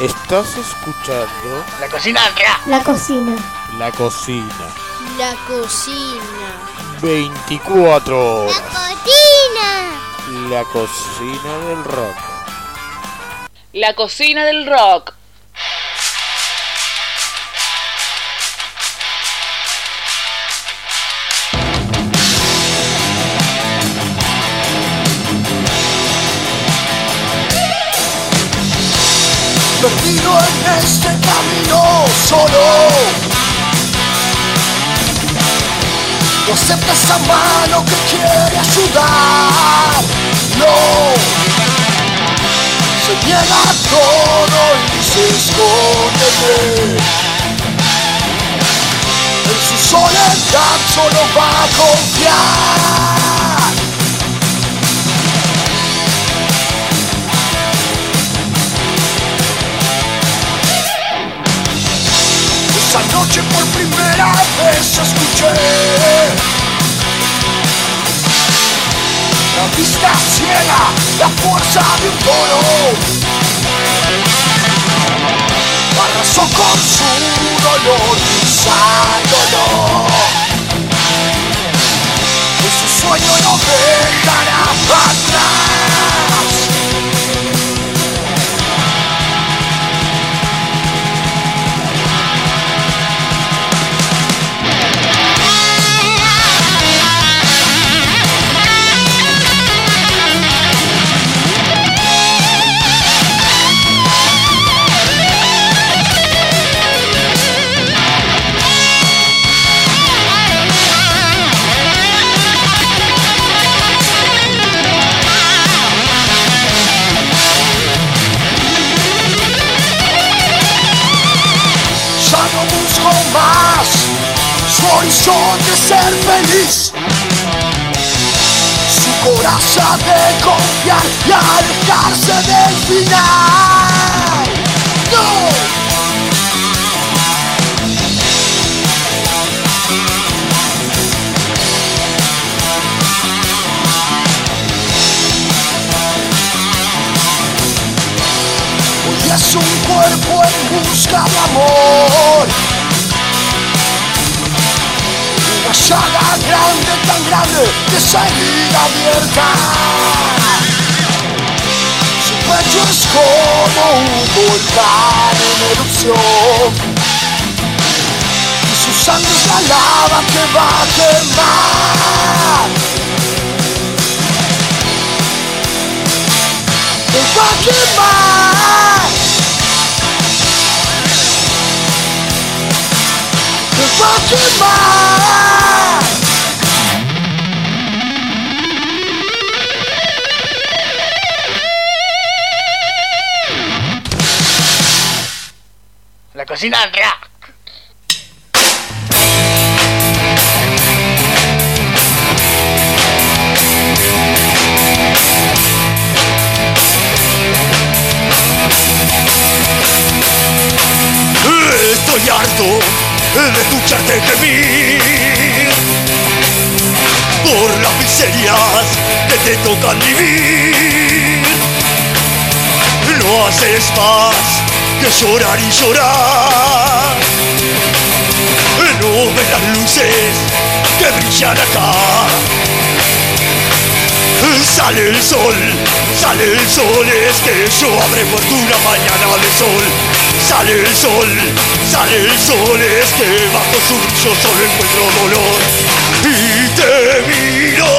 Estás escuchando La cocina. La cocina. La Cocina. La cocina. 24 horas. cocina! La Cocina del Rock. La cocina del rock. Perdido en este camino solo. No acepta esa mano que quiere ayudar. No. Se niega todo y se esconde. En su soledad solo va a confiar. Noche por primera vez escuché La vista ciega, la fuerza de un toro. Arrasó con su dolor, pisándolo Y su sueño no dejará atrás Su coraza de confiar y alejarse del final. ¡No! Es un cuerpo en busca de amor. Llaga grande, tan grande, que seguirá abierta. Su pecho es como un volcán en erupción. Y su sangre es la lava que va a quemar. Que va a quemar. Que va a quemar. Cocina rap. Estoy harto de escucharte gemir por las miserias que te tocan vivir. No haces más que llorar y llorar. No ves las luces que brillan acá. Sale el sol, sale el sol, es que yo abre por una mañana de sol. Sale el sol, sale el sol, es que bajo su brillo solo encuentro dolor. Y te miro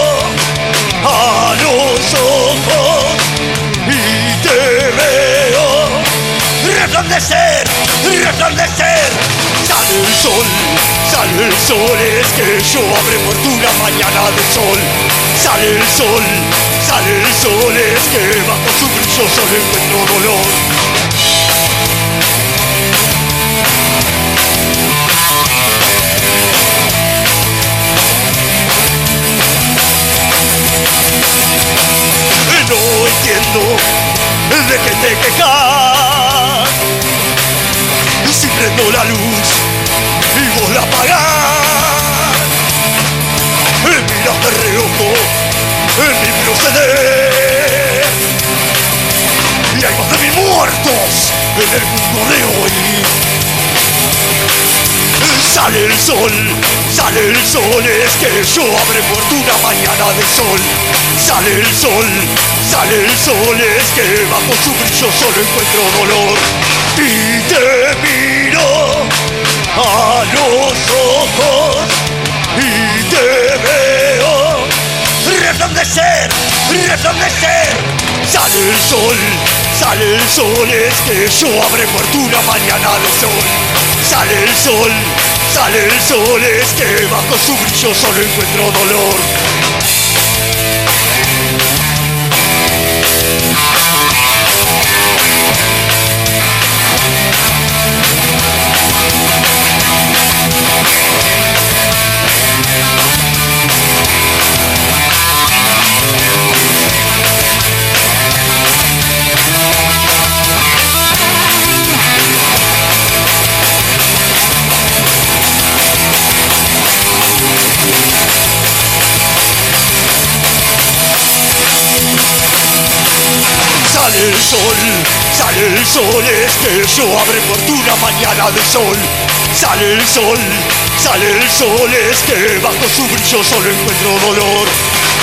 a los ojos y te veo resplandecer, resplandecer. Sale el sol, sale el sol, es que yo abre por una mañana de sol. Sale el sol, sale el sol, es que bajo su brillo solo encuentro dolor. No entiendo de qué te prendo la luz y vos la apagás Miras de reojo en mi proceder Y hay más de mil muertos en el mundo de hoy. Sale el sol, sale el sol, es que yo habré muerto una mañana de sol. Sale el sol, sale el sol, es que bajo su brillo solo encuentro dolor. Y te miro a los ojos y te veo resplandecer, resplandecer. Sale el sol, sale el sol, es que yo habré muerto una mañana de sol. Sale el sol, sale el sol, es que bajo su brillo solo encuentro dolor. Sale el sol, es que yo habré muerto una mañana de sol. Sale el sol, sale el sol, es que bajo su brillo solo encuentro dolor.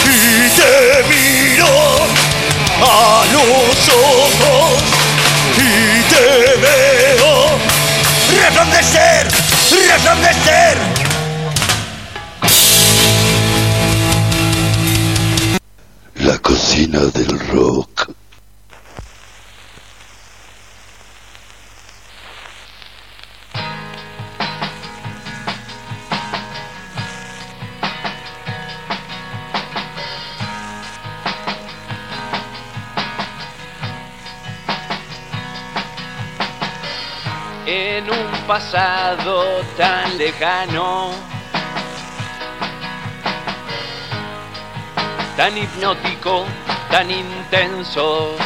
Y te miro a los ojos y te veo resplandecer, resplandecer. La cocina del rock. Tan lejano, tan hipnótico, tan intenso.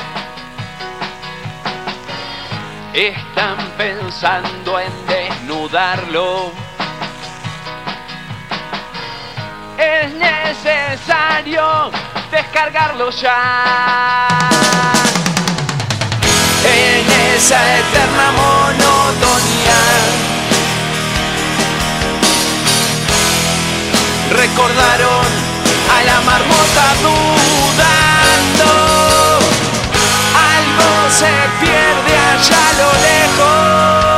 Están pensando en desnudarlo. Es necesario descargarlo ya en esa eterna monotonía. Recordaron a la marmota dudando. Algo se pierde allá a lo lejos.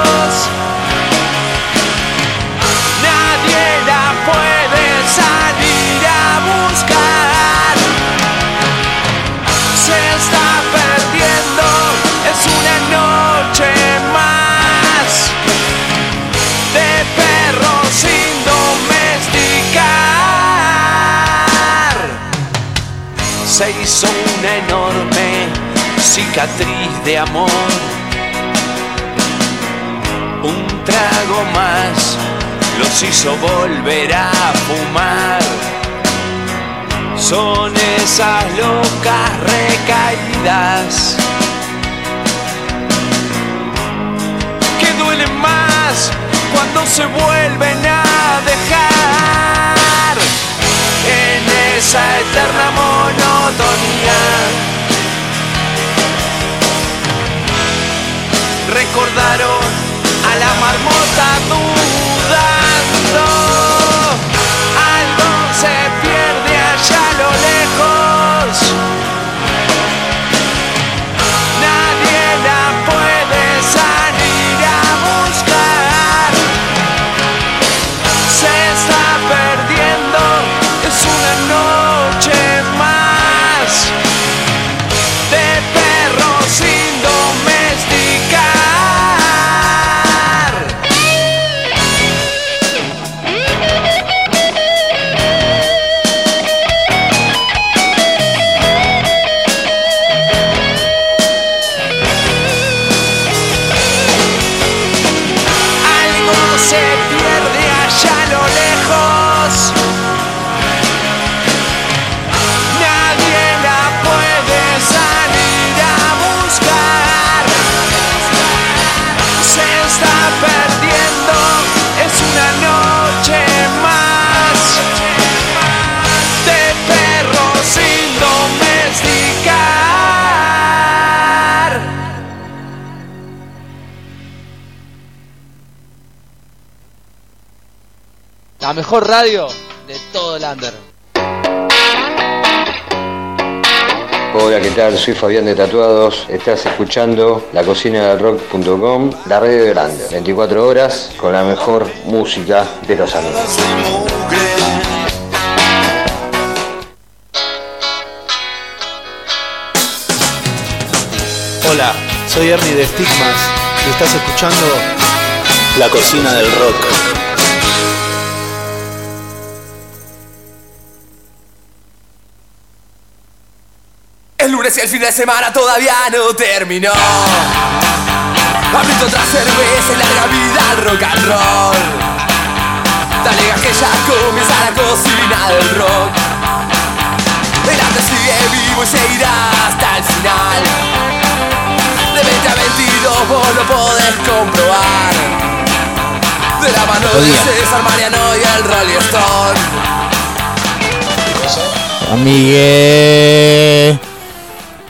Se hizo una enorme cicatriz de amor. Un trago más los hizo volver a fumar son esas locas recaídas que duelen más cuando se vuelven a esa eterna monotonía. Recordaron a la marmota. Mejor radio de todo el under. Hola, ¿qué tal? Soy Fabián de Tatuados. Estás escuchando la cocina del rock.com, la radio grande. 24 horas con la mejor música de los años. Hola, soy Ernie de Stigmas y estás escuchando La cocina del rock. Y el fin de semana todavía no terminó. Abrito otra cerveza y larga vida al rock and roll. Dale que ya comienza la cocina del rock. El arte sigue vivo y seguirá hasta el final. De 20 a 22 vos lo podés comprobar. De la mano de César Mariano y el Rolling Stone. Amigue.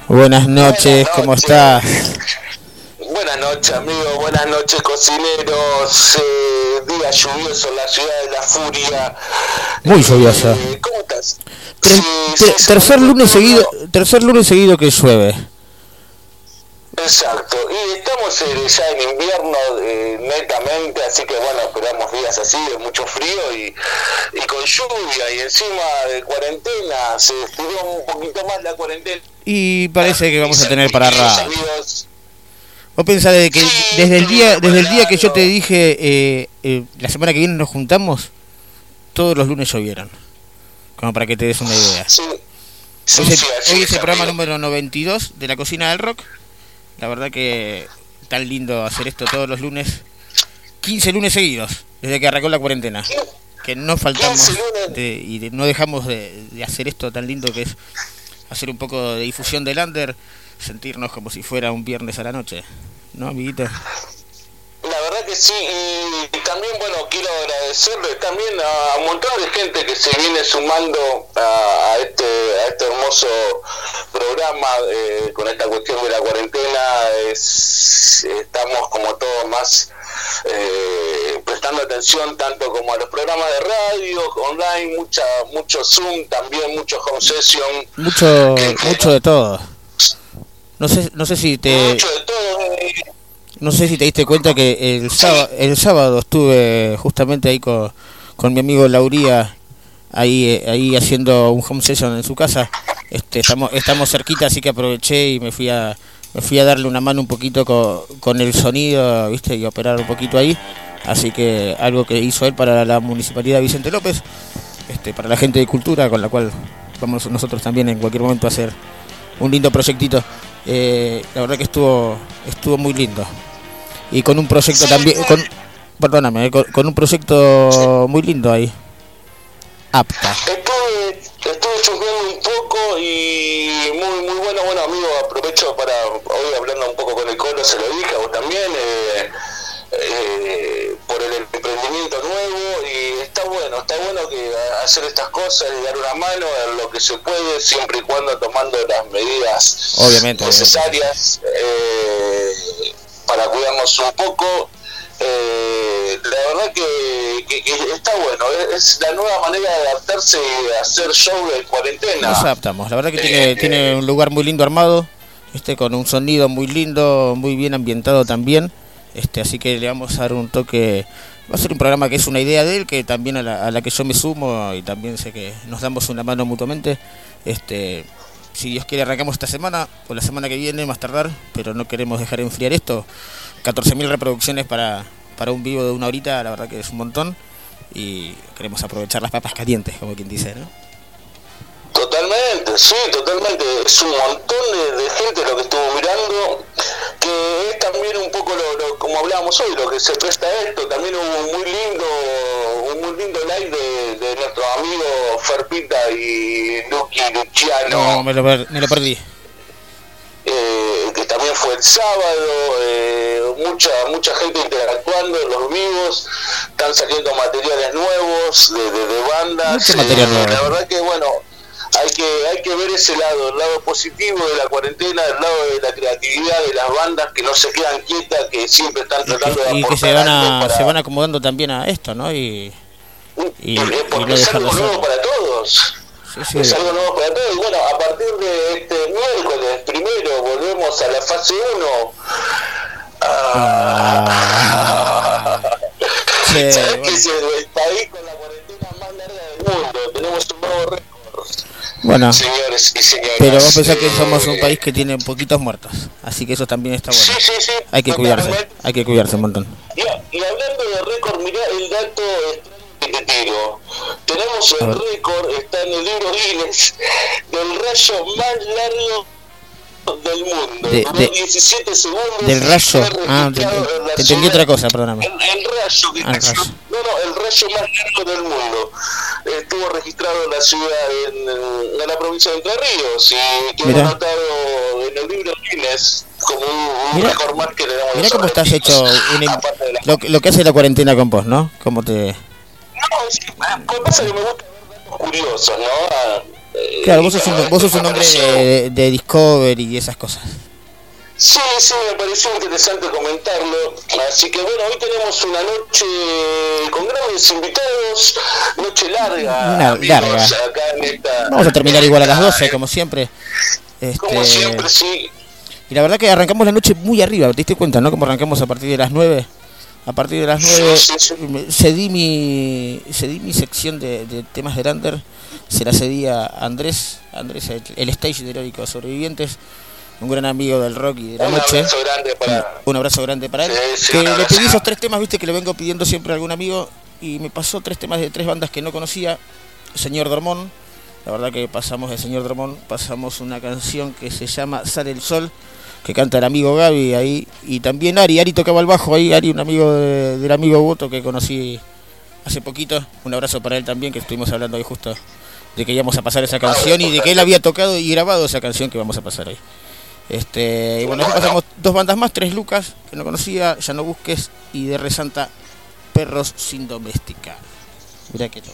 Buenas noches, ¿cómo estás? Buenas noches, amigos. Buenas noches, cocineros. Eh, día lluvioso en la ciudad de la furia. Muy lluviosa. Eh, ¿Cómo estás? Ter- ter- tercer lunes seguido, tercer lunes seguido que llueve. Exacto. Y estamos eh, ya en invierno eh, netamente, así que bueno, esperamos días así de mucho frío y, y con lluvia y encima de cuarentena. Se estiró un poquito más la cuarentena. Y parece que vamos a tener para rato. Vos pensás de que desde el día desde el día que yo te dije eh, eh, la semana que viene nos juntamos, todos los lunes llovieron. Como para que te des una idea. Sí. Hoy Sí, es el- hoy es, el programa número 92 de la cocina del rock. La verdad que tan lindo hacer esto todos los lunes. 15 lunes seguidos, desde que arrancó la cuarentena. Que no faltamos de- y de- no dejamos de, de hacer esto tan lindo que es hacer un poco de difusión del under, sentirnos como si fuera un viernes a la noche. ¿No, amiguita? Verdad que sí, y también, bueno, quiero agradecerle también a un montón de gente que se viene sumando a, a este, a este hermoso programa eh, con esta cuestión de la cuarentena. Es, estamos como todos más eh, prestando atención tanto como a los programas de radio, online, mucha, mucho Zoom, también mucho home session, Mucho, mucho de todo. No sé, no sé si te, mucho de todo. No sé si te diste cuenta que el sábado, el sábado estuve justamente ahí con, con mi amigo Lauría, ahí, eh, ahí haciendo un home session en su casa. Este, estamos, estamos cerquita, así que aproveché y me fui a, me fui a darle una mano un poquito con, con el sonido, viste, y operar un poquito ahí. Así que algo que hizo él para la municipalidad Vicente López, este, para la gente de cultura, con la cual vamos nosotros también en cualquier momento a hacer un lindo proyectito. Eh, la verdad que estuvo estuvo muy lindo y con un proyecto también con perdóname eh, con, con un proyecto muy lindo ahí. Apta. Estuve, estuve chusmeando un poco y muy muy bueno, bueno amigo, aprovecho para hoy hablando un poco con el Colo, se lo dije a vos también, eh, eh, por el emprendimiento nuevo y está bueno, está bueno que hacer estas cosas y dar una mano en lo que se puede, siempre y cuando tomando las medidas Obviamente, necesarias eh, para cuidarnos un poco. Eh, la verdad que, que- que está bueno, es la nueva manera de adaptarse a hacer show en cuarentena. nos adaptamos la verdad que tiene tiene un lugar muy lindo armado este con un sonido muy lindo muy bien ambientado también este así que le vamos a dar un toque va a ser un programa que es una idea de él que también a la, a la que yo me sumo y también sé que nos damos una mano mutuamente este si Dios quiere arrancamos esta semana o la semana que viene más tardar pero no queremos dejar enfriar esto 14.000 reproducciones para, para un vivo de una horita la verdad que es un montón y queremos aprovechar las papas calientes como quien dice ¿no? Totalmente, sí, totalmente. Es un montón de, de gente lo que estuvo mirando, que es también un poco lo, lo- como hablábamos hoy, lo que se presta a esto. También hubo un muy lindo, un muy lindo live de, de nuestro amigo Ferpita y Lucky Luciano. No, me lo, per- me lo perdí. eh, que también fue el sábado, eh, mucha mucha gente interactuando en los vivos, están saliendo materiales nuevos de, de, de bandas. Mucho material nuevo. La verdad que bueno, hay que hay que ver ese lado, el lado positivo de la cuarentena, el lado de la creatividad de las bandas que no se quedan quietas, que siempre están tratando de y que aportar se van a, para- se van acomodando también a esto, ¿no? Y, y, porque, y porque no es algo nuevo para todos. Sí, sí. Es algo nuevo para todos. Y bueno, a partir de este miércoles primero volvemos a la fase 1. Ah. ¿Sabes que es el, el país con la cuarentena más larga del mundo? Tenemos un nuevo récord. Bueno, Señores y señoras. pero vos pensás que eh, somos un país que tiene poquitos muertos, así que eso también está bueno. Sí, sí, sí. Hay que cuidarse, hay que cuidarse un montón. Y, y hablando de récord, mirá el dato que te tiro. Tenemos el récord, está en el libro Guinness, del rayo más largo del mundo. De- de- 17 segundos. Del rayo, ah, te, en te entendí otra cosa, perdóname. El, el rayo, que Ah, el rayo. No, no, el rayo más largo del mundo. Estuvo registrado en la ciudad, en, en la provincia de Entre Ríos, y quedó anotado en el libro Guinness como un, Mirá. récord más que le damos los cómo estás hecho, la- lo, que- lo que hace la cuarentena con vos, ¿no? Cómo te... No, es que, que pasa que me gusta ver datos curiosos, ¿no? Claro, vos sos un, vos sos un hombre de, de Discovery y esas cosas. Sí, sí, me pareció interesante comentarlo. Así que bueno, hoy tenemos una noche con grandes invitados, noche larga, Una amigos, larga. acá en esta... Vamos a terminar igual a las 12, eh, como siempre. Como Este, siempre, sí. y la verdad que arrancamos la noche muy arriba, ¿te diste cuenta, no? Como arrancamos a partir de las 9. A partir de las 9 Sí, sí, sí. me- cedí mi cedí mi sección de, de temas de Lander, se la cedí a Andrés, Andrés el, el stage de Heroicos Sobrevivientes, un gran amigo del rock y de la Un noche. abrazo grande para... Un abrazo grande para él. Sí, sí, que un le pedí esos tres temas, viste, que le vengo pidiendo siempre a algún amigo. Y me pasó tres temas de tres bandas que no conocía. Señor Dormón. La verdad que pasamos de Señor Dormón, pasamos una canción que se llama Sale el Sol, que canta el amigo Gaby ahí. Y también Ari, Ari tocaba el bajo ahí, Ari, un amigo de- del amigo Boto que conocí hace poquito. Un abrazo para él también, que estuvimos hablando hoy justo de que íbamos a pasar esa canción y de que él había tocado y grabado esa canción que vamos a pasar hoy. Este, y bueno, pasamos dos bandas más, tres Lucas, que no conocía, Ya no busques, y de Resanta, Perros sin domesticar. Mirá que loco.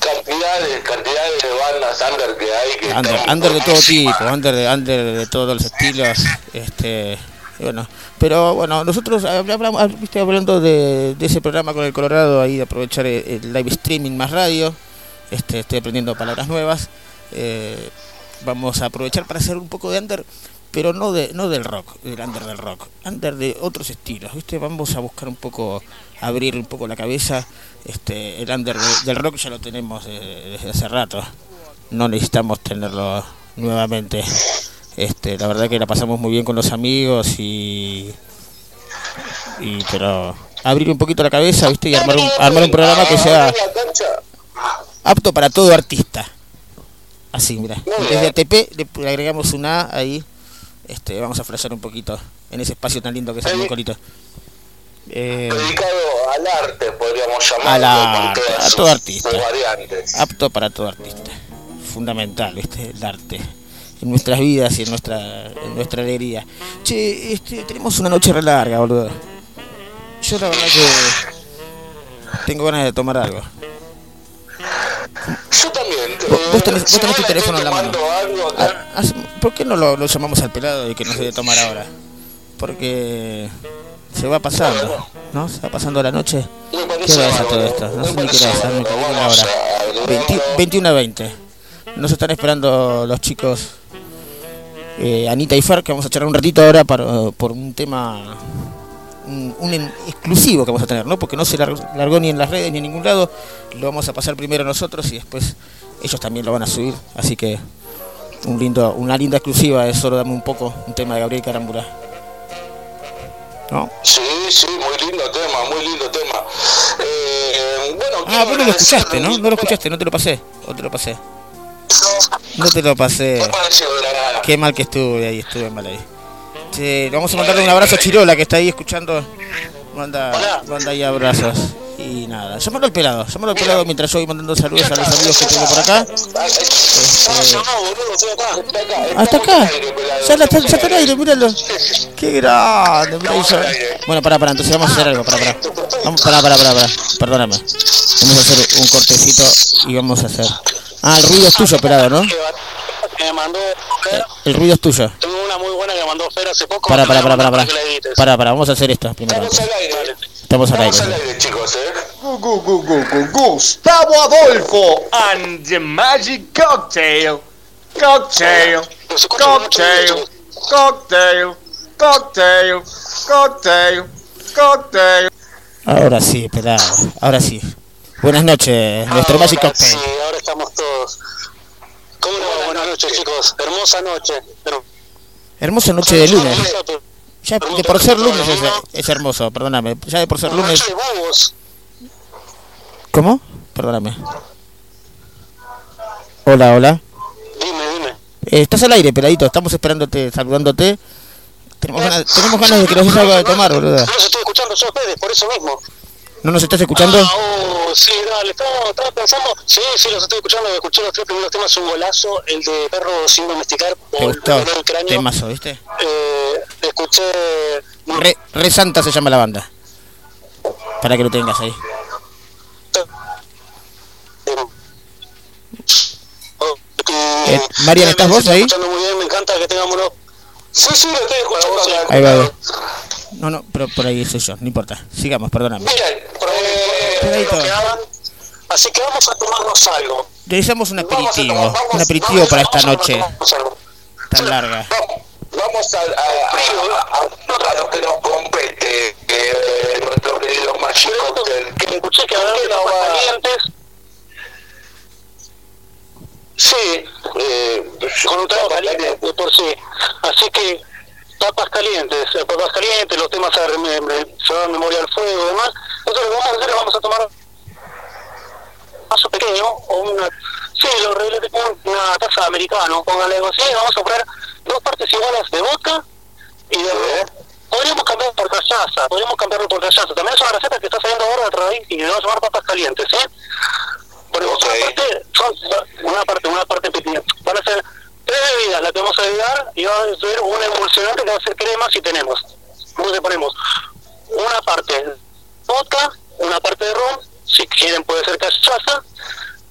Cantidades, cantidades de bandas under que hay que Under, de todo tipo, under de, under de todos los estilos, este, bueno, pero bueno, nosotros habla- hablamos, viste, hablando de, de ese programa con el Colorado, ahí de aprovechar el, el live streaming más radio, este, estoy aprendiendo palabras nuevas, eh, vamos a aprovechar para hacer un poco de under, pero no de no del rock, del under del rock, under de otros estilos, viste, vamos a buscar un poco, abrir un poco la cabeza, este, el under de- del rock ya lo tenemos eh, desde hace rato, no necesitamos tenerlo nuevamente. Este, la verdad que la pasamos muy bien con los amigos y, y pero abrir un poquito la cabeza, ¿viste? Y armar un, armar un programa que sea apto para todo artista. Así, mira. Desde. ATP le, agregamos una A ahí. Este, vamos a flashear un poquito en ese espacio tan lindo que es el Sí. Eh, Dedicado al arte, podríamos llamarlo. Arte, a todo artista. variantes. apto para todo artista. Fundamental, ¿viste? El arte. En nuestras vidas y en nuestra, en nuestra alegría. Che, este, tenemos una noche re larga, boludo. Yo la verdad que tengo ganas de tomar algo. Yo también. Vos- eh, vos tenés- vos tenés tu no, teléfono en la mano. algo. Ah, hace- ¿Por qué no lo, lo llamamos al pelado y que nos debe tomar ahora? Porque se va pasando, ¿no? Se va pasando la noche. ¿Qué hora es todo esto? No sé ni qué hora es, me confundí la hora. a agregarlo. 20 21 a 20. Nos están esperando los chicos eh, Anita y Fer, que vamos a charlar un ratito ahora para, por un tema un, un exclusivo que vamos a tener, ¿no? Porque no se lar- largó ni en las redes ni en ningún lado. Lo vamos a pasar primero nosotros y después ellos también lo van a subir. Así que un lindo, una linda exclusiva es solo dame un poco un tema de Gabriel Carambura. ¿No? Sí, sí, muy lindo tema, muy lindo tema. Eh, bueno, Ah, vos no lo escuchaste, ¿no? No lo escuchaste, no te lo pasé. O te lo pasé. No te lo pasé. Qué mal que estuve ahí, estuve mal ahí. Le vamos a mandarle un abrazo a Chirola que está ahí escuchando. Manda, manda ahí abrazos. Y nada, llámalo al pelado, llámalo al pelado mientras yo voy mandando saludos a los amigos que tengo por acá. Este, hasta acá, ya, está- ya está al aire, míralo. Qué grande, eso. Bueno, pará, pará, entonces vamos a hacer algo, pará, pará. Vamos, pará, pará, pará, pará. Perdóname. Vamos a hacer un cortecito y vamos a hacer. Ah, el ruido es tuyo, pelado, ¿no? El ruido es tuyo. Una muy buena que mandó Fer hace poco. Que la edites. Pará, pará, vamos a hacer esto primero. Estamos al aire. Estamos al aire. Estamos al aire, chicos, eh. Gustavo Adolfo and the Magic Cocktail. Cocktail. Cocktail. Cocktail. Cocktail. Cocktail. Cocktail. Ahora sí, pelado. Ahora sí. Buenas noches, nuestro Magic Cocktail. Sí, ahora estamos todos. ¿Cómo no? Buenas noches, chicos. Hermosa noche. Pero- Hermosa noche de lunes. Ya de por ser lunes es, es hermoso, perdóname. Ya de por ser lunes. Noche de bobos. ¿Cómo? Perdóname. Hola, hola. Dime, dime. Eh, estás al aire, peladito. Estamos esperándote, saludándote. Tenemos ganas, tenemos ganas de que nos des algo de tomar, boludo. No los estoy escuchando yo a ustedes, por eso mismo. ¿No nos estás escuchando? Ah, oh, sí, dale, estaba, estaba pensando. Sí, sí, los estoy escuchando. Escuché los tres primeros temas, un golazo. El de Perro sin domesticar. ¿Te gustó? Del cráneo. Temazo, ¿viste? Eh, escuché. Re, Re Santa se llama la banda. Para que lo tengas ahí. Eh, Marian, ¿estás vos ahí? escuchando muy bien, me encanta que tengamos unos... Sí, sí, lo estoy escuchando. Ahí va. No, no, pero por ahí soy yo, no importa. Sigamos, perdóname. Peladito, Así que vamos a tomarnos algo. realizamos un aperitivo. Un aperitivo para esta noche tan larga. Vamos a, a, a, a lo que nos compete, eh, nuestro querido Magic Cocktail. Que escuché que hablaban de papas calientes. Sí, eh, con un trago caliente de por sí. Así que papas calientes, eh, papas calientes, los temas a llevar memoria al fuego y demás. Nosotros lo que vamos a hacer es vamos a tomar un vaso pequeño o una, sí, lo relate con una taza de americano, póngale algo así, y vamos a poner dos partes iguales de vodka y de Podríamos cambiarlo por cachaza, podríamos cambiarlo por cachaza. También es una receta que está saliendo ahora a través y le vamos a llamar papas calientes, ¿eh? Una parte, son una parte, una parte pequeña. Van a ser tres bebidas, la que vamos a agregar y va a ser un emulsionante que crema si tenemos. Entonces ponemos una parte vodka, una parte de ron, si quieren puede ser cachaza.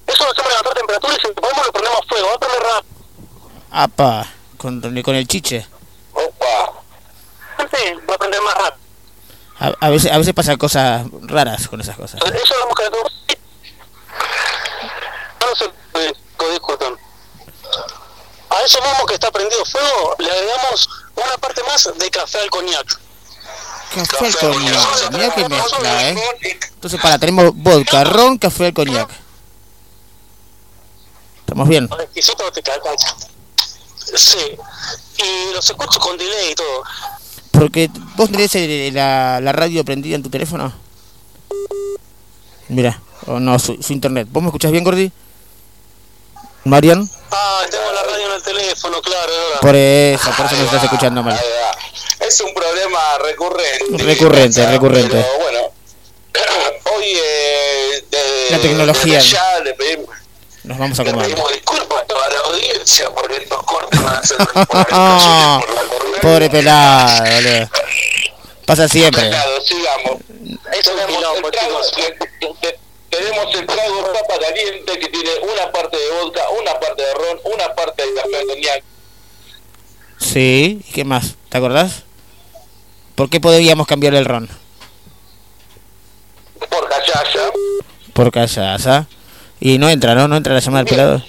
Eso lo hacemos levantar temperatura y si podemos lo prendemos a fuego, va a prender rápido. Apa, con, con el chiche. Sí, va a prender más rápido. A, a veces a veces pasan cosas raras con esas cosas. Eso lo vamos a no se disculpen. A eso mismo que está prendido fuego, le agregamos de café al coñac. Café al coñac. Mira qué mezcla, ¿eh? Entonces, para, tenemos vodka, ron, café al coñac. ¿Estamos bien? Sí. Y los escucho con delay y todo. Porque vos tenés la, la radio prendida en tu teléfono. Mira, o no, su, su internet. ¿Vos me escuchás bien, Gordi? Marian, Ah, tengo la radio en el teléfono, claro. ahora. por eso, por eso me estás escuchando mal. Es un problema recurrente. Recurrente, recurrente. Pero bueno, hoy eh, de- La tecnología. desde ya le pedimos, Nos vamos a le comer. pedimos disculpas a toda la audiencia por estos cortes van a ser Pobre pelado, boludo. Pasa siempre. Sigamos. Tenemos el trago, que- que- tenemos el trago papa caliente que tiene una parte de vodka, una parte de ron, una parte de café coñac. Sí, ¿y qué más? ¿Te acordás? ¿Por qué podríamos cambiar el ron? por cachaza. Por callaza. Y no entra, ¿no? No entra la llamada del pelado.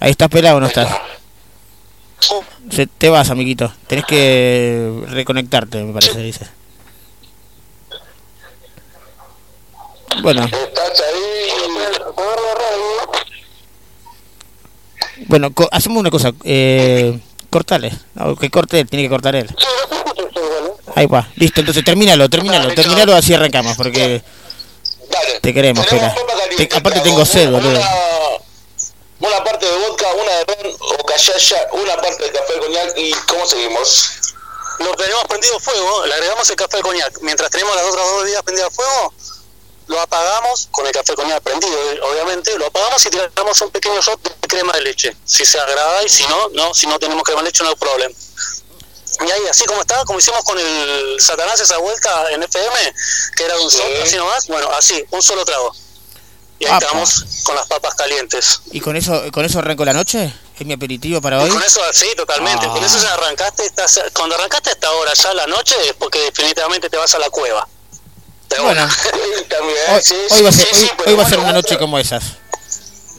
Ahí estás pelado o no estás. Se, te vas, amiguito. Tenés que reconectarte, me parece, dice. Bueno, bueno, co- hacemos una cosa. Eh, cortale. No, que corte él, tiene que cortar él. Ahí va. Listo, entonces termínalo, termínalo, termínalo así arrancamos, porque te queremos, espera. Te- aparte tengo sed, boludo. Una parte de vodka, una de ron o cachaza, una parte de café coñac y ¿cómo seguimos? Lo tenemos prendido fuego, le agregamos el café coñac. Mientras tenemos las otras dos bebidas prendidas a fuego, lo apagamos con el café coñac prendido, eh, obviamente, lo apagamos y tiramos un pequeño shot de crema de leche. Si se agrada y si no, no, si no tenemos crema de leche no hay problema. Y ahí, así como está, como hicimos con el Satanás esa vuelta en FM, que era un shot, así nomás, bueno, así, un solo trago. Y ahí Apa. estamos con las papas calientes. ¿Y con eso con eso arranco la noche? ¿Es mi aperitivo para hoy? Con eso, sí, totalmente. Ah. Con eso ya arrancaste, estás, cuando arrancaste a esta hora ya la noche es porque definitivamente te vas a la cueva. ¿Te Bueno, hoy, hoy va a ser, hoy, hoy va a ser una noche como esas.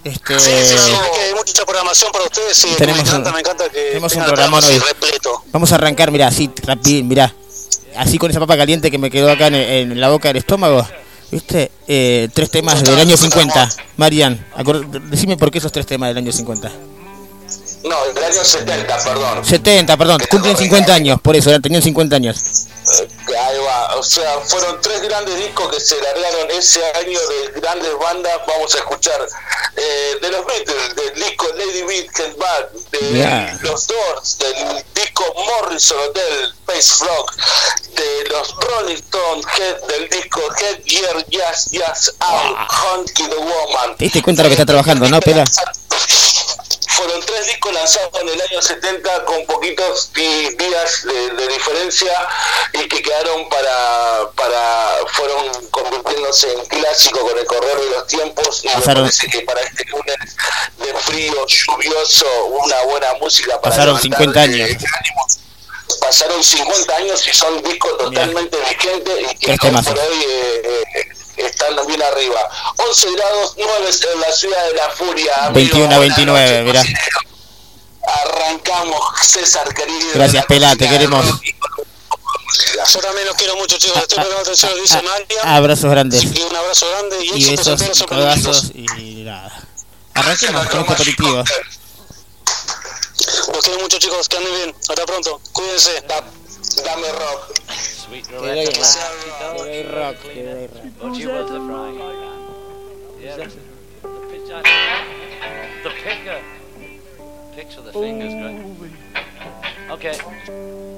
Este, Sí, sí, sí, hay mucha programación para ustedes. Sí, Tenemos me encanta, un- me encanta que tenemos un programa hoy. repleto. Vamos a arrancar, mira, así, rapidín, mira. Así con esa papa caliente que me quedó acá en, en la boca del estómago. ¿Viste? Eh, tres temas del año 50. Marian, decime por qué esos tres temas del año 50. No, del año 70, perdón. 70, perdón, cumplen 50 años, por eso, tenían 50 años. O sea, fueron tres grandes discos que se largaron ese año de grandes bandas. Vamos a escuchar eh, de los Beatles, del disco Lady Beat Get Back, de Yeah. los Doors, del disco Morrison Hotel, Space Rock, de los Rolling Stones, Head- del disco Head Year Jazz Jazz Out, Honky the Woman. ¿Te diste cuenta de lo que está trabajando, no, Pela? Fueron tres discos lanzados en el año 70 con poquitos días de, de diferencia y que quedaron para, para fueron convirtiéndose en clásico con el correr de los tiempos. Y me Pasaron- parece que para este lunes de frío, lluvioso, una buena música para Pasaron levantar 50 de- años. Pasaron 50 años y son discos totalmente vigentes y que hoy por hoy eh, eh, están bien arriba. 11 grados 9 en la ciudad de la furia. amigo. 21 a Buenas 29, noches, mirá. Arrancamos, César querido. Gracias, Pela, te queremos. Yo también los quiero mucho, chicos. Estoy prestando atención dice María. Abrazos grandes. Y un abrazo grande y, Y besos, todos los y nada. Arranquemos con este. Los quiero mucho, chicos. Que anden bien. Hasta pronto. Cuídense. Dame rock. Te doy rock, te doy rock, te doy rock. But you was the frying pan. Yeah, the, the pitch I, the picker. Picks with the fingers, great. Okay.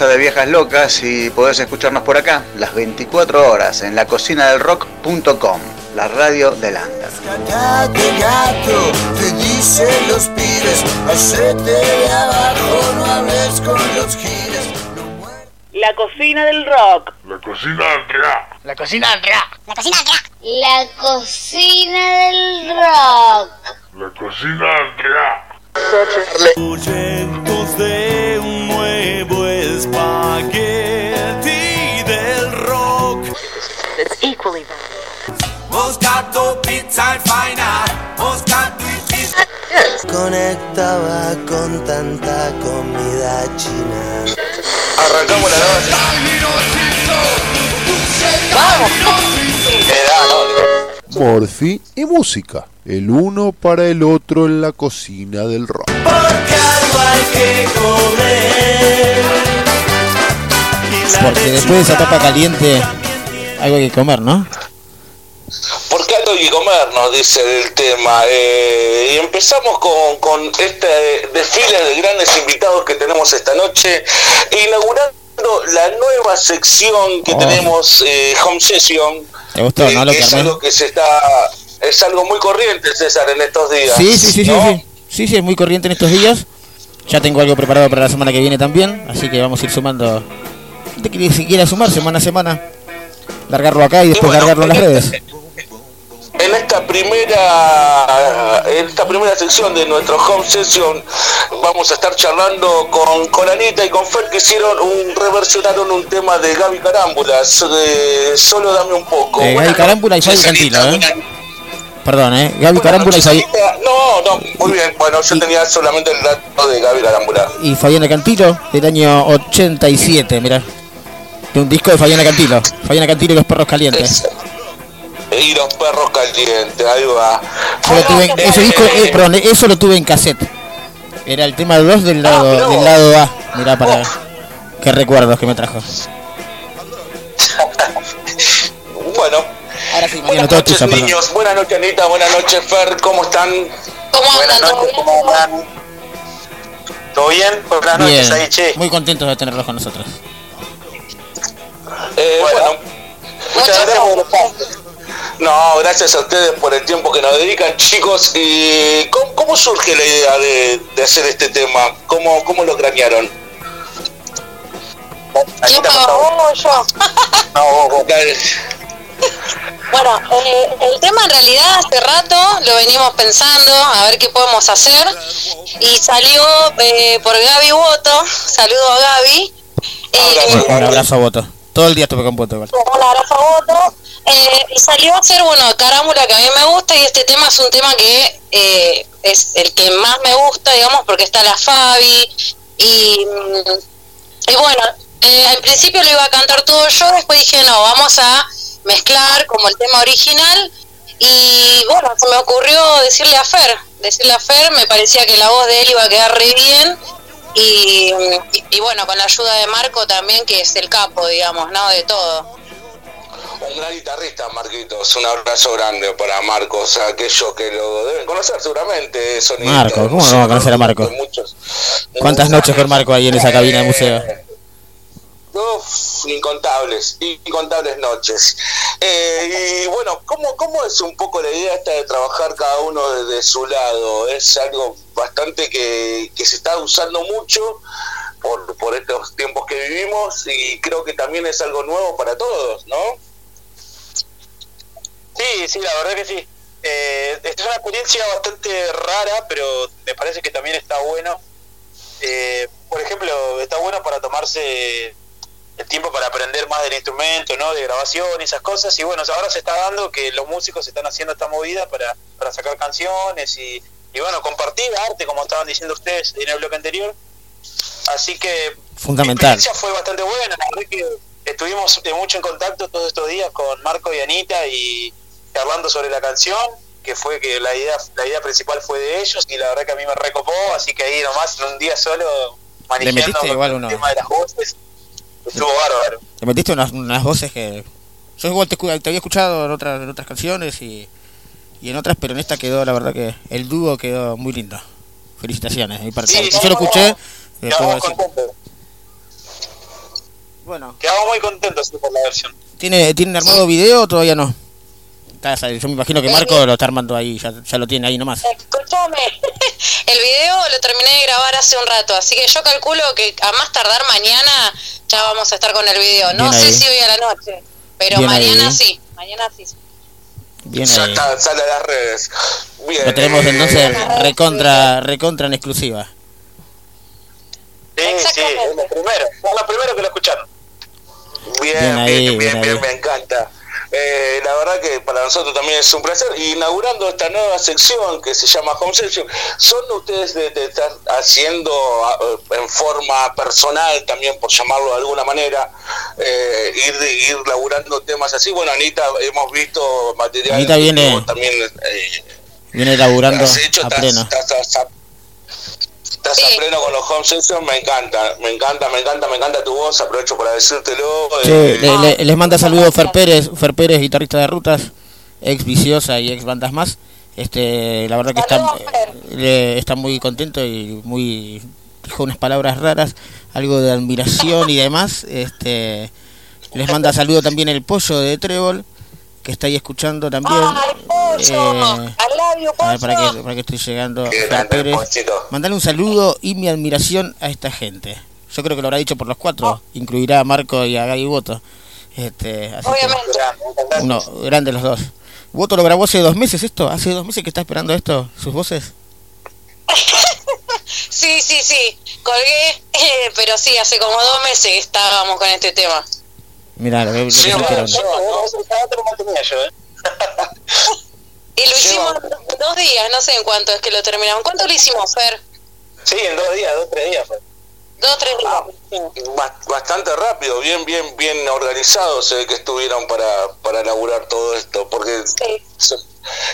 De Viejas Locas y podés escucharnos por acá las 24 horas en lacocinadelrock.com, la radio del Under. de gato, te dicen los pibes, hacete de abajo, no hables con los giles. La cocina del rock. La cocina del rock. La cocina del rock. La cocina del rock. La cocina del rock. La cocina del rock. Conectaba con tanta comida china. Arrancamos la noche. Morphy y música. El uno para el otro en la cocina del rock. Porque algo hay que comer. Porque después de esa tapa caliente, algo hay que comer, ¿no? Que comer, nos dice el tema. Eh, y empezamos con, con este desfile de grandes invitados que tenemos esta noche, inaugurando la nueva sección que Oh. tenemos, eh, Home Session. ¿Te gustó, eh, no? Lo que que es algo que se está. Es algo muy corriente, César, en estos días. Sí, sí, sí, sí, ¿no? sí. Sí, sí, es muy corriente en estos días. Ya tengo algo preparado para la semana que viene también, así que vamos a ir sumando. De que si quiera sumar semana a semana, largarlo acá y después bueno, largarlo en las redes. En esta primera en esta primera sección de nuestro home session vamos a estar charlando con, con Anita y con Fer que hicieron un reversionaron un tema de Gaby Carámbulas de Solo dame un poco. Eh, Gaby Carámbula y Fabi Cantilo. ¿eh? Perdón, ¿eh? Gaby Carámbula y, Fabi-. No, no, muy bien. Bueno, yo tenía solamente el dato de Gaby Carámbula. y Fabiana Cantilo del año 87, mirá. De un disco de Fabiana Cantilo. Fabiana Cantilo y los perros calientes. Y los perros calientes, ahí va. Lo tuve en- ese disco, eh, perdón, eso lo tuve en cassette. Era el tema 2 del lado, del lado A. Mirá para qué recuerdos que me trajo. Bueno. Ahora sí, Buenas noches, tuyo, perdón. niños. Buenas noches, Anita. Buenas noches, Fer. ¿Cómo están? Buenas noches, ¿cómo andan? ¿Todo bien? Buenas noches Bien, ahí, che. muy contentos de tenerlos con nosotros. Eh, bueno. Muchas gracias. No, gracias a ustedes por el tiempo que nos dedican, chicos. ¿Y cómo, cómo surge la idea de, de hacer este tema? ¿Cómo, cómo lo cranearon? ¿Quién pagó yo? Bueno, eh, el tema en realidad hace rato lo venimos pensando, a ver qué podemos hacer. Y salió eh, por Gaby Woto, saludo a Gaby. Eh, Un abrazo a Voto. Todo el día estuve con Voto un abrazo a Woto. Eh, y salió a hacer, bueno, Carámbula que a mí me gusta y este tema es un tema que eh, es el que más me gusta, digamos, porque está la Fabi y, mm, y bueno, eh, al principio lo iba a cantar todo yo, después dije, no, vamos a mezclar como el tema original y bueno, se me ocurrió decirle a Fer, decirle a Fer, me parecía que la voz de él iba a quedar re bien y, y, y bueno, con la ayuda de Marco también, que es el capo, digamos, ¿no? De todo. Un gran guitarrista, Marquitos. Un abrazo grande para Marcos, aquellos que lo deben conocer seguramente. sonidista Marco, ¿cómo no vamos a conocer a Marco? muchos- ¿Cuántas noches con Marco ahí en esa cabina de museo? Uf, incontables, incontables noches. Eh, y bueno, ¿cómo, ¿cómo es un poco la idea esta de trabajar cada uno desde su lado? Es algo bastante que, que se está usando mucho por, por estos tiempos que vivimos y creo que también es algo nuevo para todos, ¿no? Sí, sí, la verdad que sí. Eh, es una experiencia bastante rara, pero me parece que también está bueno. Eh, por ejemplo, está bueno para tomarse el tiempo para aprender más del instrumento, ¿no? De grabación y esas cosas. Y bueno, ahora se está dando que los músicos están haciendo esta movida para, para sacar canciones y, y bueno, compartir arte, como estaban diciendo ustedes en el bloque anterior. Así que Fundamental. la experiencia fue bastante buena. La verdad que estuvimos mucho en contacto todos estos días con Marco y Anita y hablando sobre la canción, que fue que la idea, la idea principal fue de ellos y la verdad que a mí me recopó, así que ahí nomás en un día solo manejando uno. el tema de las voces. Estuvo bárbaro. Le metiste unas, unas voces que. Yo igual te, te había escuchado en otras, en otras canciones y, y en otras, pero en esta quedó, la verdad que el dúo quedó muy lindo. Felicitaciones, mi parte. Sí, yo lo escuché. Quedamos contentos. Bueno. Quedamos muy contentos por la versión. ¿Tiene, ¿Tienen armado video o todavía no? Está, yo me imagino que Marco lo está armando ahí, ya, ya lo tiene ahí nomás. Escúchame, el video lo terminé de grabar hace un rato, así que yo calculo que a más tardar mañana ya vamos a estar con el video. No Bien sé ahí. si hoy a la noche, pero Bien mañana ahí. sí, mañana sí. Bien Ya ahí. está, sale a las redes. Bien. Lo tenemos eh, entonces recontra, recontra en exclusiva. Sí, sí, es lo primero. Es lo primero que lo escucharon. Bien, Bien bien, bien, bien bien, ahí. me encanta. Eh, la verdad que para nosotros también es un placer. Inaugurando esta nueva sección que se llama Home Session, ¿son ustedes de, de estar haciendo eh, en forma personal, también por llamarlo de alguna manera, eh, ir, de- ir laburando temas así? Bueno, Anita, hemos visto material. Anita viene- También, eh, Viene laburando has hecho, a estás- pleno. estás- estás- Estás a pleno con los home sessions, me encanta, me encanta, me encanta, me encanta tu voz, aprovecho para decírtelo. Sí, eh, le- le- les manda saludos Fer Pérez, Fer Pérez, guitarrista de rutas, ex viciosa y ex bandas más. Este, la verdad que está, está muy contento y muy dijo unas palabras raras, algo de admiración y demás. Este, les manda saludos también el pollo de Trébol, que está ahí escuchando también. Eh, a ver, para que, para que estoy llegando. Pérez. Mandale un saludo y mi admiración a esta gente. Yo creo que lo habrá dicho por los cuatro. Incluirá a Marco y a Gaby Boto. Este, así que- uno, grande los dos. Boto lo grabó hace dos meses esto. Hace dos meses que está esperando esto, sus voces. Sí, sí, sí, colgué, eh, pero sí, hace como dos meses que estábamos con este tema. Mira, lo que, lo que Sí, bueno, yo, mantenía yo, ¿eh? Y lo hicimos en dos días, no sé en cuánto es que lo terminamos. ¿Cuánto lo hicimos, Fer? Sí, en dos días, dos, tres días fue. Dos, tres días. ba- bastante rápido, bien, bien, bien organizado se ve que estuvieron para, para elaborar todo esto, porque se,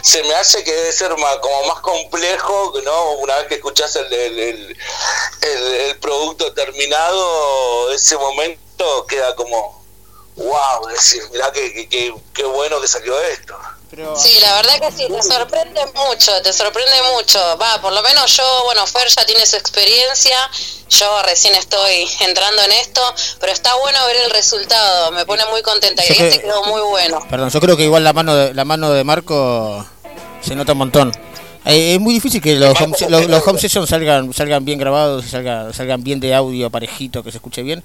se me hace que debe ser más, como más complejo, ¿no? Una vez que escuchás el, el, el, el- el producto terminado, ese momento queda como, wow, decir, mirá que, que, que- qué bueno que salió esto. Sí, la verdad que sí, te sorprende mucho, te sorprende mucho. Va, por lo menos yo, bueno, Fer ya tiene su experiencia, yo recién estoy entrando en esto, pero está bueno ver el resultado, me pone muy contenta y este que- quedó muy bueno. Perdón, yo creo que igual la mano de, la mano de Marco se nota un montón. Eh, es muy difícil que los home, los, los home sessions salgan salgan bien grabados y salgan, salgan bien de audio parejito, que se escuche bien.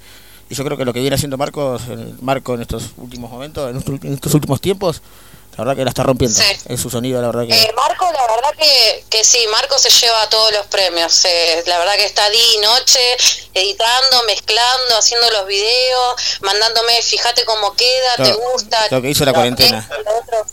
Y yo creo que lo que viene haciendo Marco, eh, Marco en estos últimos momentos, en estos, últimos tiempos, la verdad que la está rompiendo. En su sonido, la verdad que... Eh, Marco, la verdad que, que sí, Marco se lleva todos los premios. eh, la verdad que está día y noche editando, mezclando, haciendo los videos, mandándome, fíjate cómo queda, te gusta. lo que hizo la cuarentena. otro.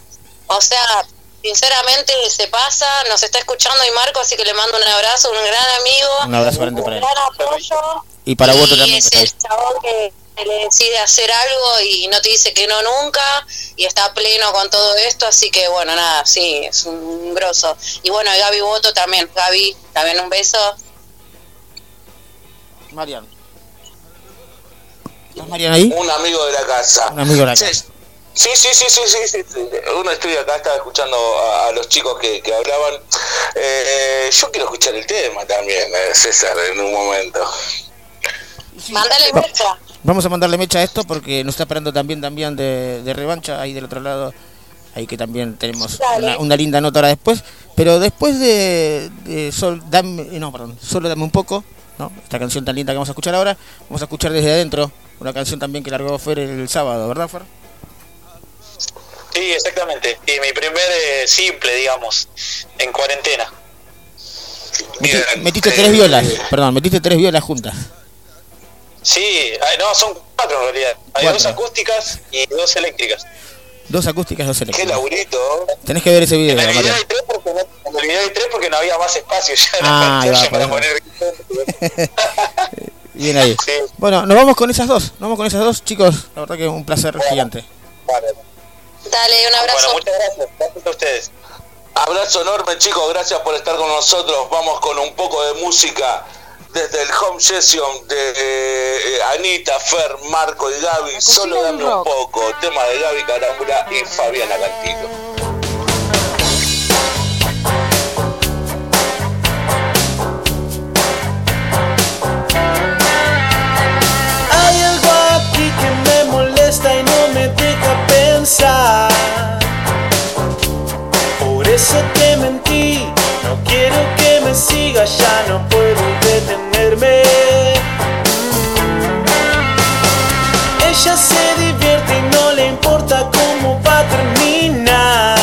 O sea, sinceramente se pasa, nos está escuchando y Marco, así que le mando un abrazo, un gran amigo. Un abrazo grande para un él. gran apoyo. Y para Boto y también, es el chabón que le decide hacer algo y no te dice que no nunca y está pleno con todo esto, así que bueno, nada, sí, es un grosso. Y bueno, y Gaby Boto también, Gaby, también un beso. Marian. ¿Estás Marian ahí? Un amigo de la casa. Un amigo de la Sí, casa. Sí, sí, sí, sí, sí, sí, sí. Uno estoy acá, estaba escuchando a, a los chicos que, que hablaban. Eh, yo quiero escuchar el tema también, eh, César, en un momento. Mándale mecha. Vamos a mandarle mecha a esto porque nos está esperando también también de, de revancha ahí del otro lado. Ahí que también tenemos una, una linda nota ahora después. Pero después de, de Sol, dame, eh, no, perdón, solo dame un poco, ¿no? Esta canción tan linda que vamos a escuchar ahora, vamos a escuchar desde adentro una canción también que largó Fer el sábado, ¿verdad, Fer? Sí, exactamente. Y mi primer eh, simple, digamos, en cuarentena. Meti- metiste tres violas, perdón, metiste tres violas juntas. Sí, ay, no, son cuatro en realidad. Hay Cuatro. dos acústicas y dos eléctricas. Dos acústicas, dos Qué eléctricas. laburito. Tenés que ver ese video, En el video hay tres porque no, en el video hay tres porque no había más espacio ya en Ah, la pantalla para poner. Bien ahí. Bueno, nos vamos con esas dos, nos vamos con esas dos, chicos. La verdad que es un placer gigante. Dale, un abrazo. Bueno, muchas gracias. Gracias a ustedes. Abrazo enorme, chicos. Gracias por estar con nosotros. Vamos con un poco de música desde el home session de eh, Anita, Fer, Marco y Gaby, solo dame un poco, tema de Gaby Carambula y Fabiana Cantillo. y no me deja pensar. Por eso te mentí, no quiero que me sigas, ya no puedo detenerme. Ella se divierte y no le importa cómo va a terminar.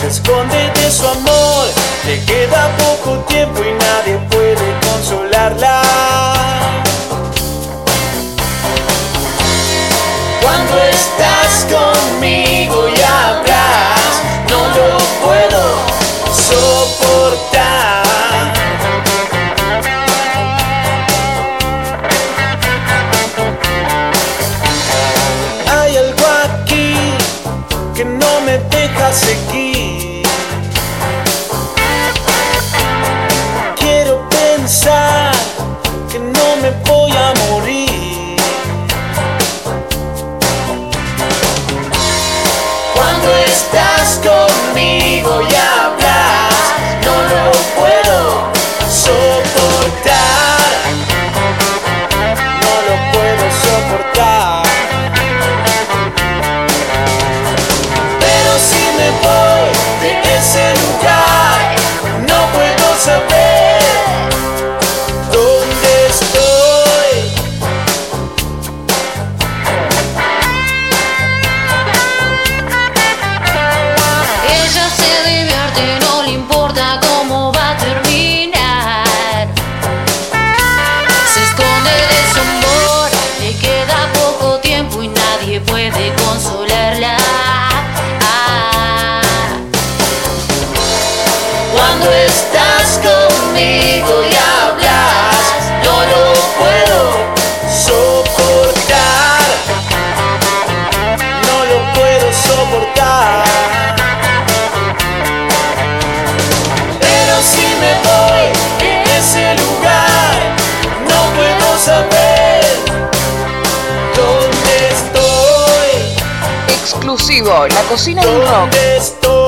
Se esconde de su amor, le queda poco tiempo y nadie puede consolarla. la cocina del rock.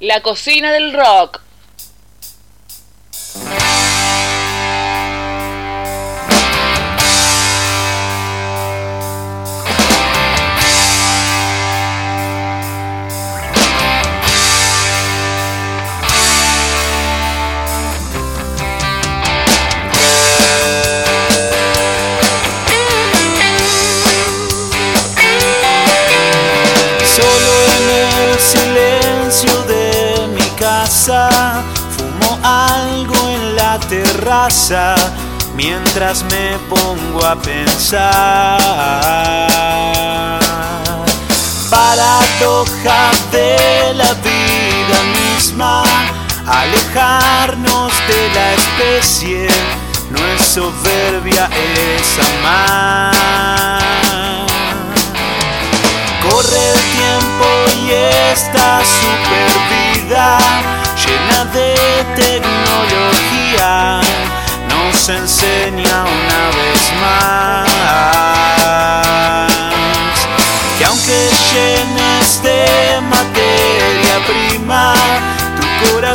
La cocina del rock.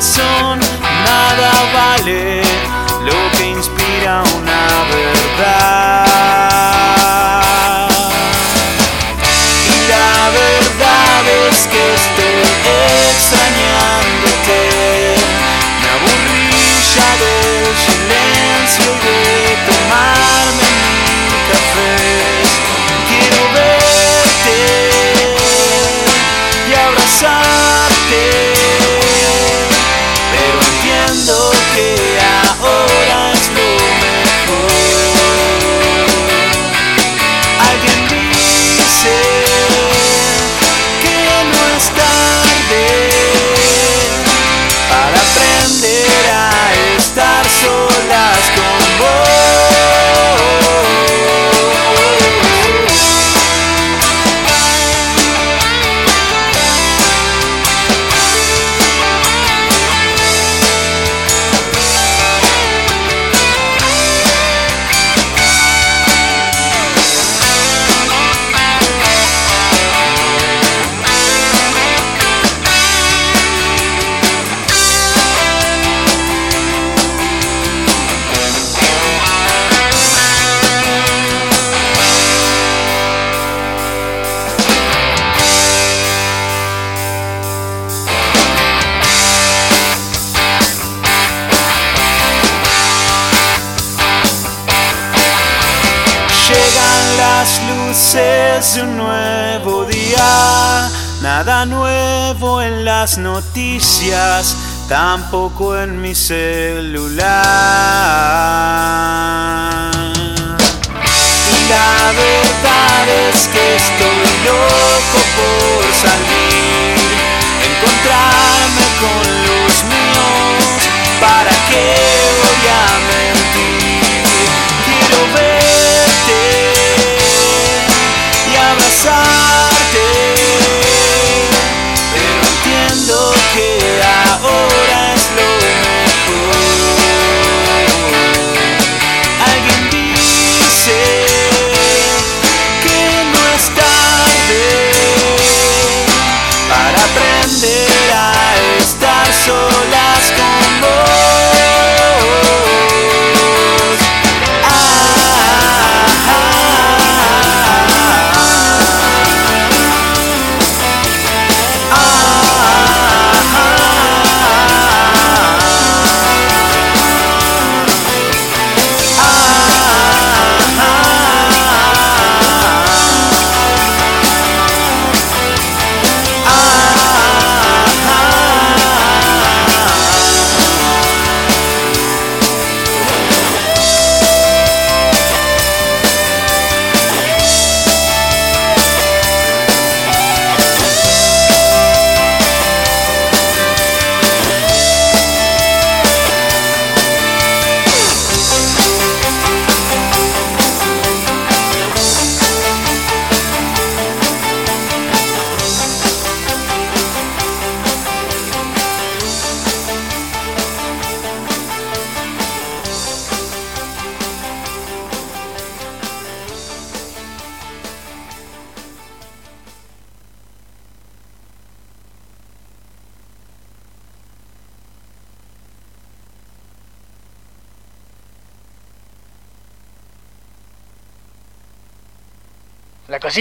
corazón nada vale. De un nuevo día, nada nuevo en las noticias, tampoco en mi celular. Y la verdad es que estoy loco por salir, encontrarme con los míos, ¿para qué voy a mentir? Y abrazarte, pero entiendo que ahora es lo mejor. Alguien dice que no es tarde para aprender a estar solas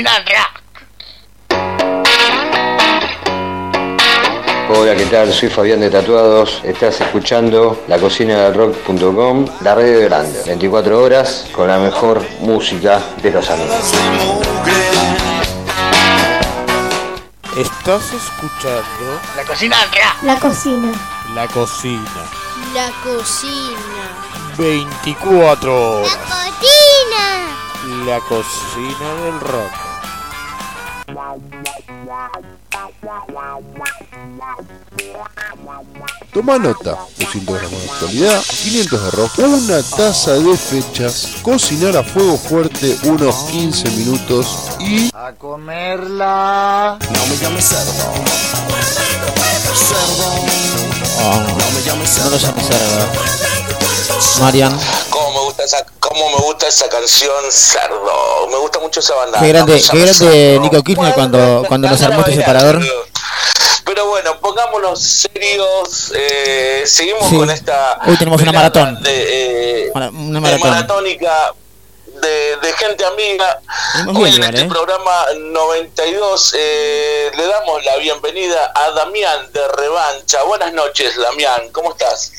La. Hola, ¿qué tal? Soy Fabián de Tatuados. Estás escuchando la cocina del rock.com, la radio grande. 24 horas con la mejor música de los amigos. Estás escuchando La cocina del rock. La cocina. la cocina. La cocina. 24 horas. Cocina. La cocina del rock. Toma nota, 200 gramos de actualidad, 500 de rock, una taza de fechas, cocinar a fuego fuerte unos 15 minutos y... A comerla. No me llames cerdo. Cerdo. Oh, no lo llames cerdo. Marian, ¿Cómo me gusta esa, cómo me gusta esa canción, Cerdo? Me gusta mucho esa banda. qué grande, qué grande. Nico Kirchner cuando, cuando nos armó este separador. Pero bueno, pongámonos serios. eh, seguimos Sí. con esta. Hoy tenemos una maratón. De, eh, Mara- Una de maratónica de, de gente amiga. Hoy bien en este ¿eh? programa 92 eh, le damos la bienvenida a Damián de Revancha. Buenas noches, Damián. ¿Cómo estás?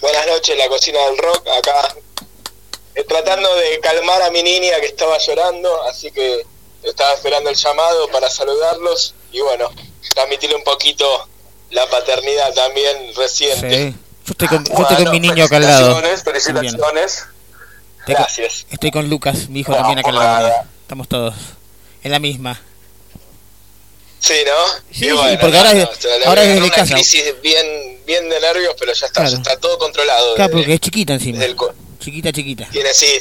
Buenas noches, la cocina del rock, acá tratando de calmar a mi niña que estaba llorando, así que estaba esperando el llamado para saludarlos y bueno, transmitirle un poquito la paternidad también reciente. Sí. Yo estoy con, yo Bueno, estoy con mi niño acá al lado. felicitaciones. Estoy con- Gracias. Estoy con Lucas, mi hijo No, también acá al lado. Estamos todos en la misma. Sí, ¿no? Sí, Y sí, porque ahora es- le ahora es desde una casa. crisis bien, bien de nervios, pero ya está, Claro. ya está todo controlado. Claro, desde- porque es chiquita encima. desde el co- Chiquita, chiquita. Tiene, sí,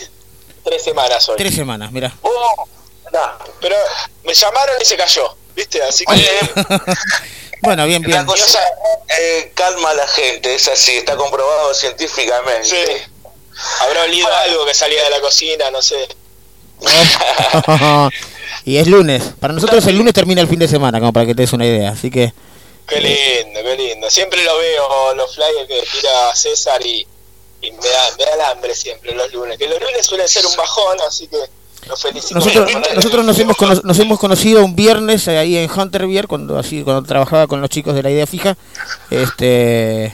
tres semanas hoy. Tres semanas, mira. Oh, nah, pero me llamaron y se cayó, ¿viste? Así que... Bueno, bien, La bien. cosa eh, calma a la gente, es así, está comprobado científicamente. Sí. Habrá olido algo que salía de la cocina, no sé. y es lunes. Para nosotros el lunes termina el fin de semana, como para que te des una idea. Así que Qué lindo, qué lindo. Siempre lo veo, los flyers que tira César y, y me, da, me da el hambre siempre los lunes. Que los lunes suelen ser un bajón, así que los felicito. nosotros, nosotros nos hemos cono- nos hemos conocido un viernes eh, ahí en Hunter Beer cuando así cuando trabajaba con los chicos de la idea fija. Este,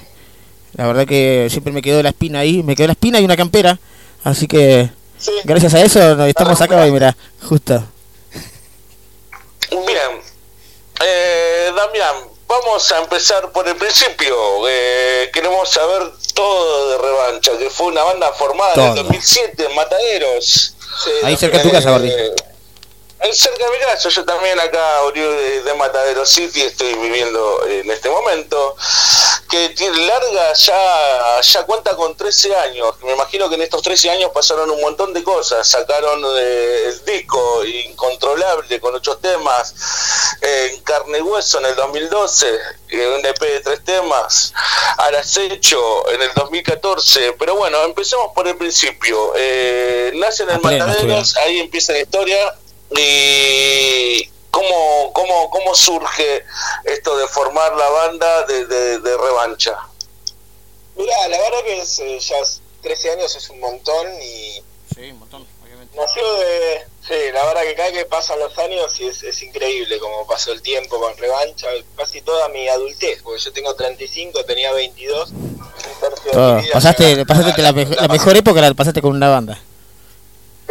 la verdad que siempre me quedó la espina ahí, me quedó la espina y una campera. Así que gracias a eso no, estamos acá y mira, justo. Bien, eh, Damián, vamos a empezar por el principio. Eh, queremos saber todo de Revancha, que fue una banda formada en el Todo. 2007 en Mataderos. Ahí cerca de tu casa, Gordi. Eh, cerca de mi casa, yo también acá, oriundo de, de Matadero City, estoy viviendo en este momento, que tiene larga ya, ya cuenta con 13 años. Me imagino que en estos 13 años pasaron un montón de cosas. Sacaron eh, el disco Incontrolable con ocho temas, eh, en carne y hueso en el 2012, eh, un EP de tres temas, al acecho en el 2014. Pero bueno, empecemos por el principio. Eh, nacen en Mataderos, ahí empieza la historia. Y cómo, cómo, cómo surge esto de formar la banda de, de, de revancha. Mirá, la verdad que es, eh, ya es 13 años es un montón y Sí, un montón, obviamente. nació de... Sí, la verdad que cada que pasan los años y es, es increíble como pasó el tiempo con revancha, casi toda mi adultez, porque yo tengo 35, tenía 22. un tercio de Todo. mi vida Pasaste, ya- pasaste la, mejo- la mejor época la pasaste con una banda.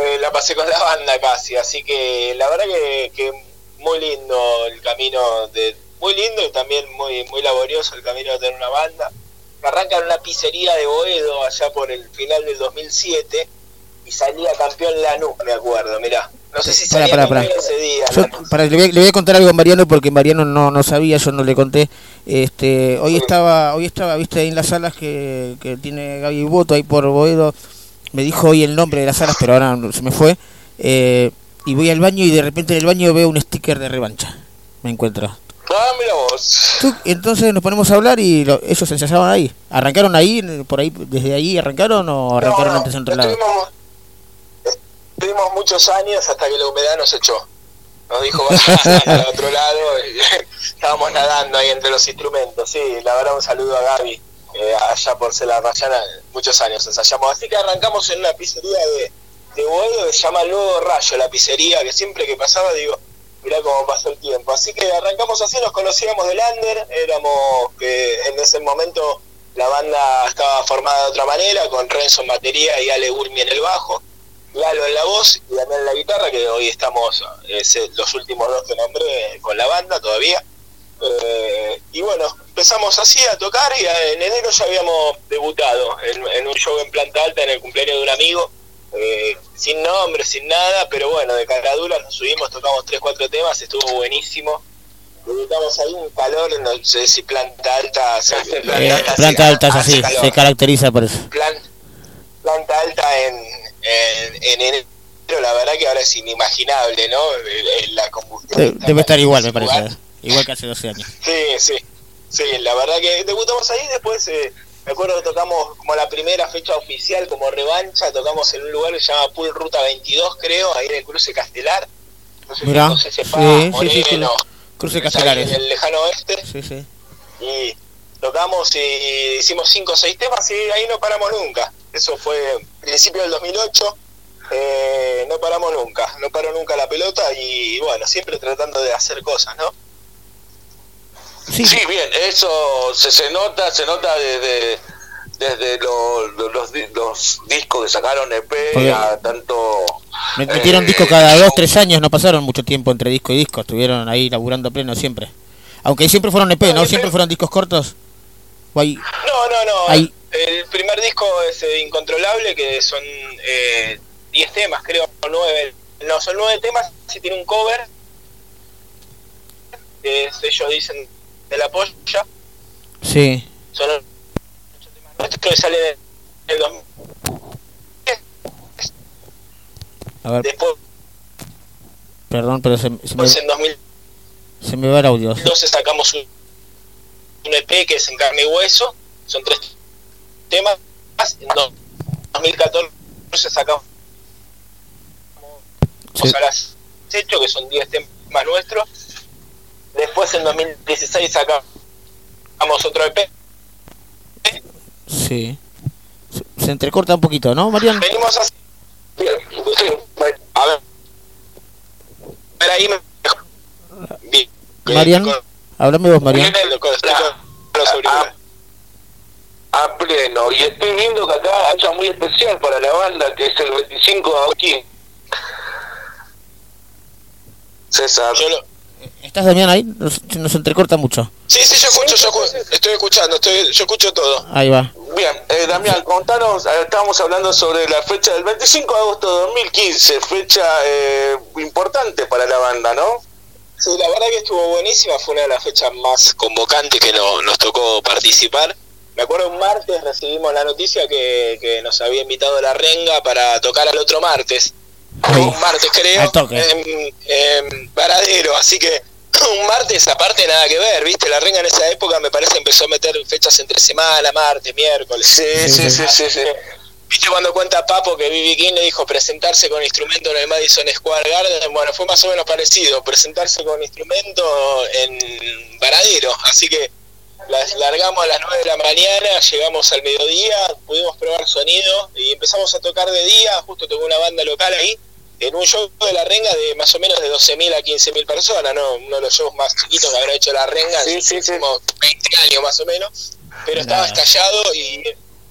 Eh, la pasé con la banda casi, así que la verdad que, que muy lindo el camino de muy lindo y también muy muy laborioso el camino de tener una banda. Arranca en una pizzería de Boedo allá por el final del 2007 y salía campeón Lanús, me acuerdo, mirá. No sé si salía pará, pará. campeón ese día. Yo, para, le, voy, a- le voy a contar algo a Mariano porque Mariano no, no sabía, yo no le conté. Este, hoy estaba, hoy estaba, viste, ahí en las salas que, que tiene Gaby Boto ahí por Boedo. Me dijo hoy el nombre de las salas, pero ahora se me fue. Eh, y voy al baño y de repente en el baño veo un sticker de revancha. Me encuentro. Ah, mira vos. Entonces nos ponemos a hablar y lo- ellos ensayaban ahí. ¿Arrancaron ahí, por ahí, desde ahí arrancaron o arrancaron antes en otro lado? Estuvimos, estuvimos muchos años hasta que la humedad nos echó. Nos dijo, vamos al otro lado. y estábamos nadando ahí entre los instrumentos. Sí, la verdad, un saludo a Gaby. Eh, allá por Cela Rayana, muchos años ensayamos. Así que arrancamos en una pizzería de, de Boedo que se llama Luego Rayo, la pizzería, que siempre que pasaba digo, mirá cómo pasó el tiempo. Así que arrancamos así, nos conocíamos del Lander, éramos que en ese momento la banda estaba formada de otra manera, con Renzo en batería y Ale Urmi en el bajo, Lalo en la voz y Daniel en la guitarra, que hoy estamos, eh, los últimos dos que nombré, con la banda todavía. Eh, y bueno, empezamos así a tocar y en enero ya habíamos debutado en, en un show en planta alta en el cumpleaños de un amigo, eh, sin nombre, sin nada, pero bueno, de caradura nos subimos, tocamos tres, cuatro temas, estuvo buenísimo. Debutamos ahí un calor, no sé si planta alta, se- planta Eh, alta, planta alta es así, calor. se caracteriza por eso. Plan- planta alta en, en, en enero, la verdad que ahora es inimaginable, ¿no? La combustión. De- debe estar igual, me parece. lugar. Igual que hace 12 años. Sí, sí, sí, la verdad que debutamos ahí, después eh, me acuerdo que tocamos como la primera fecha oficial como revancha, tocamos en un lugar que se llama Pool Ruta 22 creo, ahí en el cruce Castelar, no sé Mirá, si sí, sepa, sí, sí, Moreno, cru- cruce ahí Castelares. en el lejano oeste, Sí, sí. y tocamos y hicimos cinco o seis temas y ahí no paramos nunca. Eso fue principio del 2008. eh, no paramos nunca, no paró nunca la pelota y bueno, siempre tratando de hacer cosas, ¿no? Sí, bien, eso se, se nota, se nota desde, desde lo- lo- los, los discos que sacaron EP a tanto... Me- Metieron eh, disco cada dos, tres años, no pasaron mucho tiempo entre disco y disco, estuvieron ahí laburando pleno siempre. Aunque siempre fueron EP, ¿no? Siempre fueron discos cortos. O hay- No, no, no. Ahí. El primer disco es eh, Incontrolable, que son 10 temas, creo, o 9. No, son 9 temas, si tiene un cover. que es, ellos dicen de la polla. Sí. Son 8 temas nuestros que sale en el 2000. A ver, Después, perdón, pero se, se me, pues, en 2012 se me va el audio. sacamos un, un EP que es en carne y hueso. Son 3 temas. En do- 2014 sacamos Sí. a las hecho que son 10 temas nuestros. Después en 2016 sacamos otro EP. Sí. Se, entrecorta un poquito, ¿no, Marian? Venimos así. A ver. A ver ahí me. Bien. Marian, háblame vos, Marian. Bien, loco, estoy con los auriculares. a pleno. Y estoy viendo que acá hay algo muy especial para la banda, que es el 25 de agosto. César. ¿Estás, Damián, ahí? Nos, nos entrecorta mucho. Sí, sí, yo escucho, yo escu- estoy escuchando, estoy, yo escucho todo. Ahí va. Bien, eh, Damián, contanos, eh, estábamos hablando sobre la fecha del 25 de agosto de 2015, fecha eh, importante para la banda, ¿no? Sí, la verdad que estuvo buenísima, fue una de las fechas más convocantes que no- nos tocó participar. Me acuerdo un martes recibimos la noticia que, que nos había invitado la Renga para tocar al otro martes. Un martes creo, en, en Varadero, así que un martes aparte nada que ver, ¿viste? La Renga en esa época me parece empezó a meter fechas entre semana, martes, miércoles. Sí, sí, sí, sí, sí. ¿Viste cuando cuenta Papo que B.B. King le dijo presentarse con instrumento en el Madison Square Garden? Bueno, fue más o menos parecido, presentarse con instrumento en Varadero. Así que las largamos a las 9 de la mañana, llegamos al mediodía, pudimos probar sonido y empezamos a tocar de día, justo tocó una banda local ahí, en un show de la renga de más o menos de 12.000 a 15.000 personas, ¿no? uno de los shows más chiquitos que habrá hecho la renga en los últimos 20 años más o menos, pero estaba estallado y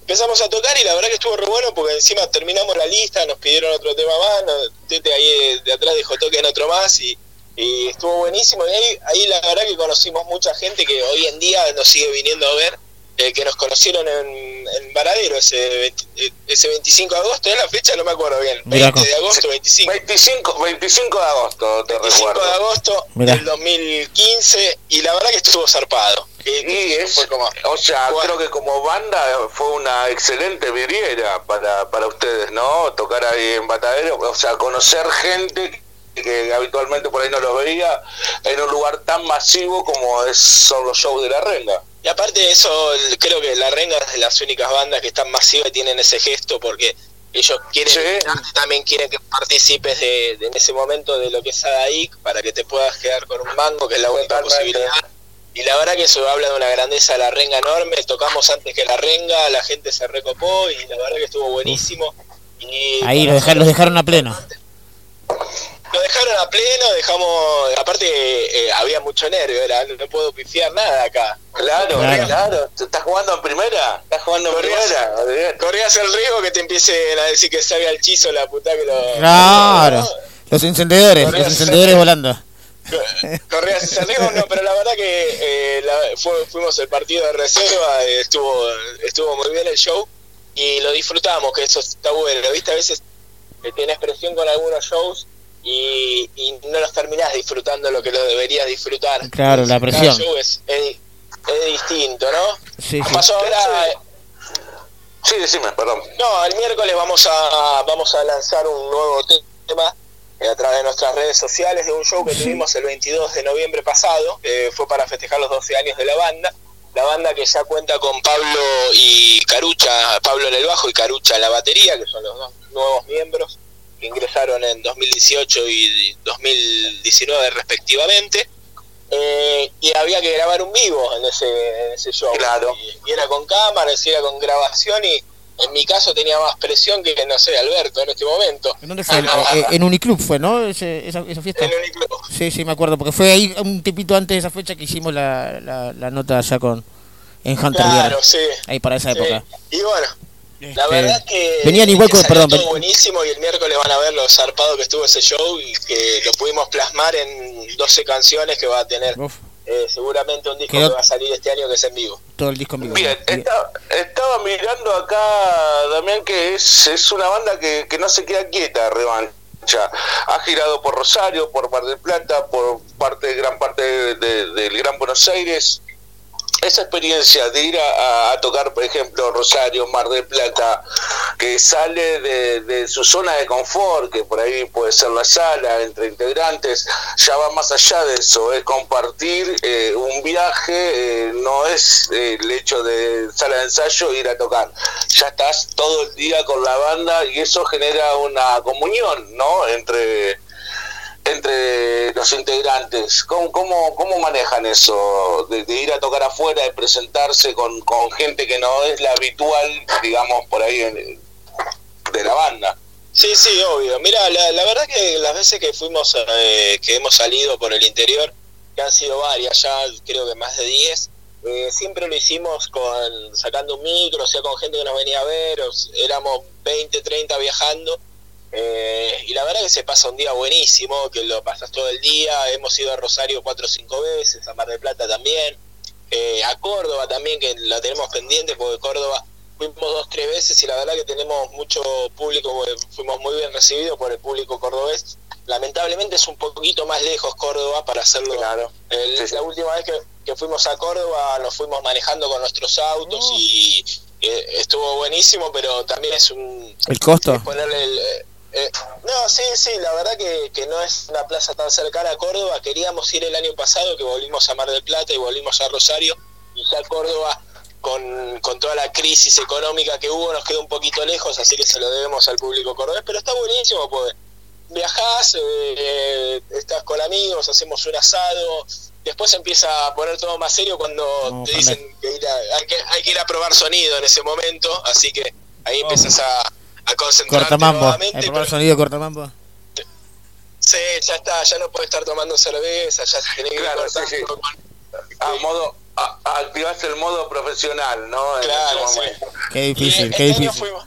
empezamos a tocar y la verdad que estuvo re bueno porque encima terminamos la lista, nos pidieron otro tema más, nos- Tete ahí de, de atrás dijo toquen otro más y, y estuvo buenísimo y ahí, ahí la verdad que conocimos mucha gente que hoy en día nos sigue viniendo a ver, eh, que nos conocieron en, en Varadero ese, 20 eh, ese 25 de agosto, ¿es la fecha? No me acuerdo bien, 20 Mirá, de agosto, 25. 25, 25 de agosto, te 25 recuerdo. de agosto Mirá. del 2015 y la verdad que estuvo zarpado. Y es, o sea, creo que como banda fue una excelente vidriera para, para ustedes, ¿no? Tocar ahí en Batadero, o sea, conocer gente que habitualmente por ahí no los veía en un lugar tan masivo como es, son los shows de la renga. Y aparte de eso, el- creo que La Renga es de las únicas bandas que están masivas y tienen ese gesto porque ellos quieren, invitarte, también quieren que participes de, de en ese momento de lo que es Adaic para que te puedas quedar con un mango, que es la única posibilidad. Y la verdad que eso habla de una grandeza de La Renga enorme. Tocamos antes que La Renga, la gente se recopó y la verdad que estuvo buenísimo. Y Ahí los dejaron, los dejaron a pleno. Nos dejaron a pleno, dejamos, aparte eh, había mucho nervio, era, no puedo pifiar nada acá. Claro, Claro. claro. ¿Estás jugando en primera? ¿Estás jugando en Corrías, primera? corrías el riesgo que te empiecen a decir que salga el chizo la puta que lo... Claro. Los encendedores, los encendedores volando. Corrías ese riesgo, no, pero la verdad que eh, la- fue- fuimos el partido de reserva, estuvo estuvo muy bien el show y lo disfrutamos, que eso está bueno, ¿viste? A veces tienes presión con algunos shows y, y no los terminás disfrutando lo que lo deberías disfrutar. Claro, la Cada presión. show es, es, es distinto, ¿no? Sí, sí. Pasó ahora... Sí, decime, perdón. No, el miércoles vamos a vamos a lanzar un nuevo tema eh, a través de nuestras redes sociales de un show que tuvimos el 22 de noviembre pasado, eh, fue para festejar los 12 años de la banda. La banda que ya cuenta con Pablo y Carucha, Pablo en el bajo y Carucha en la batería, que son los dos nuevos miembros que ingresaron en 2018 y 2019 respectivamente. eh, y había que grabar un vivo en ese, en ese show. Claro. Y, y era con cámara, y era con grabación y en mi caso tenía más presión que, no sé, Alberto en este momento. ¿En dónde fue? Eh, en Uniclub fue, ¿no? Ese- esa, esa fiesta. En Uniclub. Sí, sí, me acuerdo, porque fue ahí un tipito antes de esa fecha que hicimos la, la, la nota allá con en Hunter Claro, Viera. sí. Ahí para esa Sí. época. Y bueno, la Este, verdad es que, venían igual que perdón, todo ven- buenísimo y el miércoles van a ver lo zarpado que estuvo ese show y que lo pudimos plasmar en 12 canciones que va a tener eh, seguramente un disco Quedó- que va a salir este año que es en vivo. Todo el disco en vivo. Bien, está- estaba mirando acá, Damián, que es, es una banda que, que no se queda quieta, Revancha. Ha girado por Rosario, por Mar del Plata, por parte gran parte de- de- del Gran Buenos Aires. Esa experiencia de ir a, a tocar, por ejemplo, Rosario, Mar del Plata, que sale de, su zona de confort, que por ahí puede ser la sala entre integrantes, ya va más allá de eso, es compartir eh, un viaje, eh, no es eh, el hecho de sala de ensayo e ir a tocar, ya estás todo el día con la banda y eso genera una comunión, ¿no? Entre entre los integrantes. ¿Cómo, manejan eso? De, ir a tocar afuera, de presentarse con, gente que no es la habitual, digamos, por ahí en- de la banda. Sí, sí, obvio. Mira, la, verdad que las veces que fuimos, eh, que hemos salido por el interior, que han sido varias, ya creo que más de 10, eh, siempre lo hicimos con sacando un micro, o sea, con gente que nos venía a ver, éramos 20, 30 viajando, eh, y la verdad que se pasa un día buenísimo, que lo pasas todo el día, hemos ido a Rosario cuatro o cinco veces, a Mar del Plata también, eh, a Córdoba también, que la tenemos pendiente, porque Córdoba fuimos dos, tres veces y la verdad que tenemos mucho público, fuimos muy bien recibidos por el público cordobés. Lamentablemente es un poquito más lejos Córdoba para hacerlo. Claro. El- La última vez que, que fuimos a Córdoba nos fuimos manejando con nuestros autos y eh, estuvo buenísimo, pero también es un... ¿El costo? es ponerle el, eh, no, sí, sí, la verdad que, que no es una plaza tan cercana a Córdoba. Queríamos ir el año pasado, que volvimos a Mar del Plata y volvimos a Rosario, y ya Córdoba, con, con toda la crisis económica que hubo, nos quedó un poquito lejos, así que se lo debemos al público cordobés. Pero está buenísimo, pues viajás, eh, estás con amigos, hacemos un asado. Después empieza a poner todo más serio cuando No, te dicen que, ir a- hay, que hay que ir a probar sonido en ese momento, así que ahí empiezas a, a concentrarte Cortamambo. El pero- sonido cortamambo. Sí, ya está, ya no puedes estar tomando cerveza, ya tenés que Claro, sí, sí. A modo, a, a activarse el modo profesional, ¿no? En Claro, ese sí. momento. Qué difícil, Y qué este año difícil. fuimos-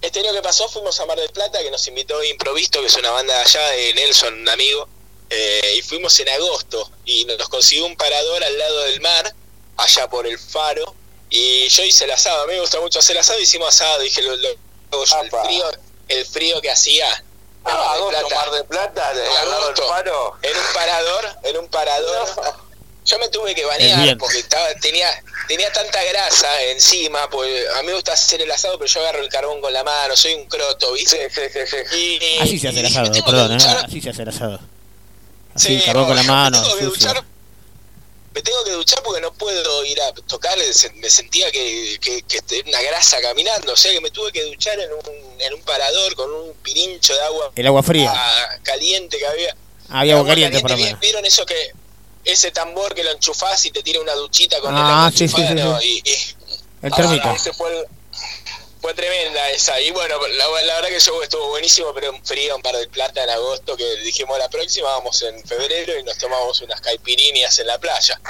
este año que pasó fuimos a Mar del Plata, que nos invitó Improvisto, que es una banda de allá de Nelson, un amigo, eh, y fuimos en agosto, y nos consiguió un parador al lado del mar, allá por el faro, y yo hice el asado, a mí me gusta mucho hacer asado, hicimos asado, dije, lo, lo- el frío, el frío que hacía. en Ah, Mar agosto, Plata. Mar Plata, de- Agosto. En un parador, en un parador. Yo me tuve que El bañar porque estaba, tenía, tenía tanta grasa encima, pues a mí me gusta hacer el asado, pero yo agarro el carbón con la mano, soy un croto, ¿viste? Sí, sí, sí, sí. Y, Así se hace el asado, "Me tengo que perdón, ¿eh? duchar". Así se hace el asado. Sí, Así, carbón con la no, mano, me tengo que sucio. duchar, me tengo que duchar porque no puedo ir a tocar, me sentía que, que, que tenía una grasa caminando, o sea que me tuve que duchar en un, en un parador con un pirincho de agua El agua fría. ah, caliente que había. Había agua caliente, ¿vi- menos. ¿Vieron eso que ese tambor que lo enchufás y te tira una duchita con Ah, el agua sí, sí, sí. Y, y- El Ah, térmico. ese fue, el- tremenda esa. Y bueno, la, la verdad que el estuvo buenísimo, pero frío, un par de plata en agosto, que dijimos la próxima, vamos en febrero y nos tomamos unas caipiriñas en la playa.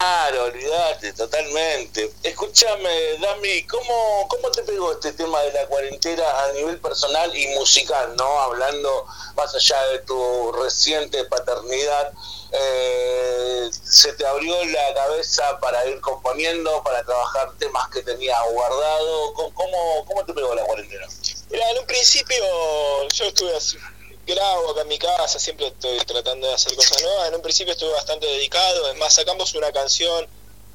Claro, olvídate, totalmente. Escúchame, Dami, ¿cómo, ¿cómo te pegó este tema de la cuarentena a nivel personal y musical, no? Hablando más allá de tu reciente paternidad, eh, ¿se te abrió la cabeza para ir componiendo, para trabajar temas que tenías guardado? ¿Cómo, cómo, cómo te pegó la cuarentena? Mira, en un principio yo estuve así, grabo acá en mi casa, siempre estoy tratando de hacer cosas nuevas. En un principio estuve bastante dedicado, es más, sacamos una canción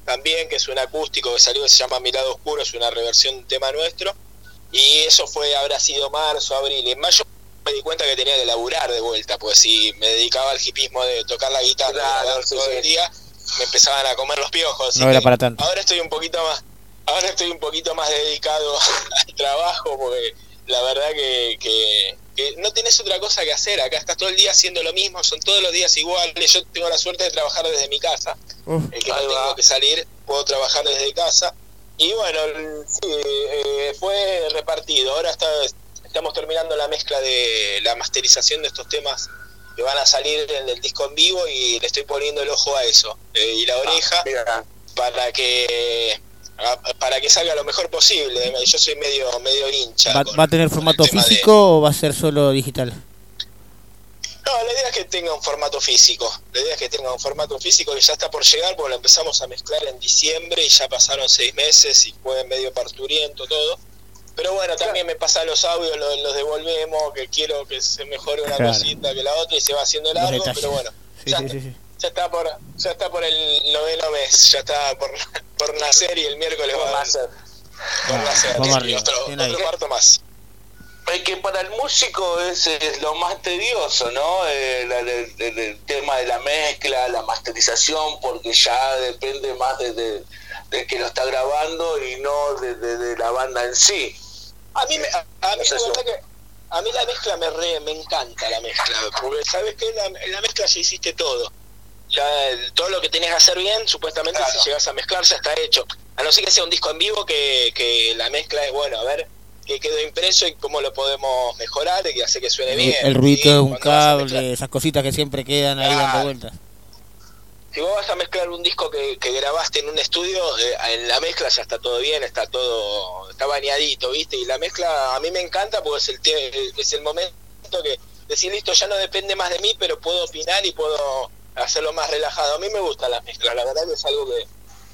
también que es un acústico que salió que se llama Mi lado oscuro, es una reversión de un tema nuestro. Y eso fue, habrá sido marzo, abril. En mayo me di cuenta que tenía que laburar de vuelta, pues si me dedicaba al hipismo de tocar la guitarra Claro, todo sí. el día, me empezaban a comer los piojos. No era para tanto. Ahora estoy un poquito más, ahora estoy un poquito más dedicado al trabajo porque la verdad que, que, que no tenés otra cosa que hacer, acá estás todo el día haciendo lo mismo, son todos los días iguales, yo tengo la suerte de trabajar desde mi casa, el que no tengo que salir, puedo trabajar desde casa, y bueno, sí, eh, fue repartido, ahora está, estamos terminando la mezcla de la masterización de estos temas que van a salir en el disco en vivo y le estoy poniendo el ojo a eso, eh, y la oreja, para que para que salga lo mejor posible, yo soy medio medio hincha. ¿Va, con- va a tener formato de- físico o va a ser solo digital? No, la idea es que tenga un formato físico. La idea es que tenga un formato físico que ya está por llegar, porque lo empezamos a mezclar en diciembre y ya pasaron seis meses y fue medio parturiento todo. Pero bueno, también me pasan los audios, los, los devolvemos, que quiero que se mejore una Claro. cosita que la otra y se va haciendo largo, pero bueno, Sí, ya, sí, sí, sí. Ya está por ya está por el noveno mes, ya está por, por nacer y el miércoles va a nacer. Por nacer, vamos y arriba, otro, parto más. Es que para el músico es, es lo más tedioso, ¿no? El, el- el- el tema de la mezcla, la masterización, porque ya depende más de, de- del que lo está grabando y no de, de- de la banda en sí. A mí, me, a, a mí Es la verdad que a mí la mezcla me re, me encanta la mezcla, porque sabes que la, en la mezcla ya hiciste todo. Ya todo lo que tenés que hacer bien, supuestamente si llegas a mezclar ya está hecho. A no ser que sea un disco en vivo que, que la mezcla es bueno, a ver qué quedó impreso y cómo lo podemos mejorar y hacer que suene El, bien. el ruido de un cable, esas cositas que siempre quedan ahí dando vueltas. si vos vas a mezclar un disco que, que grabaste en un estudio, eh, en la mezcla ya está todo bien, está todo, está bañadito, ¿viste? Y la mezcla a mí me encanta porque es el, es el momento que decir, listo, ya no depende más de mí, pero puedo opinar y puedo hacerlo más relajado. A mí me gusta la mezcla, la verdad que es algo que,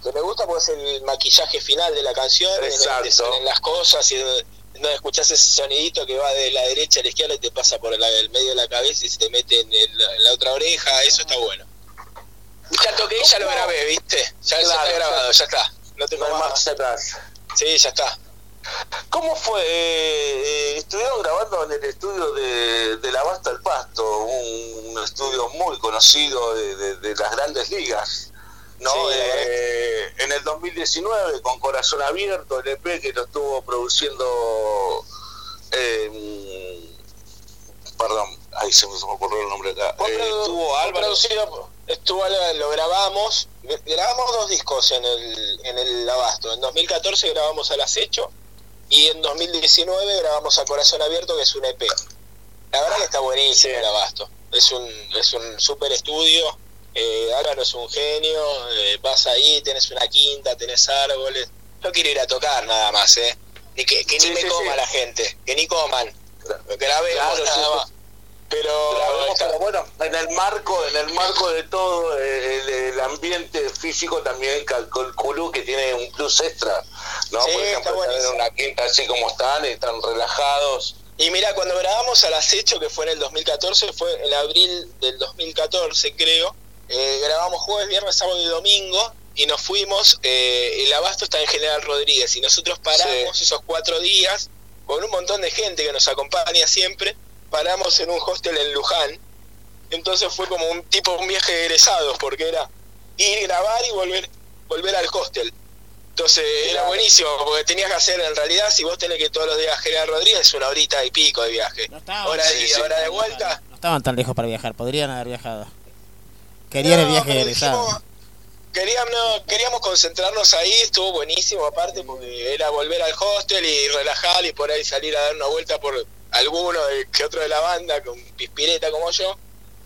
que me gusta porque es el maquillaje final de la canción, en salen las cosas y donde escuchás ese sonidito que va de la derecha a la izquierda y te pasa por el medio de la cabeza y se te mete en, el- en la otra oreja, eso está bueno. Ya toqué y ya lo grabé, ¿viste? Ya, está grabado, ya- está. No tengo No más. marcha atrás. Sí, ya está. ¿Cómo fue? Eh, eh, estuvieron grabando en el estudio de, de La Basta al Pasto, un, un estudio muy conocido de, de- de las grandes ligas. ¿no? Sí, Eh, en el 2019, con Corazón Abierto, el EP que lo estuvo produciendo. eh, perdón, ahí se me ocurrió el nombre acá. Eh, estuvo Álvaro. estuvo, lo grabamos, grabamos dos discos en el, en el Abasto. En 2014 grabamos Al Acecho y en 2019 grabamos A Corazón Abierto, que es un EP. La verdad que está buenísimo el Abasto. Es un, es un super estudio. Eh, Álvaro es un genio. eh, vas ahí, tenés una quinta, tenés árboles. Yo quiero ir a tocar nada más, ¿eh? Ni que, que ni Sí, me coma sí. la gente, que ni coman. Grabemos Claro, nada más. Pero, bueno, en el marco, en el marco de todo, el, el ambiente físico también calculo que tiene un plus extra, ¿no? Sí, Por está ejemplo, buenísimo. tener una quinta así como están, están relajados. Y mira, cuando grabamos al acecho, que fue en el 2014, fue en abril del 2014, creo, eh, grabamos jueves, viernes, sábado y domingo, y nos fuimos, eh, el abasto está en General Rodríguez, y nosotros paramos esos cuatro días con un montón de gente que nos acompaña siempre, paramos en un hostel en Luján, entonces fue como un tipo, un viaje de egresados, porque era ir, grabar y volver, volver al hostel. Entonces era buenísimo, porque tenías que hacer, en realidad, si vos tenés que todos los días General Rodríguez, es una horita y pico de viaje. hora de Sí, hora de vuelta. No estaban tan lejos para viajar, podrían haber viajado. Querían el No, viaje dijimos, Queríamos, no, queríamos concentrarnos ahí, estuvo buenísimo aparte porque era volver al hostel y relajar y por ahí salir a dar una vuelta por alguno de- que otro de la banda, con pispireta como yo,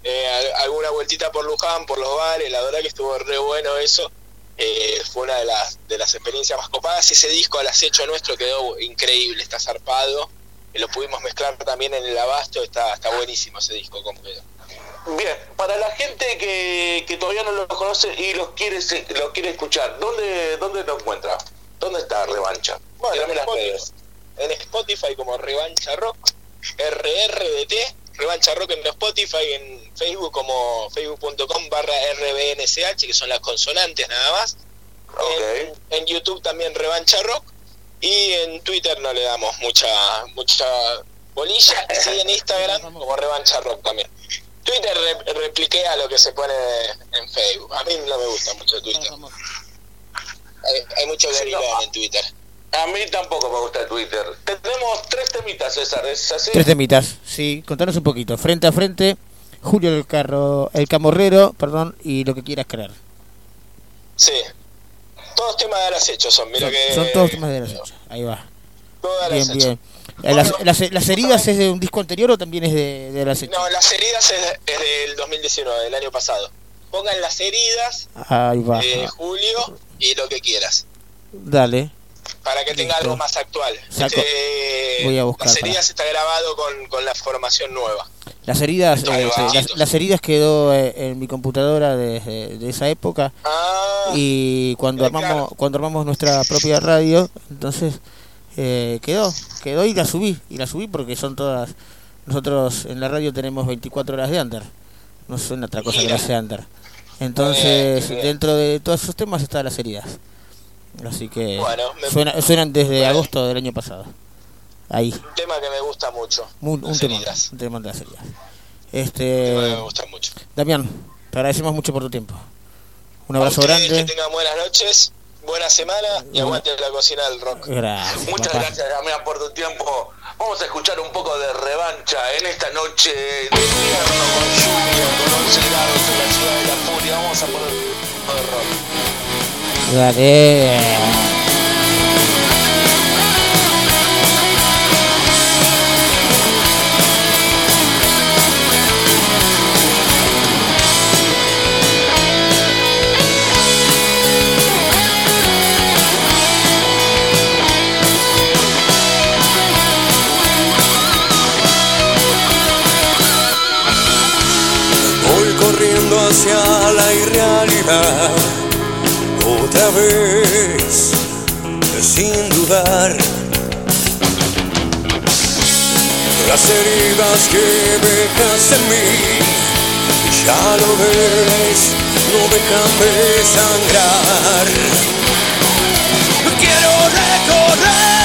eh, al- alguna vueltita por Luján, por los bares, la verdad que estuvo re bueno eso. Eh, fue una de las, de las experiencias más copadas. Ese disco al acecho nuestro quedó increíble, está zarpado. Eh, lo pudimos mezclar también en el abasto, está, está buenísimo ese disco como quedó. Bien, para la gente que, que todavía no lo conoce y los quiere se- lo quiere escuchar, ¿dónde, dónde lo encuentra? ¿Dónde está Revancha? Bueno, en Spotify, en Spotify como Revancha Rock, RRDT, Revancha Rock en Spotify, en Facebook como facebook.com barra RBNCH, que son las consonantes nada más. En, en YouTube también Revancha Rock y en Twitter no le damos mucha mucha bolilla, sí en Instagram como Revancha Rock también. Twitter re- repliqué a lo que se pone en Facebook. A mí no me gusta mucho Twitter. Hay, hay mucho Sí, no, en Twitter. A mí tampoco me gusta Twitter. Tenemos tres temitas, César, ¿es así? Tres temitas, sí, contanos un poquito. Frente a frente, Julio el carro, el camorrero, perdón, y lo que quieras creer. Sí. Todos temas de las hechos son, mira Son, que. son todos temas de las hechas. Ahí va. Todas Bien, las bien. Eh, Las, las, las heridas es de un disco anterior o también es de, de las hechas? No, las heridas es, es del 2019, del año pasado. Pongan las heridas Ahí va. de Julio y lo que quieras. Dale. Para que tenga algo más actual. Saco- Este, Voy a buscar, Las heridas está grabado con, con la formación nueva. Las heridas, eh, va. las, las heridas quedó eh, en mi computadora de, de esa época Ah, y cuando armamos cuando armamos nuestra propia radio, entonces eh, quedó, quedó y la subí y la subí porque son todas nosotros en la radio tenemos 24 horas de under, no suena otra cosa que Mira. la sea under. Entonces Bien, bien. dentro de todos esos temas están las heridas, así que Bueno, me- suena- suenan desde agosto del año pasado. Ahí, Un tema que me gusta mucho. un, tema, heridas. un tema de las heridas. Un tema que me Este, gusta mucho. Damián, te agradecemos mucho por tu tiempo. Un abrazo grande. Que tengan buenas noches, buena semana y aguante la cocina del rock. Gracias. Muchas papá. gracias, Damián, por tu tiempo. Vamos a escuchar un poco de revancha en esta noche de invierno con lluvia, con 11 grados en la ciudad de la furia. Vamos a poner un poco de rock. Corriendo hacia la irrealidad otra vez, sin dudar. Las heridas que dejas en mí, ya lo ves, no dejan de sangrar. Quiero recorrer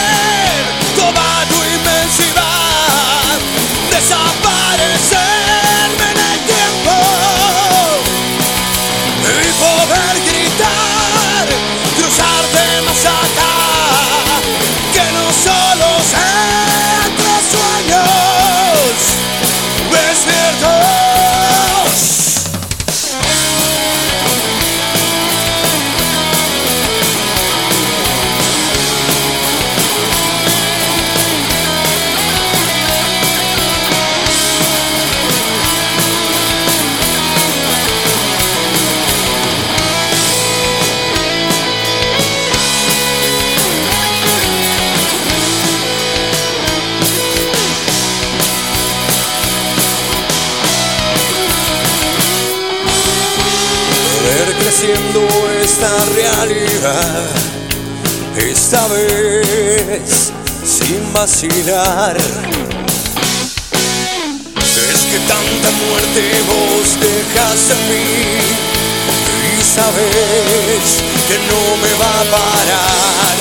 vez sin vacilar. Es que tanta muerte vos dejas en mí y sabes que no me va a parar.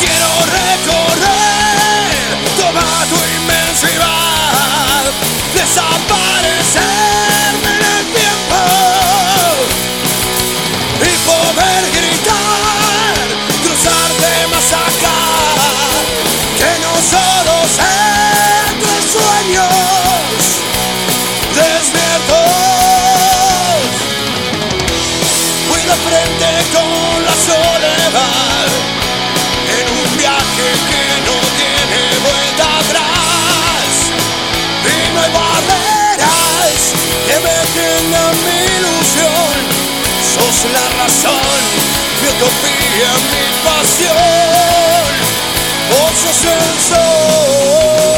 Quiero recorrer toda tu inmensidad, desaparecerme en el tiempo y poder gritar, la razón. Mi utopía mi pasión. Vos sos el sol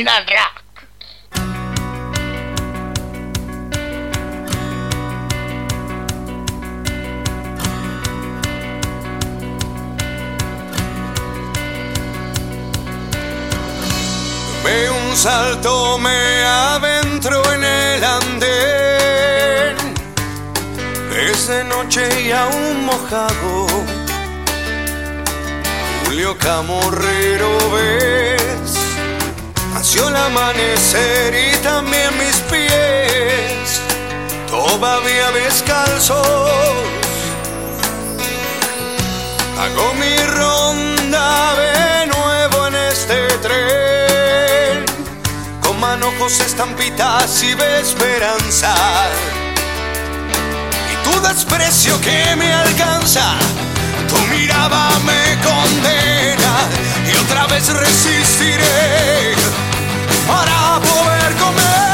Sinatra. Un salto me adentro en el andén. Es noche y aún mojado. Julio Camorrero vio el amanecer y también mis pies, todavía descalzos. Hago mi ronda de nuevo en este tren, con manojos, estampitas y de esperanza. Y tu desprecio que me alcanza, tu mirada me condena y otra vez resistiré para poder comer.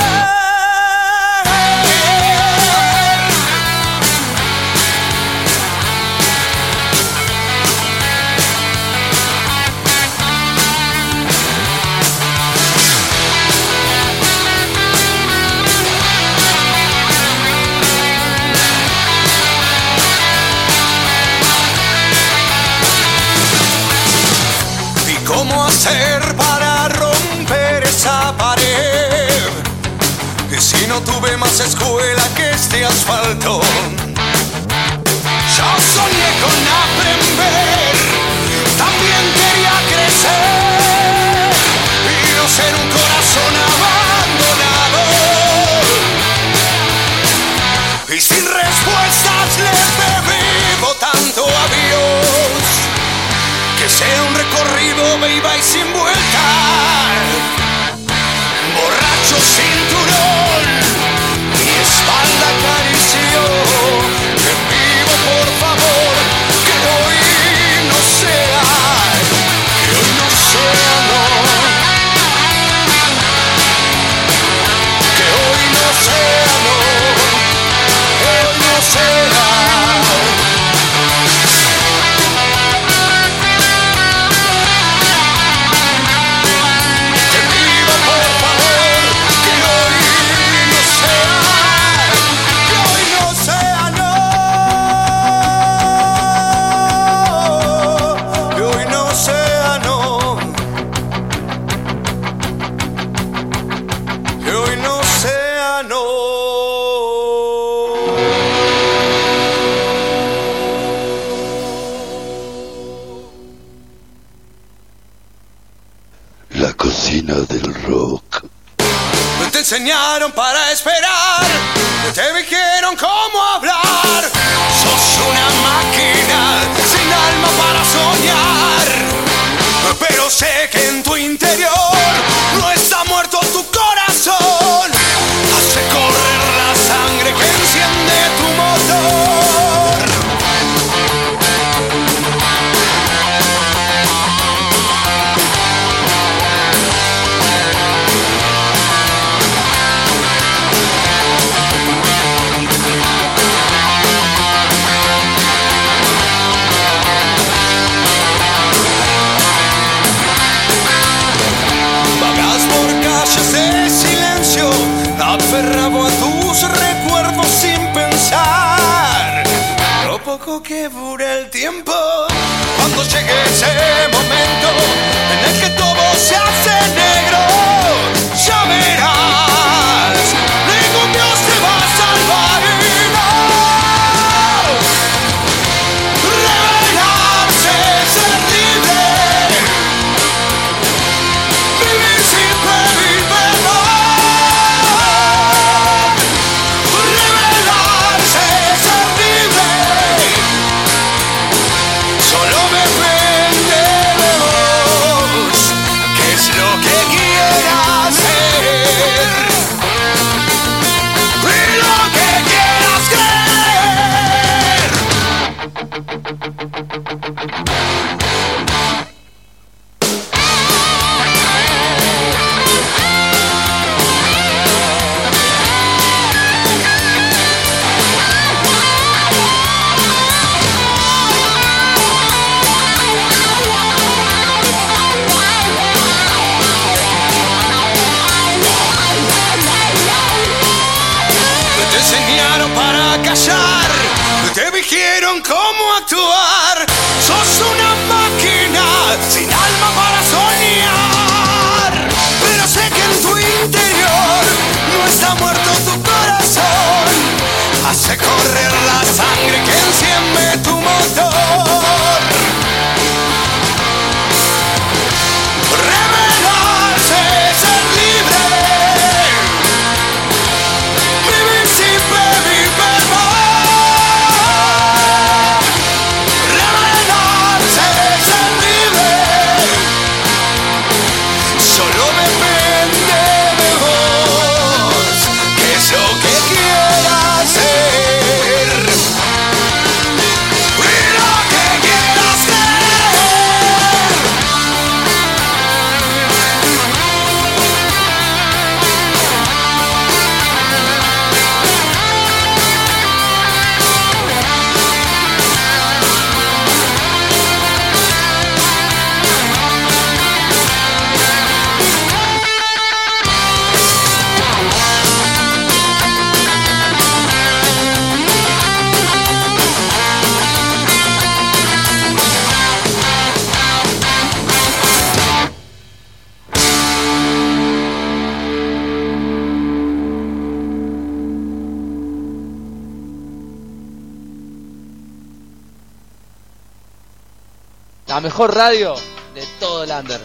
La mejor radio de todo el under.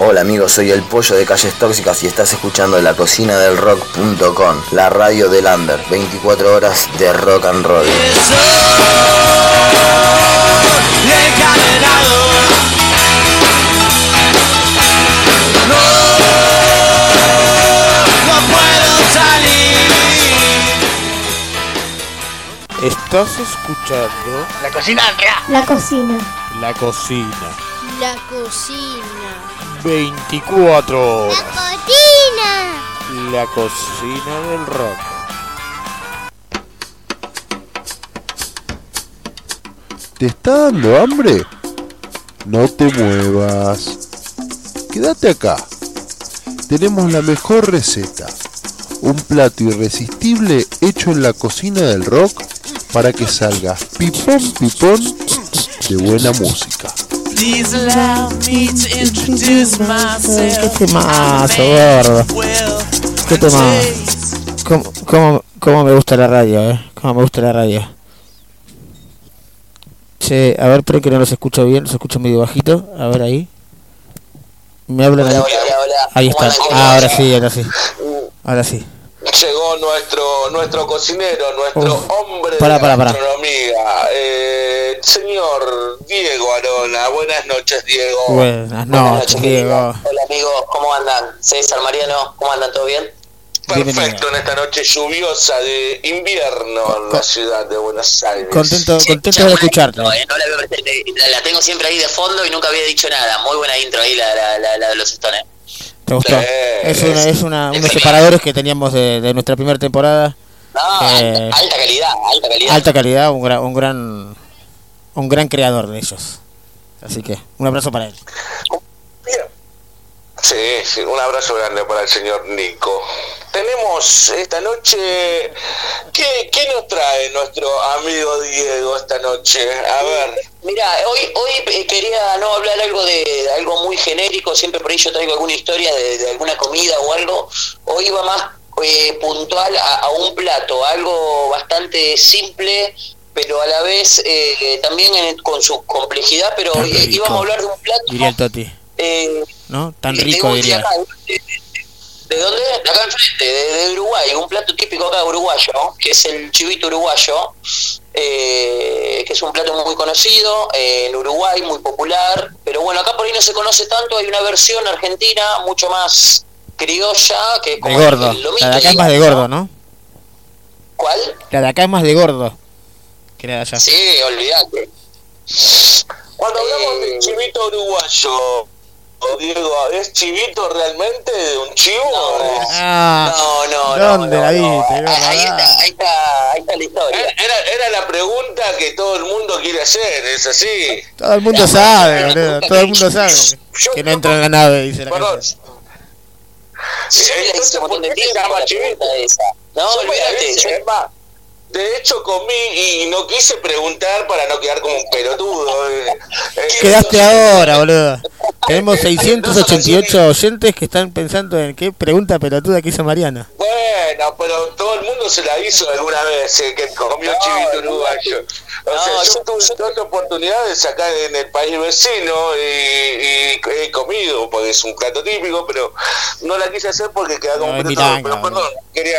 Hola amigos, soy el pollo de Calles Tóxicas y estás escuchando la cocina del rock.com, la radio del under, 24 horas de rock and roll. Estás escuchando La cocina La cocina. la cocina. La cocina. 24 horas. Cocina. La cocina del rock. ¿Te está dando hambre? No te muevas. Quédate acá. Tenemos la mejor receta. Un plato irresistible hecho en la cocina del rock para que salgas pipón pipón de buena música. Please allow me to introduce myself. Qué temazo, gordo. Qué temazo. ¿Cómo, cómo, cómo me gusta la radio, eh? Cómo me gusta la radio. Che, a ver, esperen que no los escucho bien, los escucho medio bajito. A ver ahí. Me hablan ahí. Ahí están. Ah, ahora sí, ahora sí. Ahora sí. Llegó nuestro nuestro cocinero, nuestro Uf. hombre Pará, de pará, pará. gastronomía, eh, señor Diego Arona. Buenas noches, Diego. Buenas noches, Diego. Hola amigos, ¿cómo andan? César, Mariano, ¿cómo andan? ¿Todo bien? Perfecto en esta noche lluviosa de invierno en la ciudad de Buenos Aires. Contento, contento de escucharte. Eh, no la, tengo siempre ahí de fondo y nunca había dicho nada. Muy buena intro ahí la, la, la, la de los Stones. ¿Te gustó? Es, una, es una, unos separadores que teníamos de, de nuestra primera temporada. No, Eh, alta, alta calidad, alta calidad. alta calidad, un gran, un gran, un gran creador de ellos. Así que un abrazo para él. Sí, sí, un abrazo grande para el señor Nico. Tenemos esta noche. ¿Qué, qué nos trae nuestro amigo Diego esta noche? A ver. Mira, hoy hoy eh, quería no hablar algo de algo muy genérico, siempre por ahí yo traigo alguna historia de, de alguna comida o algo. Hoy iba más eh, puntual a, a un plato, algo bastante simple, pero a la vez eh, también en- con su complejidad, pero eh, íbamos a hablar de un plato Diría el Toti. Eh, ¿No? Tan rico, de, diría. acá, de, ¿De dónde? De acá enfrente, de, de Uruguay, un plato típico acá uruguayo, que es el chivito uruguayo, eh, que es un plato muy conocido eh, en Uruguay, muy popular, pero bueno, acá por ahí no se conoce tanto, hay una versión argentina mucho más criolla, que es De como gordo. el lomito, La de acá es más de gordo, ¿no? ¿Cuál? La de acá es más de gordo. Que la de allá. Sí, olvidate. Cuando hablamos Eh, de chivito uruguayo, Diego, ¿es chivito realmente de un chivo? Ah, no, no, no, ¿Dónde no, la viste? Ahí está, ahí está, ahí está la historia. Era, era la pregunta que todo el mundo quiere hacer, ¿es así? Todo el mundo sabe, boludo. Todo el mundo sabe que no entra en la nave, dice la. Sí, Eh, la hice entonces, un ¿por montón de qué se tiempo chivito? esa. No, Yo olvídate. yo- más, de hecho comí y no quise preguntar para no quedar como un pelotudo. eh. Eh, Quedaste ahora, boludo. Tenemos 688 oyentes que están pensando en qué pregunta pelotuda que hizo Mariana. Bueno, pero todo el mundo se la hizo alguna vez, eh, que comió chivito uruguayo. O sea, yo tuve dos oportunidades acá en el país vecino y, y he comido, porque es un plato típico, pero no la quise hacer porque queda como No, es pelotudo. Pero perdón, quería,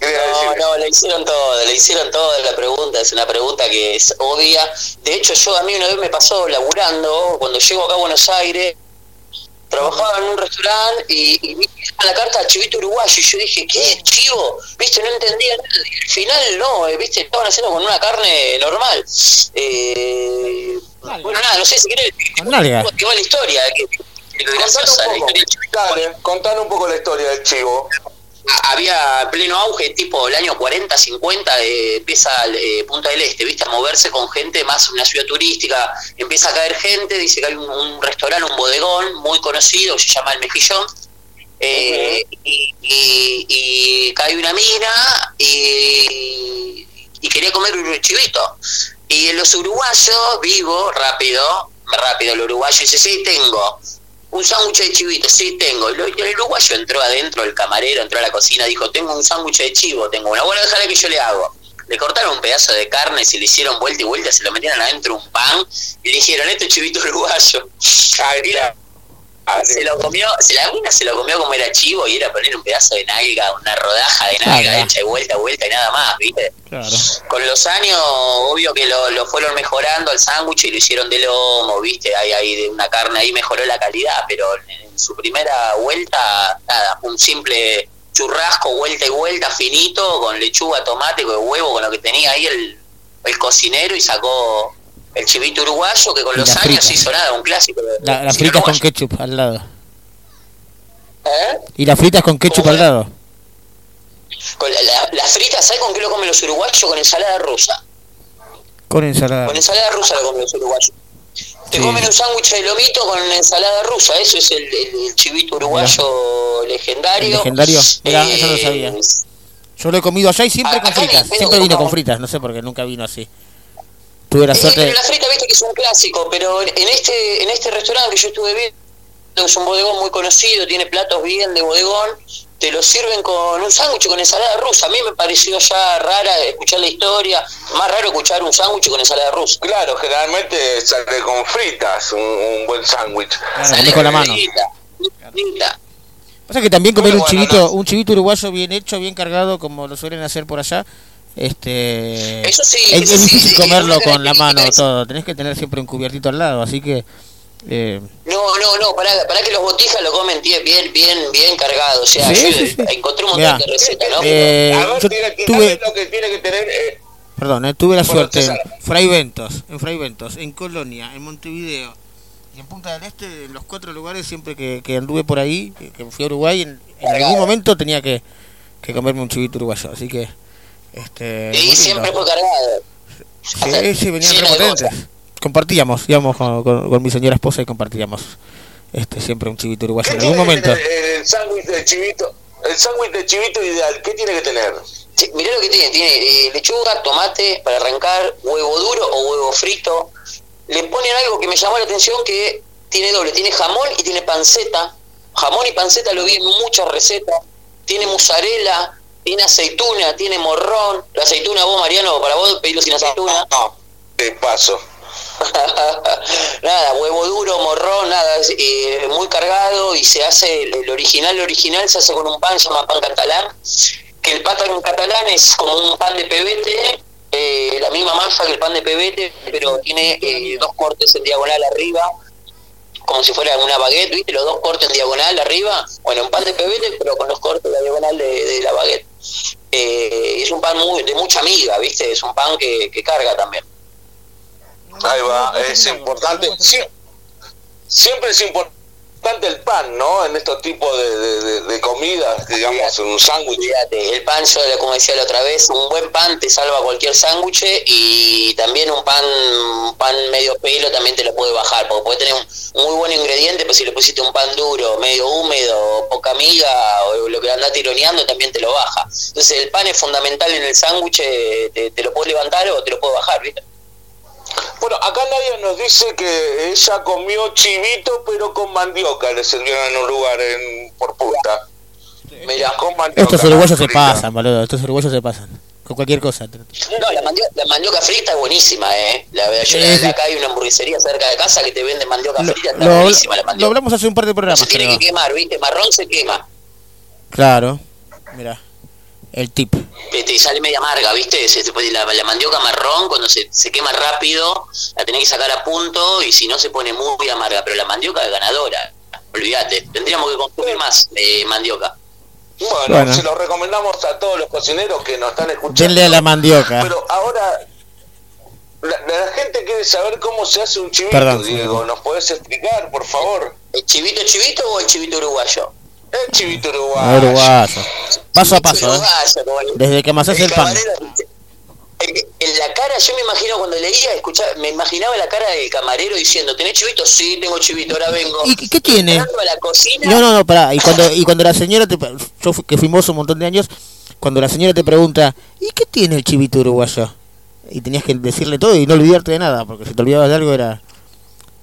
No, no, le hicieron todo, le hicieron todo la pregunta, es una pregunta que es obvia. De hecho, yo a mí una vez me pasó laburando, cuando llego acá a Buenos Aires, trabajaba en un restaurante y, y vi a la carta chivito uruguayo y yo dije, ¿qué? ¿Chivo? ¿Viste? No entendía nada. Y al final no, eh, ¿viste? Estaban haciendo con una carne normal. Eh, bueno, nada, no sé si querés. Con nalga. ¿Qué va la. Dale, contanos un poco la historia del chivo. Había pleno auge, tipo el año 40, 50, eh, empieza eh, Punta del Este, ¿viste? A moverse con gente más una ciudad turística, empieza a caer gente, dice que hay un, un restaurante, un bodegón muy conocido, se llama El Mejillón, eh, y, y- y cae una mina y, y quería comer un chivito. Y en los uruguayos, vivo, rápido, rápido el uruguayo dice, sí, tengo. Un sándwich de chivito, sí, tengo. Y el uruguayo entró adentro, el camarero entró a la cocina, dijo, tengo un sándwich de chivo, tengo una. Bueno, déjale que yo le hago. Le cortaron un pedazo de carne, se le hicieron vuelta y vuelta, se lo metieron adentro un pan y le dijeron, esto es chivito uruguayo. Mira, se lo comió, se la mina se lo comió como era chivo y era poner un pedazo de nalga, una rodaja de nalga Claro. hecha y vuelta, vuelta y nada más, ¿viste? Claro. Con los años, obvio que lo, lo fueron mejorando al sándwich y lo hicieron de lomo, ¿viste? Hay, hay de una carne ahí mejoró la calidad, pero en su primera vuelta, nada, un simple churrasco, vuelta y vuelta, finito, con lechuga, tomate, con huevo, con lo que tenía ahí el, el cocinero y sacó el chivito uruguayo que con los años fritas. hizo nada, un clásico. de- La- las fritas con ketchup al lado. ¿Eh? Y las fritas con ketchup al lado. Con la- la- las fritas, ¿sabes con qué lo comen los uruguayos? Con ensalada rusa. Con ensalada. Con ensalada rusa lo comen los uruguayos. Te Sí. comen un sándwich de lomito con ensalada rusa, eso es el, chivito uruguayo legendario. ¿Legendario? Mirá, eso no Eh, sabía. Yo lo he comido allá y siempre con fritas. Siempre vino no. con fritas, no sé por qué nunca vino así. Tuve la eh, suerte. pero la frita, viste que es un clásico, pero en este en este restaurante que yo estuve viendo, es un bodegón muy conocido, tiene platos bien de bodegón, te lo sirven con un sándwich con ensalada rusa. A mí me pareció ya rara escuchar la historia, más raro escuchar un sándwich con ensalada rusa. Claro, generalmente sale con fritas un, un buen sándwich. Claro, con la mano. Frita, frita. Pasa que también comer un Bueno, chivito, no. un chivito uruguayo bien hecho, bien cargado, como lo suelen hacer por allá, este Eso sí, es, eso es sí, difícil sí, comerlo con la mano es- todo, tenés que tener siempre un cubiertito al lado, así que eh, No, no, no, para, para que los botijas lo comen bien, bien, bien cargado. O sea, Sí, yo sí, sí. encontré un montón Mirá. de recetas, ¿no? Eh, a ver, yo tiene que- a tuve- ver lo que tiene que tener. eh, Perdón, eh, tuve la Bueno, suerte en. Fray Ventos, en Fray Ventos, en Colonia, en Montevideo y en Punta del Este, en los cuatro lugares siempre que, que anduve por ahí, que, que fui a Uruguay, en, en algún momento tenía que, que comerme un chivito uruguayo, así que este y siempre fue cargado. Sí, sí, venían Lleno de repotentes. Compartíamos, íbamos con, con- con mi señora esposa y compartíamos este siempre un chivito uruguayo ¿Qué en algún momento. el sándwich de chivito? El sándwich de chivito ideal, ¿qué tiene que tener? Sí, mirá lo que tiene, tiene eh, lechuga, tomate para arrancar, huevo duro o huevo frito. Le ponen algo que me llamó la atención que tiene doble, tiene jamón y tiene panceta. Jamón y panceta lo vi en muchas recetas. Tiene mozzarella, tiene aceituna, tiene morrón. La aceituna vos, Mariano, para vos pedilo sin aceituna. No, te paso. nada, huevo duro, morrón, nada, eh, muy cargado y se hace, el, el original, el original se hace con un pan, se llama pan catalán, que el pan catalán es como un pan de pebete, eh, la misma masa que el pan de pebete, pero tiene eh, dos cortes en diagonal arriba, como si fuera una baguette, ¿viste? Los dos cortes en diagonal arriba, bueno, un pan de pebete, pero con los cortes en la diagonal de, de la baguette. Eh, es un pan muy, de mucha miga, ¿viste? Es un pan que, que carga también. Ahí va, es importante. Sie- Siempre es importante el pan, ¿no? En estos tipos de, de, de- comidas, digamos, un sándwich. El pan, yo como decía la otra vez, un buen pan te salva cualquier sándwich y también un pan un pan medio pelo también te lo puede bajar, porque puede tener un muy buen ingrediente, pero si le pusiste un pan duro, medio húmedo, poca miga o lo que andás tironeando también te lo baja. Entonces el pan es fundamental en el sándwich, eh, te, te lo puede levantar o te lo puede bajar, ¿viste? Bueno, acá nadie nos dice que ella comió chivito, pero con mandioca le sirvieron en un lugar en, por punta. Mira, con mandioca. Estos uruguayos se pasan, boludo. Estos uruguayos se pasan. Con cualquier cosa. No, la mandioca, la mandioca frita es buenísima, ¿eh? La, yo, Sí, la- sí. acá hay una hamburguesería cerca de casa que te vende mandioca Lo, frita, está lo- buenísima la lo mandioca. hablamos hace un par de programas, Se tiene creo. que quemar, ¿viste? Marrón se quema. Claro. Mira. El tip. Este, y sale media amarga, ¿viste? Se, se puede- la, la mandioca marrón, cuando se, se quema rápido, la tenés que sacar a punto y si no se pone muy amarga. Pero la mandioca es ganadora. Olvídate. Tendríamos que consumir más eh, mandioca. Bueno, Bueno. se lo recomendamos a todos los cocineros que nos están escuchando. Denle a la mandioca. Pero ahora, la, la gente quiere saber cómo se hace un chivito, Perdón, Diego. ¿Nos podés explicar, por favor? ¿El chivito chivito o el chivito uruguayo? El chivito uruguayo. uruguayo. Paso a paso, ¿eh? Uruguayo, el- Desde que amasás el pan. camarero, el- En la cara, yo me imagino cuando leía, escuchaba, me imaginaba la cara del camarero diciendo, ¿tenés chivito? Sí, tengo chivito, ahora vengo. ¿Y qué tiene? A la cocina, No, no, no, pará. Y cuando, y cuando la señora te. Yo fui- que fuimos un montón de años. Cuando la señora te pregunta, ¿y qué tiene el chivito uruguayo? Y tenías que decirle todo y no olvidarte de nada, porque si te olvidabas de algo era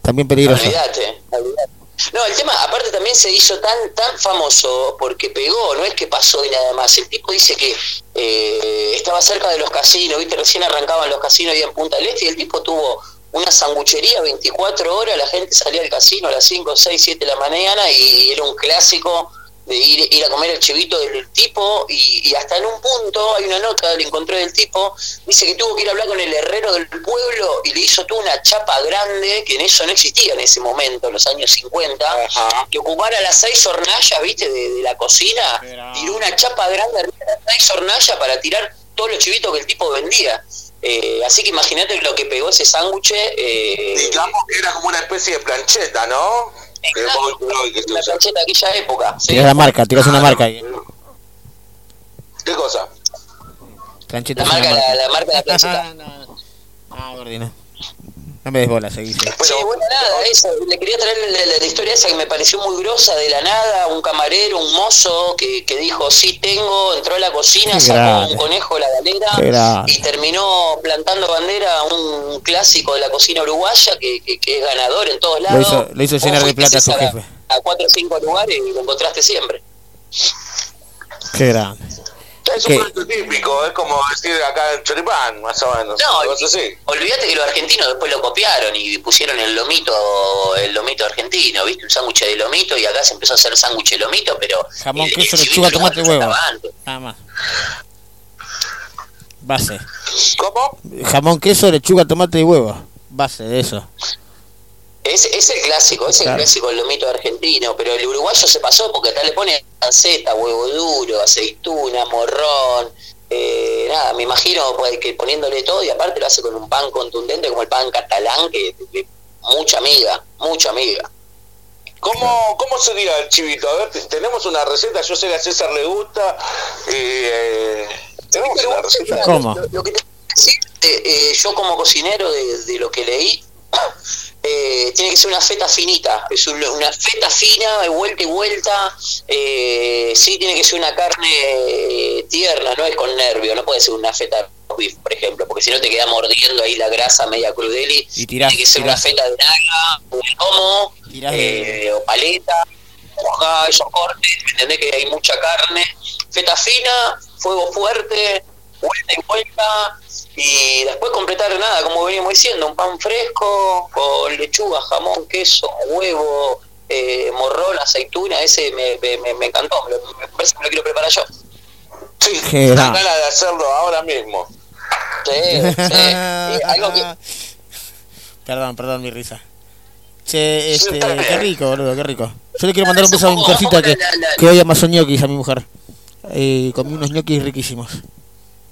también peligroso. Olvídate, olvídate. No, el tema, aparte también se hizo tan tan famoso porque pegó, no es que pasó y nada más. El tipo dice que eh, estaba cerca de los casinos, viste, recién arrancaban los casinos ahí en Punta del Este y el tipo tuvo una sanguchería 24 horas, la gente salía al casino a las 5, 6, 7 de la mañana y era un clásico de ir, ir a comer el chivito del tipo y, y hasta en un punto hay una nota le encontré del tipo dice que tuvo que ir a hablar con el herrero del pueblo y le hizo toda una chapa grande que en eso no existía en ese momento en los años 50 que ocupara las seis hornallas viste de, de la cocina tiró una chapa grande arriba de las seis hornallas para tirar todos los chivitos que el tipo vendía. Eh, así que imagínate lo que pegó ese sándwich eh, Digamos que era como una especie de plancheta, ¿no? Que la de aquella época ¿sí? Tirás la marca, tirás una marca ahí. ¿Qué cosa? Plancheta la marca, la, marca. la marca de la plancheta Ah, gordino. No me des bola, seguí. seguí. Sí, bueno, nada, eso, le quería traer la, la- la historia esa que me pareció muy grosa de la nada, un camarero, un mozo que, que dijo, sí tengo, entró a la cocina, Qué sacó grande. un conejo de la galera y terminó plantando bandera a un clásico de la cocina uruguaya que, que, que es ganador en todos Lo lados. hizo, lo hizo llenar de plata a su jefe. A, a cuatro o cinco lugares y lo encontraste siempre. Qué grande. Es un plato típico, es como decir acá en Choripán, más o menos. No, algo así. Olvídate que los argentinos después lo copiaron y pusieron el lomito, el lomito argentino, ¿viste? Un sándwich de lomito y acá se empezó a hacer sándwich de lomito, pero Jamón, el- queso, el lechuga, tomate, huevo. Nada más. Base. ¿Cómo? Jamón, queso, lechuga, tomate y huevo. Base de eso. Es, es el clásico, es Claro. el clásico el lomito argentino, pero el uruguayo se pasó porque acá le pone panceta, huevo duro, aceituna, morrón, eh, nada, me imagino pues, que poniéndole todo y aparte lo hace con un pan contundente como el pan catalán, que que- mucha amiga, mucha amiga. ¿Cómo, ¿Cómo sería el chivito? A ver, tenemos una receta, yo sé que a César le gusta. y, eh, tenemos una receta. ¿Cómo? Lo, lo que te decir, eh, eh, yo como cocinero de, de lo que leí, eh, tiene que ser una feta finita, es un- una feta fina, de vuelta y vuelta, eh, sí tiene que ser una carne eh, tierna, no es con nervio, no puede ser una feta beef, por ejemplo, porque si no te queda mordiendo ahí la grasa media crudeli, Y tirás, tiene que ser tirás. una feta de naga, o de lomo, de- eh, o paleta, mojada, esos cortes, ¿me entendés que hay mucha carne? Feta fina, fuego fuerte, vuelta y vuelta, y después completar nada, como veníamos diciendo, un pan fresco, con lechuga, jamón, queso, huevo, eh, morrón, aceituna, ese me, me, me- me encantó, me, parece que me lo quiero preparar yo. Sí, grande. ganas de hacerlo ahora mismo. Sí, sí. Algo que, Perdón, perdón mi risa. Che, este, qué rico, boludo, qué rico. Yo le quiero mandar un Eso beso a mi mujercita que, que hoy amasó ñoquis a mi mujer. Eh, comí unos ñoquis riquísimos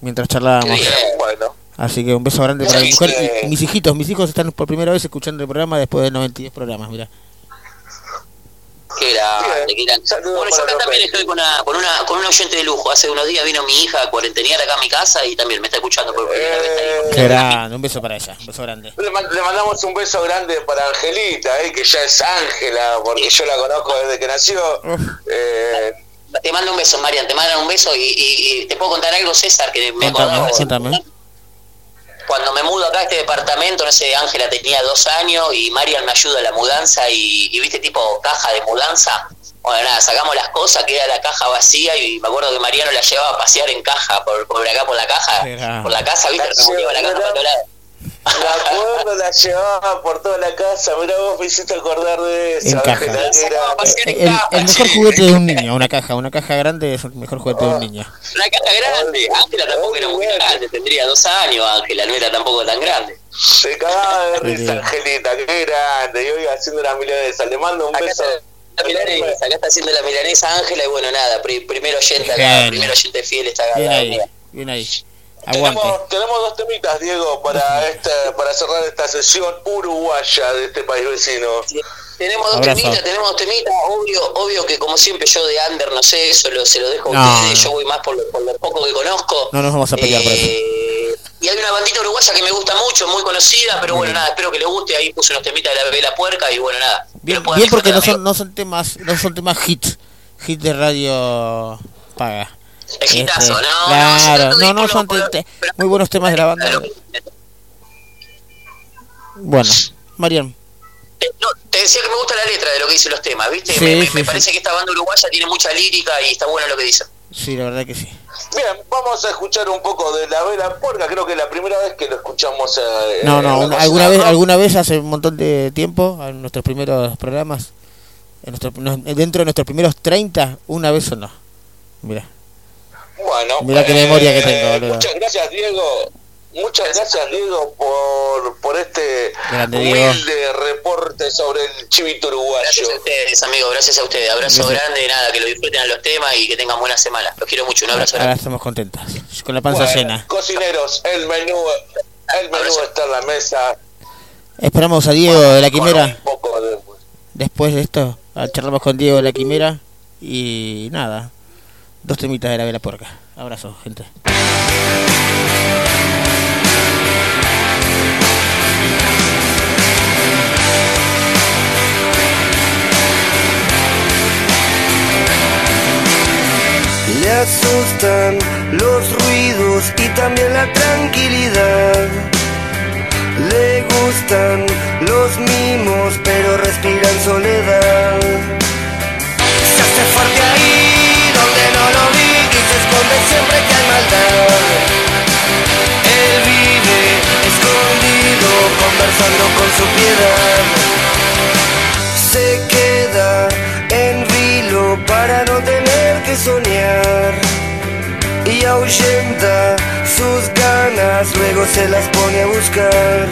mientras charlábamos. Bueno, Así que un beso grande para mi mujer y, y mis hijitos. Mis hijos están por primera vez escuchando el programa después de 92 programas, mira. Qué grande, qué grande. Bueno, yo acá también estoy con una, con una, con un oyente de lujo. Hace unos días vino mi hija a cuarentenear acá a mi casa y también me está escuchando por primera vez ahí. Qué grande, un beso para ella, un beso grande. Le, le mandamos un beso grande para Angelita, eh, que ya es Ángela, porque yo la conozco desde que nació. Eh, Te mando un beso, Marian, te mandan un beso y, y- y te puedo contar algo, César, que me acordaba. cuéntame. Cuando me mudo acá a este departamento, no sé, Ángela tenía dos años y Marian me ayuda a la mudanza y, y viste tipo caja de mudanza. Bueno, nada, sacamos las cosas, queda la caja vacía y me acuerdo que Mariano la llevaba a pasear en caja por, por acá, por la caja, Era- por la casa, viste, La caja para todos lados. La acuerdo, la llevaba por toda la casa. Mirá, vos me hiciste acordar de eso. En caja. El, el mejor juguete de un niño, una caja, una caja grande es el mejor juguete de un niño. Una caja grande, Ángela tampoco era muy grande, tendría dos años Ángela, no era tampoco tan grande. Se cagaba de risa. Angelita, qué grande. Y hoy haciendo una milanesa. Le mando un Acá beso. está la milanesa, acá está haciendo la milanesa Ángela y bueno, nada, pri- primero oyente acá, primero oyente fiel está acá. Bien ahí, bien ahí. Tenemos, tenemos dos temitas, Diego, para esta, para cerrar esta sesión uruguaya de este país vecino. Tenemos dos Abrazo. temitas, tenemos dos temitas, obvio, obvio que como siempre yo de under no sé, eso lo, se lo dejo a No, ustedes, yo voy más por lo, por lo poco que conozco. No nos vamos a pelear por eso. Eh, y hay una bandita uruguaya que me gusta mucho, muy conocida, pero bueno, nada, espero que le guste, ahí puse unos temitas de la Vela Puerca y bueno, nada. Bien, porque no son, no son temas, no son temas hits, hits de radio paga. Este, no, no, claro, no, no, son te- te- muy buenos temas de la banda. Bueno, Marian, Te decía que me gusta la letra de lo que dicen los temas, ¿viste? Sí, me me- sí, me sí. parece que esta banda uruguaya tiene mucha lírica y está bueno lo que dice. sí, la verdad que sí. Bien, vamos a escuchar un poco de la vela puerca. Creo que es la primera vez que lo escuchamos. eh, No, en no, una- cocina alguna vez, alguna vez hace un montón de tiempo, en nuestros primeros programas, en nuestro- no- dentro de nuestros primeros 30, una vez o no. Mira, Bueno, Mirá qué memoria que tengo, boludo. Muchas gracias, Diego. Muchas gracias, Diego, por, por este Grande, Diego. humilde reporte sobre el chivito uruguayo. Gracias a ustedes, amigos, gracias a ustedes. Abrazo Gracias. grande, nada, que lo disfruten a los temas y que tengan buena semana. Los quiero mucho, un abrazo ahora grande. estamos contentos, con la panza Bueno, llena. Cocineros, el menú, el menú está en la mesa. Esperamos a Diego de la Quimera. un poco de- Después de esto, charlamos con Diego de la Quimera y nada, dos temitas de la vela puerca. Abrazo, gente. Le asustan los ruidos y también la tranquilidad. Le gustan los mimos, pero respira en soledad. Siempre que hay maldad. Él vive escondido, conversando con su piedad. Se queda en vilo para no tener que soñar y ahuyenta sus ganas, luego se las pone a buscar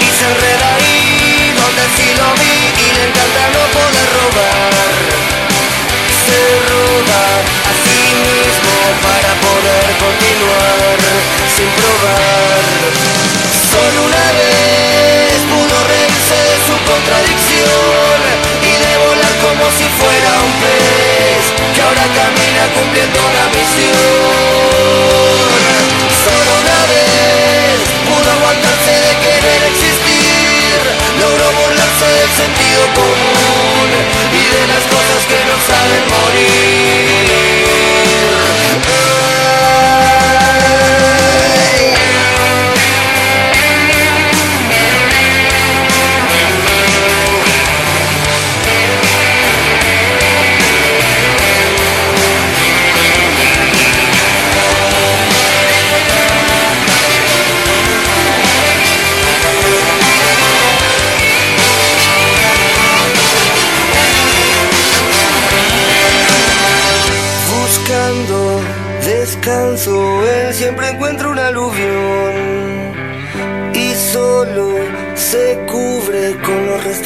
y se enreda ahí donde sí lo vi y le encanta no poder robar. Se roba a sí mismo para poder continuar sin probar. Solo una vez pudo reírse de su contradicción y de volar como si fuera un pez que ahora camina cumpliendo la misión. Solo una vez pudo aguantarse de querer existir, logró burlarse del sentido común las cosas que no saben morir.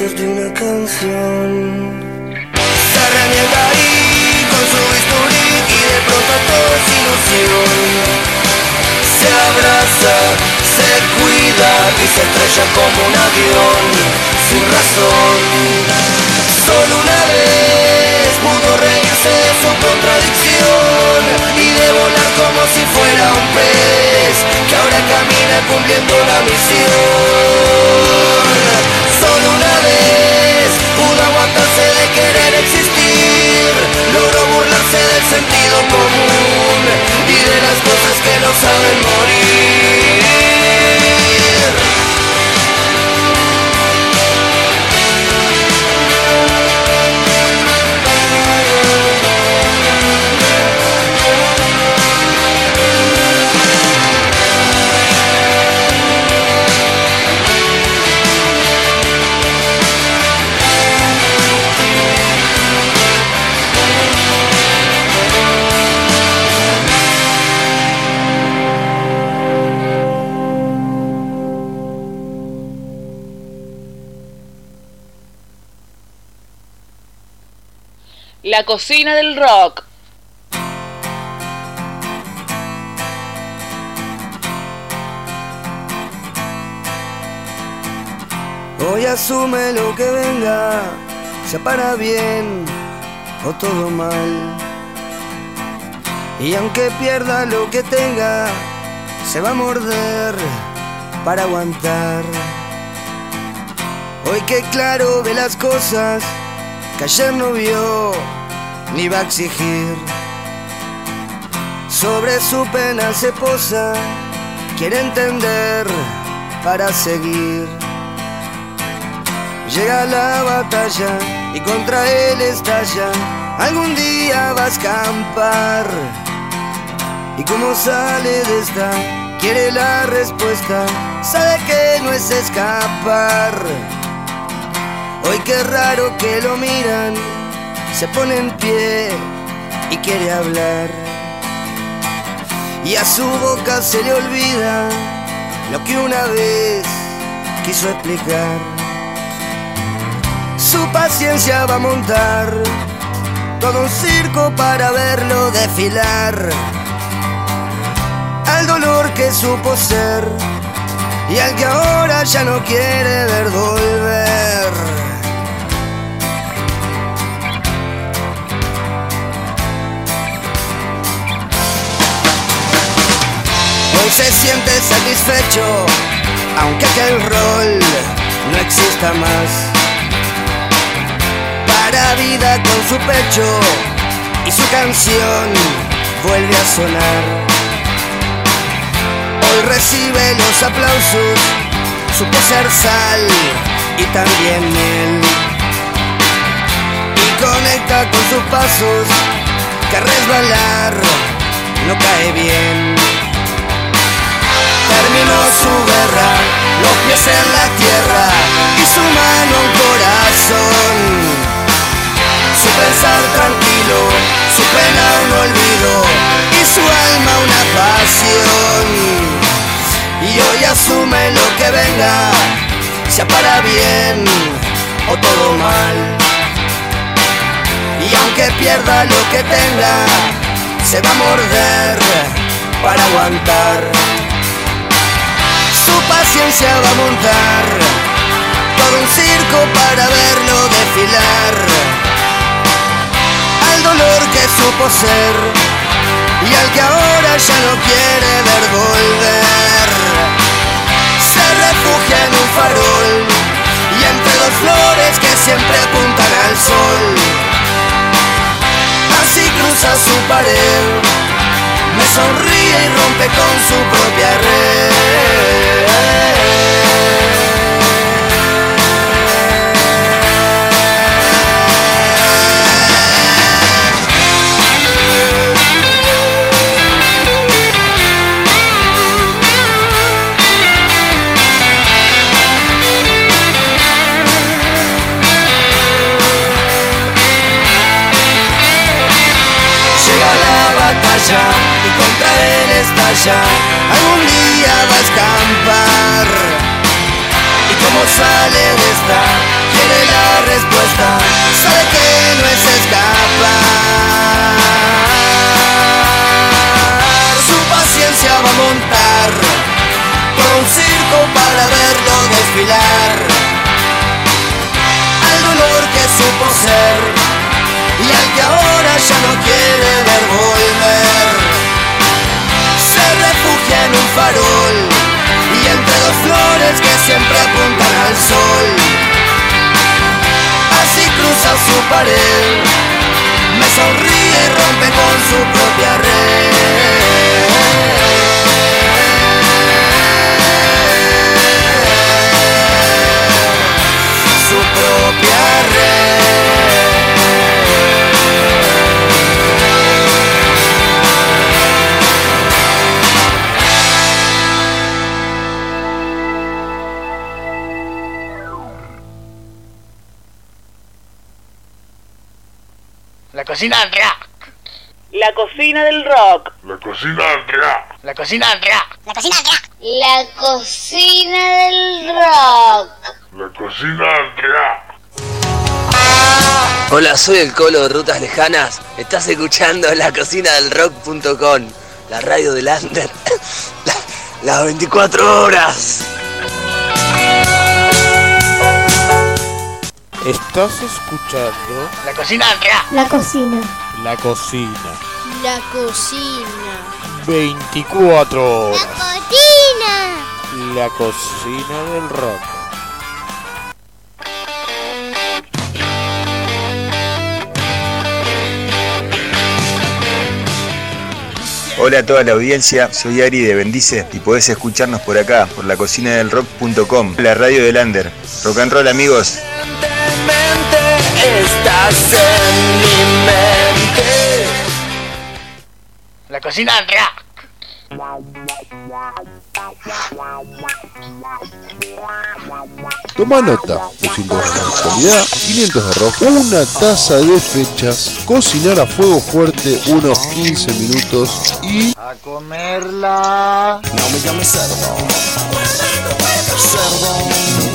Restos de una canción. Se remienda ahí con su bisturí y de pronto todo es ilusión. Se abraza, se cuida y se estrella como un avión sin razón. Solo una vez pudo reírse de su contradicción y de volar como si fuera un pez que ahora camina cumpliendo la misión. Saben morir. La cocina del rock. Hoy asume lo que venga, sea para bien o todo mal. Y aunque pierda lo que tenga, se va a morder para aguantar. Hoy que claro ve las cosas que ayer no vio ni va a exigir. Sobre su pena se posa, quiere entender para seguir. Llega la batalla y contra él estalla. Algún día va a escampar. Y como sale de esta, quiere la respuesta. Sabe que no es escapar. Hoy qué raro que lo miran, se pone en pie y quiere hablar. Y a su boca se le olvida lo que una vez quiso explicar. Su paciencia va a montar todo un circo para verlo desfilar. Al dolor que supo ser y al que ahora ya no quiere ver volver. Se siente satisfecho, aunque aquel rol no exista más. Para vida con su pecho y su canción vuelve a sonar. Hoy recibe los aplausos, supo ser sal y también miel. Y conecta con sus pasos, que resbalar no cae bien. Terminó su guerra, los pies en la tierra y su mano un corazón. Su pensar tranquilo, su pena un olvido y su alma una pasión. Y hoy asume lo que venga, sea para bien o todo mal. Y aunque pierda lo que tenga, se va a morder para aguantar. Su paciencia va a montar todo un circo para verlo desfilar. Al dolor que supo ser y al que ahora ya no quiere ver volver. Se refugia en un farol y entre dos flores que siempre apuntan al sol. Así cruza su pared me sonríe y rompe con su propia Llega estalla. Algún día va a escampar. Y como sale de esta, quiere la respuesta. Sabe que no es escapar. Su paciencia va a montar por un circo para verlo desfilar. Al dolor que supo ser y al que ahora ya no quiere ver volver. En un farol y entre dos flores que siempre apuntan al sol. Así cruza su pared, me sonríe y rompe con su propia red. Cocina del rock. La cocina del rock. La cocina del rock. La cocina del rock. La cocina del rock. La cocina del rock. La cocina del rock. Hola, soy el Colo de Rutas Lejanas. Estás escuchando la cocina del rock.com, la radio del Under. La- las 24 horas. Estás escuchando La cocina del rock. La cocina. la cocina. La cocina. 24 horas. Cocina. La cocina del rock. Hola a toda la audiencia, soy Ari de Bendice y podés escucharnos por acá, por la cocina del rock.com, la radio del Under. Rock and roll amigos. Estás en mi mente. La cocina. Toma nota, 200 gramos de actualidad, 500 de rock, una taza de fechas, cocinar a fuego fuerte unos 15 minutos y A comerla. No me llames cerdo. Cerdo.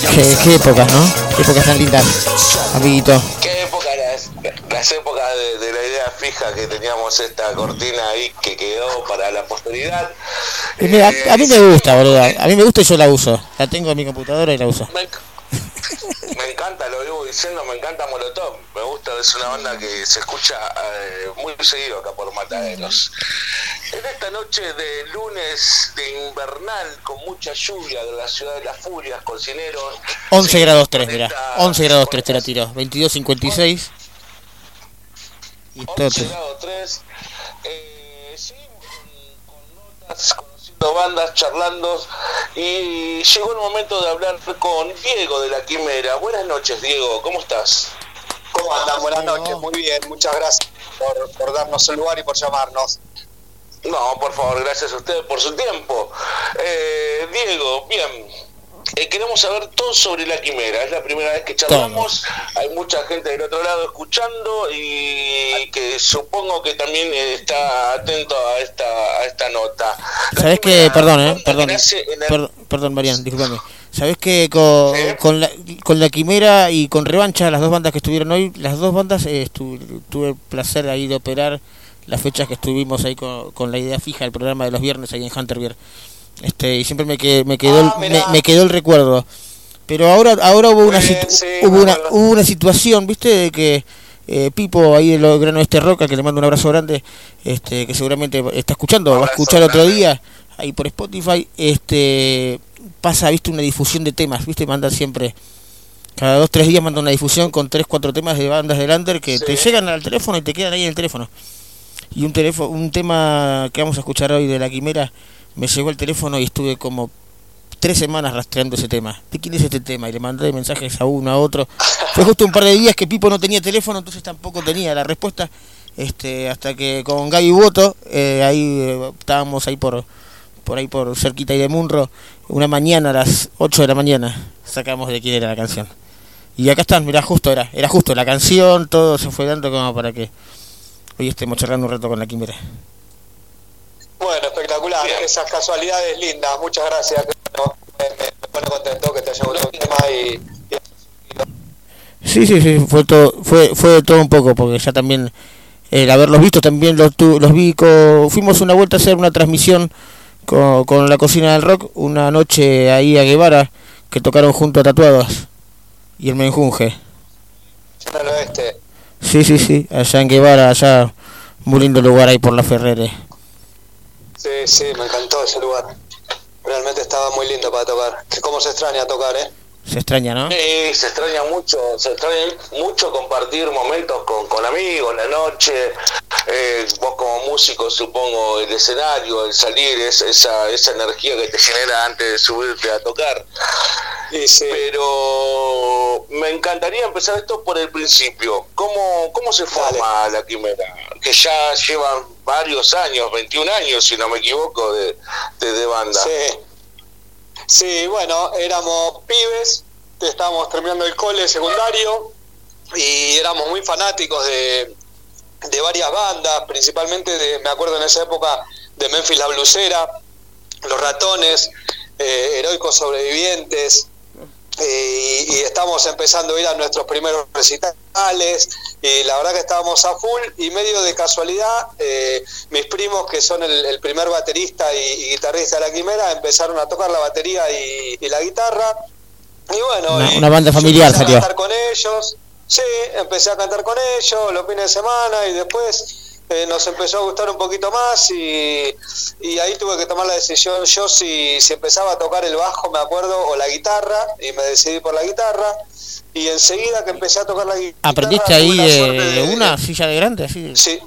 Qué, qué épocas, ¿no? Qué épocas tan lindas, amiguito. ¿Qué época era esa? Las épocas de, de la idea fija que teníamos esta cortina ahí que quedó para la posteridad. Y mira, a, a mí me gusta, boludo. A mí me gusta y yo la uso. La tengo en mi computadora y la uso. Me, me encanta, lo vivo diciendo, me encanta Molotov. Me gusta, es una banda que se escucha eh, muy seguido acá por Mataderos. En esta noche de lunes de invernal, con mucha lluvia de la ciudad de las furias, cocineros. 11 grados 3, mira. 11 grados 3 te la tiro. 22.56. Y todo. 11 grado 3. Eh, seguimos con, con notas, bandas, charlando. Y llegó el momento de hablar con Diego de la Quimera. Buenas noches, Diego, ¿cómo estás? ¿Cómo andan? Buenas noches, muy bien, muchas gracias por, por darnos el lugar y por llamarnos. No, por favor, gracias a ustedes por su tiempo. Eh, Diego, bien. Eh, queremos saber todo sobre la quimera. Es la primera vez que charlamos. Hay mucha gente del otro lado escuchando y que supongo que también eh, está atento a esta, a esta nota. ¿Sabés que Perdón, eh. Perdón. el- Per- perdón, Marian, disculpame. ¿Sabés que con, con, la, con la Quimera y con Revancha, las dos bandas que estuvieron hoy, las dos bandas eh, estu- tuve el placer ahí de operar las fechas que estuvimos ahí con, con la idea fija del programa de los viernes ahí en Hunterbeer. Este, y siempre me, que, me quedó el, me, me quedó el recuerdo. Pero ahora ahora hubo una, hubo una hubo una situación, ¿viste? De que eh, Pipo ahí de los Grano Este Roca, que le mando un abrazo grande, este que seguramente está escuchando, va a escuchar otro día ahí por Spotify, este pasa, ¿viste? Una difusión de temas, ¿viste? Manda siempre cada dos tres días manda una difusión con tres cuatro temas de bandas del under que te llegan al teléfono y te quedan ahí en el teléfono. Y un teléfono un tema que vamos a escuchar hoy de la Quimera me llegó al teléfono y estuve como tres semanas rastreando ese tema. ¿De quién es este tema? Y le mandé mensajes a uno, a otro. Fue justo un par de días que Pipo no tenía teléfono, entonces tampoco tenía la respuesta. Este, hasta que con Gaby Boto, eh, ahí eh, estábamos ahí por por ahí por cerquita ahí de Munro, una mañana a las 8 de la mañana sacamos de quién era la canción. Y acá están, mirá, justo era, era justo la canción, todo se fue dando como para que hoy estemos charlando un rato con la quimera. Bueno, espectacular, esas casualidades lindas, muchas gracias. Bueno, me, me- me pone contento que te haya gustado el tema y, Sí, sí, sí, fue todo, fue, fue de todo un poco, porque ya también, el haberlos visto también los, tu- los vi, co- fuimos una vuelta a hacer una transmisión con, con la cocina del rock, una noche ahí a Guevara, que tocaron junto a Tatuados y el Menjunje. Sí, sí, sí, allá en Guevara, allá, muy lindo lugar ahí por la Ferrere. Sí, sí, me encantó ese lugar. Realmente estaba muy lindo para tocar. Que cómo se extraña tocar, ¿eh? Se extraña, ¿no? Sí, se extraña mucho, se extraña mucho compartir momentos con, con amigos, la noche, eh, vos como músico supongo, el escenario, el salir, es, esa, esa energía que te genera antes de subirte a tocar. Pero me encantaría empezar esto por el principio. ¿Cómo, cómo se forma la quimera? Que ya llevan varios años, 21 años si no me equivoco, de, de, banda. Sí. Sí, bueno, éramos pibes, estábamos terminando el cole secundario y éramos muy fanáticos de, de varias bandas, principalmente de, me acuerdo en esa época de Memphis la Blusera, Los Ratones, eh, Heroicos Sobrevivientes, eh, y, y estamos empezando a ir a nuestros primeros recitales y la verdad que estábamos a full y medio de casualidad eh, mis primos que son el, el primer baterista y, y guitarrista de la Quimera empezaron a tocar la batería y, y la guitarra y bueno Una, banda familiar empecé a salió. cantar con ellos sí empecé a cantar con ellos los fines de semana y después eh, nos empezó a gustar un poquito más y, y ahí tuve que tomar la decisión yo si, si empezaba a tocar el bajo, me acuerdo, o la guitarra, y me decidí por la guitarra, y enseguida que empecé a tocar la guitarra... ¿Aprendiste ahí de, de- una silla de grande? Así? Sí.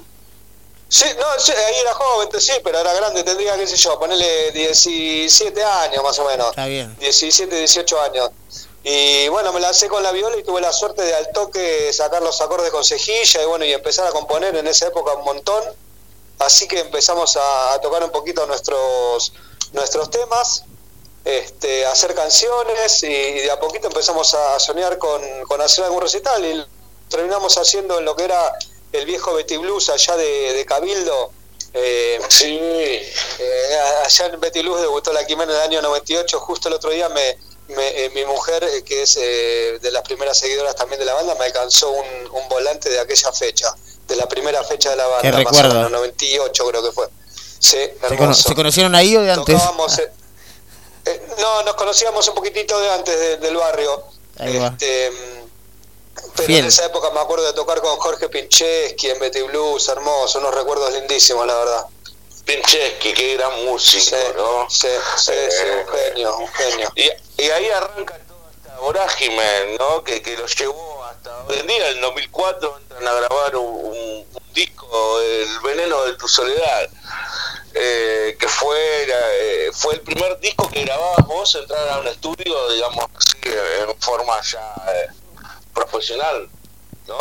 Sí, no, sí, ahí era joven, sí, pero era grande, tendría, qué sé yo, ponerle 17 años más o menos. Está bien. 17, 18 años. Y bueno, me lancé con la viola y tuve la suerte de al toque sacar los acordes con cejilla y bueno, y empezar a componer en esa época un montón. Así que empezamos a, a tocar un poquito nuestros, nuestros temas, este, a hacer canciones y de a poquito empezamos a soñar con, con hacer algún recital y terminamos haciendo en lo que era el viejo Betty Blues allá de, de Cabildo. Eh, sí. allá en Betty Blues debutó la Quimera en el año 98. Justo el otro día me, me- eh, mi mujer, eh, que es eh, de las primeras seguidoras también de la banda, me alcanzó un, un volante de aquella fecha, de la primera fecha de la banda. Qué más recuerdo. menos, 98 creo que fue. Sí, ¿Se, cono- hermoso. se conocieron ahí o de antes? Tocábamos, eh, eh, no, nos conocíamos un poquitito de antes de- del barrio. Ahí. Este, mm, pero Fiel. en esa época me acuerdo de tocar con Jorge Pincheski en Betty Blues, hermoso, unos recuerdos lindísimos, la verdad. Pincheski, qué gran músico, ¿no? Sí, sí, sí, un genio, un genio. Y, y ahí arranca toda esta vorágine, ¿no? Que, que lo llevó hasta hoy en día, en 2004, entran a grabar un, un- un disco, El veneno de tu soledad, eh, que fue, eh, fue el primer disco que grababas vos, entrar a un estudio, digamos así, en forma ya eh, profesional, ¿no?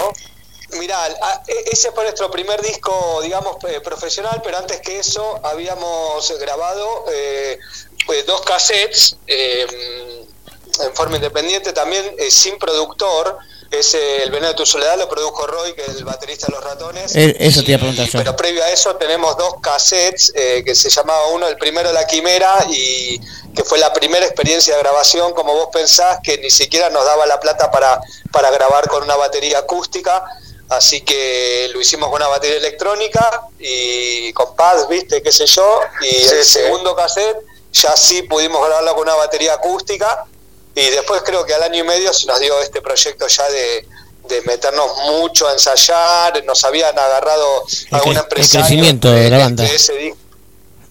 Mirá, a- e- ese fue nuestro primer disco, digamos, eh, profesional, pero antes que eso habíamos grabado eh, pues, dos cassettes eh, en forma independiente, también eh, sin productor. Ese, El Veneno de tu Soledad lo produjo Roy, que es el baterista de Los Ratones. Eso te iba a preguntar yo. Pero previo a eso tenemos dos cassettes que se llamaba uno, el primero La Quimera, y que fue la primera experiencia de grabación, como vos pensás, que ni siquiera nos daba la plata para, para grabar con una batería acústica, así que lo hicimos con una batería electrónica y con pads, viste, qué sé yo, y el segundo cassette ya sí pudimos grabarlo con una batería acústica, y después creo que al año y medio se nos dio este proyecto ya de, de meternos mucho a ensayar, nos habían agarrado El, algún cre- el empresario crecimiento de la banda. entre ese disco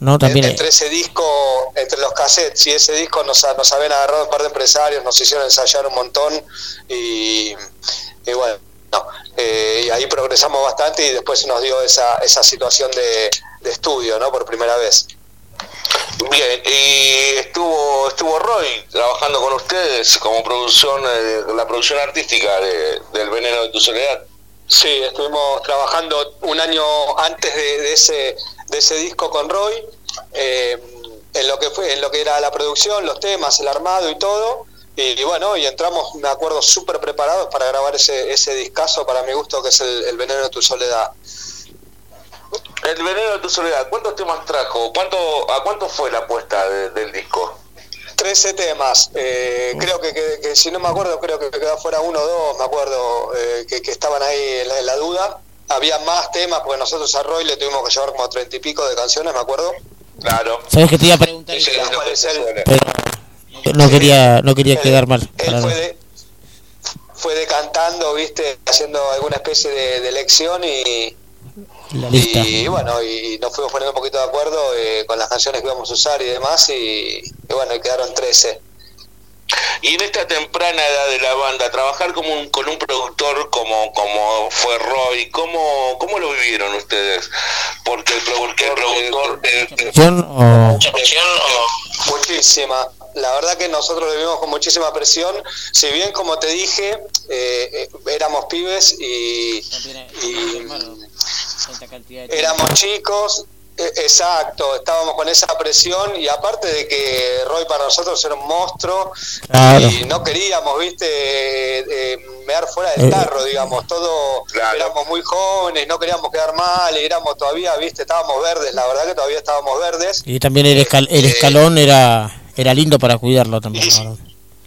No, también. entre ese disco, entre los cassettes y ese disco nos, nos habían agarrado un par de empresarios, nos hicieron ensayar un montón y, y bueno, no, eh, y ahí progresamos bastante y después se nos dio esa, esa situación de, de estudio, ¿no? Por primera vez. Bien, y estuvo estuvo Roy trabajando con ustedes como producción, eh, la producción artística de, del Veneno de tu Soledad. Sí, estuvimos trabajando un año antes de, de ese de ese disco con Roy, eh, en lo que fue, en lo que era la producción, los temas, el armado y todo. Y, y bueno, y entramos, me acuerdo, súper preparados para grabar ese, ese discazo para mi gusto que es el, el Veneno de tu Soledad. El Veneno de tu Soledad, ¿cuántos temas trajo? ¿Cuánto, ¿A cuánto fue la apuesta de- del disco? 13 temas, eh, creo que, que- que si no me acuerdo, creo que quedó fuera uno o dos, me acuerdo eh, que, que estaban ahí en la, en la duda. Había más temas, porque nosotros a Roy le tuvimos que llevar como treinta y pico de canciones, me acuerdo. Claro. ¿Sabes que te iba a preguntar? Ese no quería, no quería quedar mal. fue decantando, viste, haciendo alguna especie de, de elección y, La lista. y bueno, y nos fuimos poniendo un poquito de acuerdo eh, con las canciones que íbamos a usar y demás, y, y bueno, y quedaron 13. Y en esta temprana edad de la banda, trabajar como un- con un productor como, como fue Roy, ¿cómo, ¿cómo lo vivieron ustedes? Porque el productor... eh, ¿Mucha presión o...? Muchísima. La verdad que nosotros lo vivimos con muchísima presión. Si bien, como te dije, eh, eh, éramos pibes y, y éramos chicos, eh, exacto, estábamos con esa presión y aparte de que Roy para nosotros era un monstruo Claro. y no queríamos, viste, eh, eh, mear fuera del Eh, tarro, digamos, todo, éramos muy jóvenes, no queríamos quedar mal, y éramos todavía, viste, estábamos verdes, la verdad que todavía estábamos verdes. Y también el, escal- el escalón era era lindo para cuidarlo también. ¿no?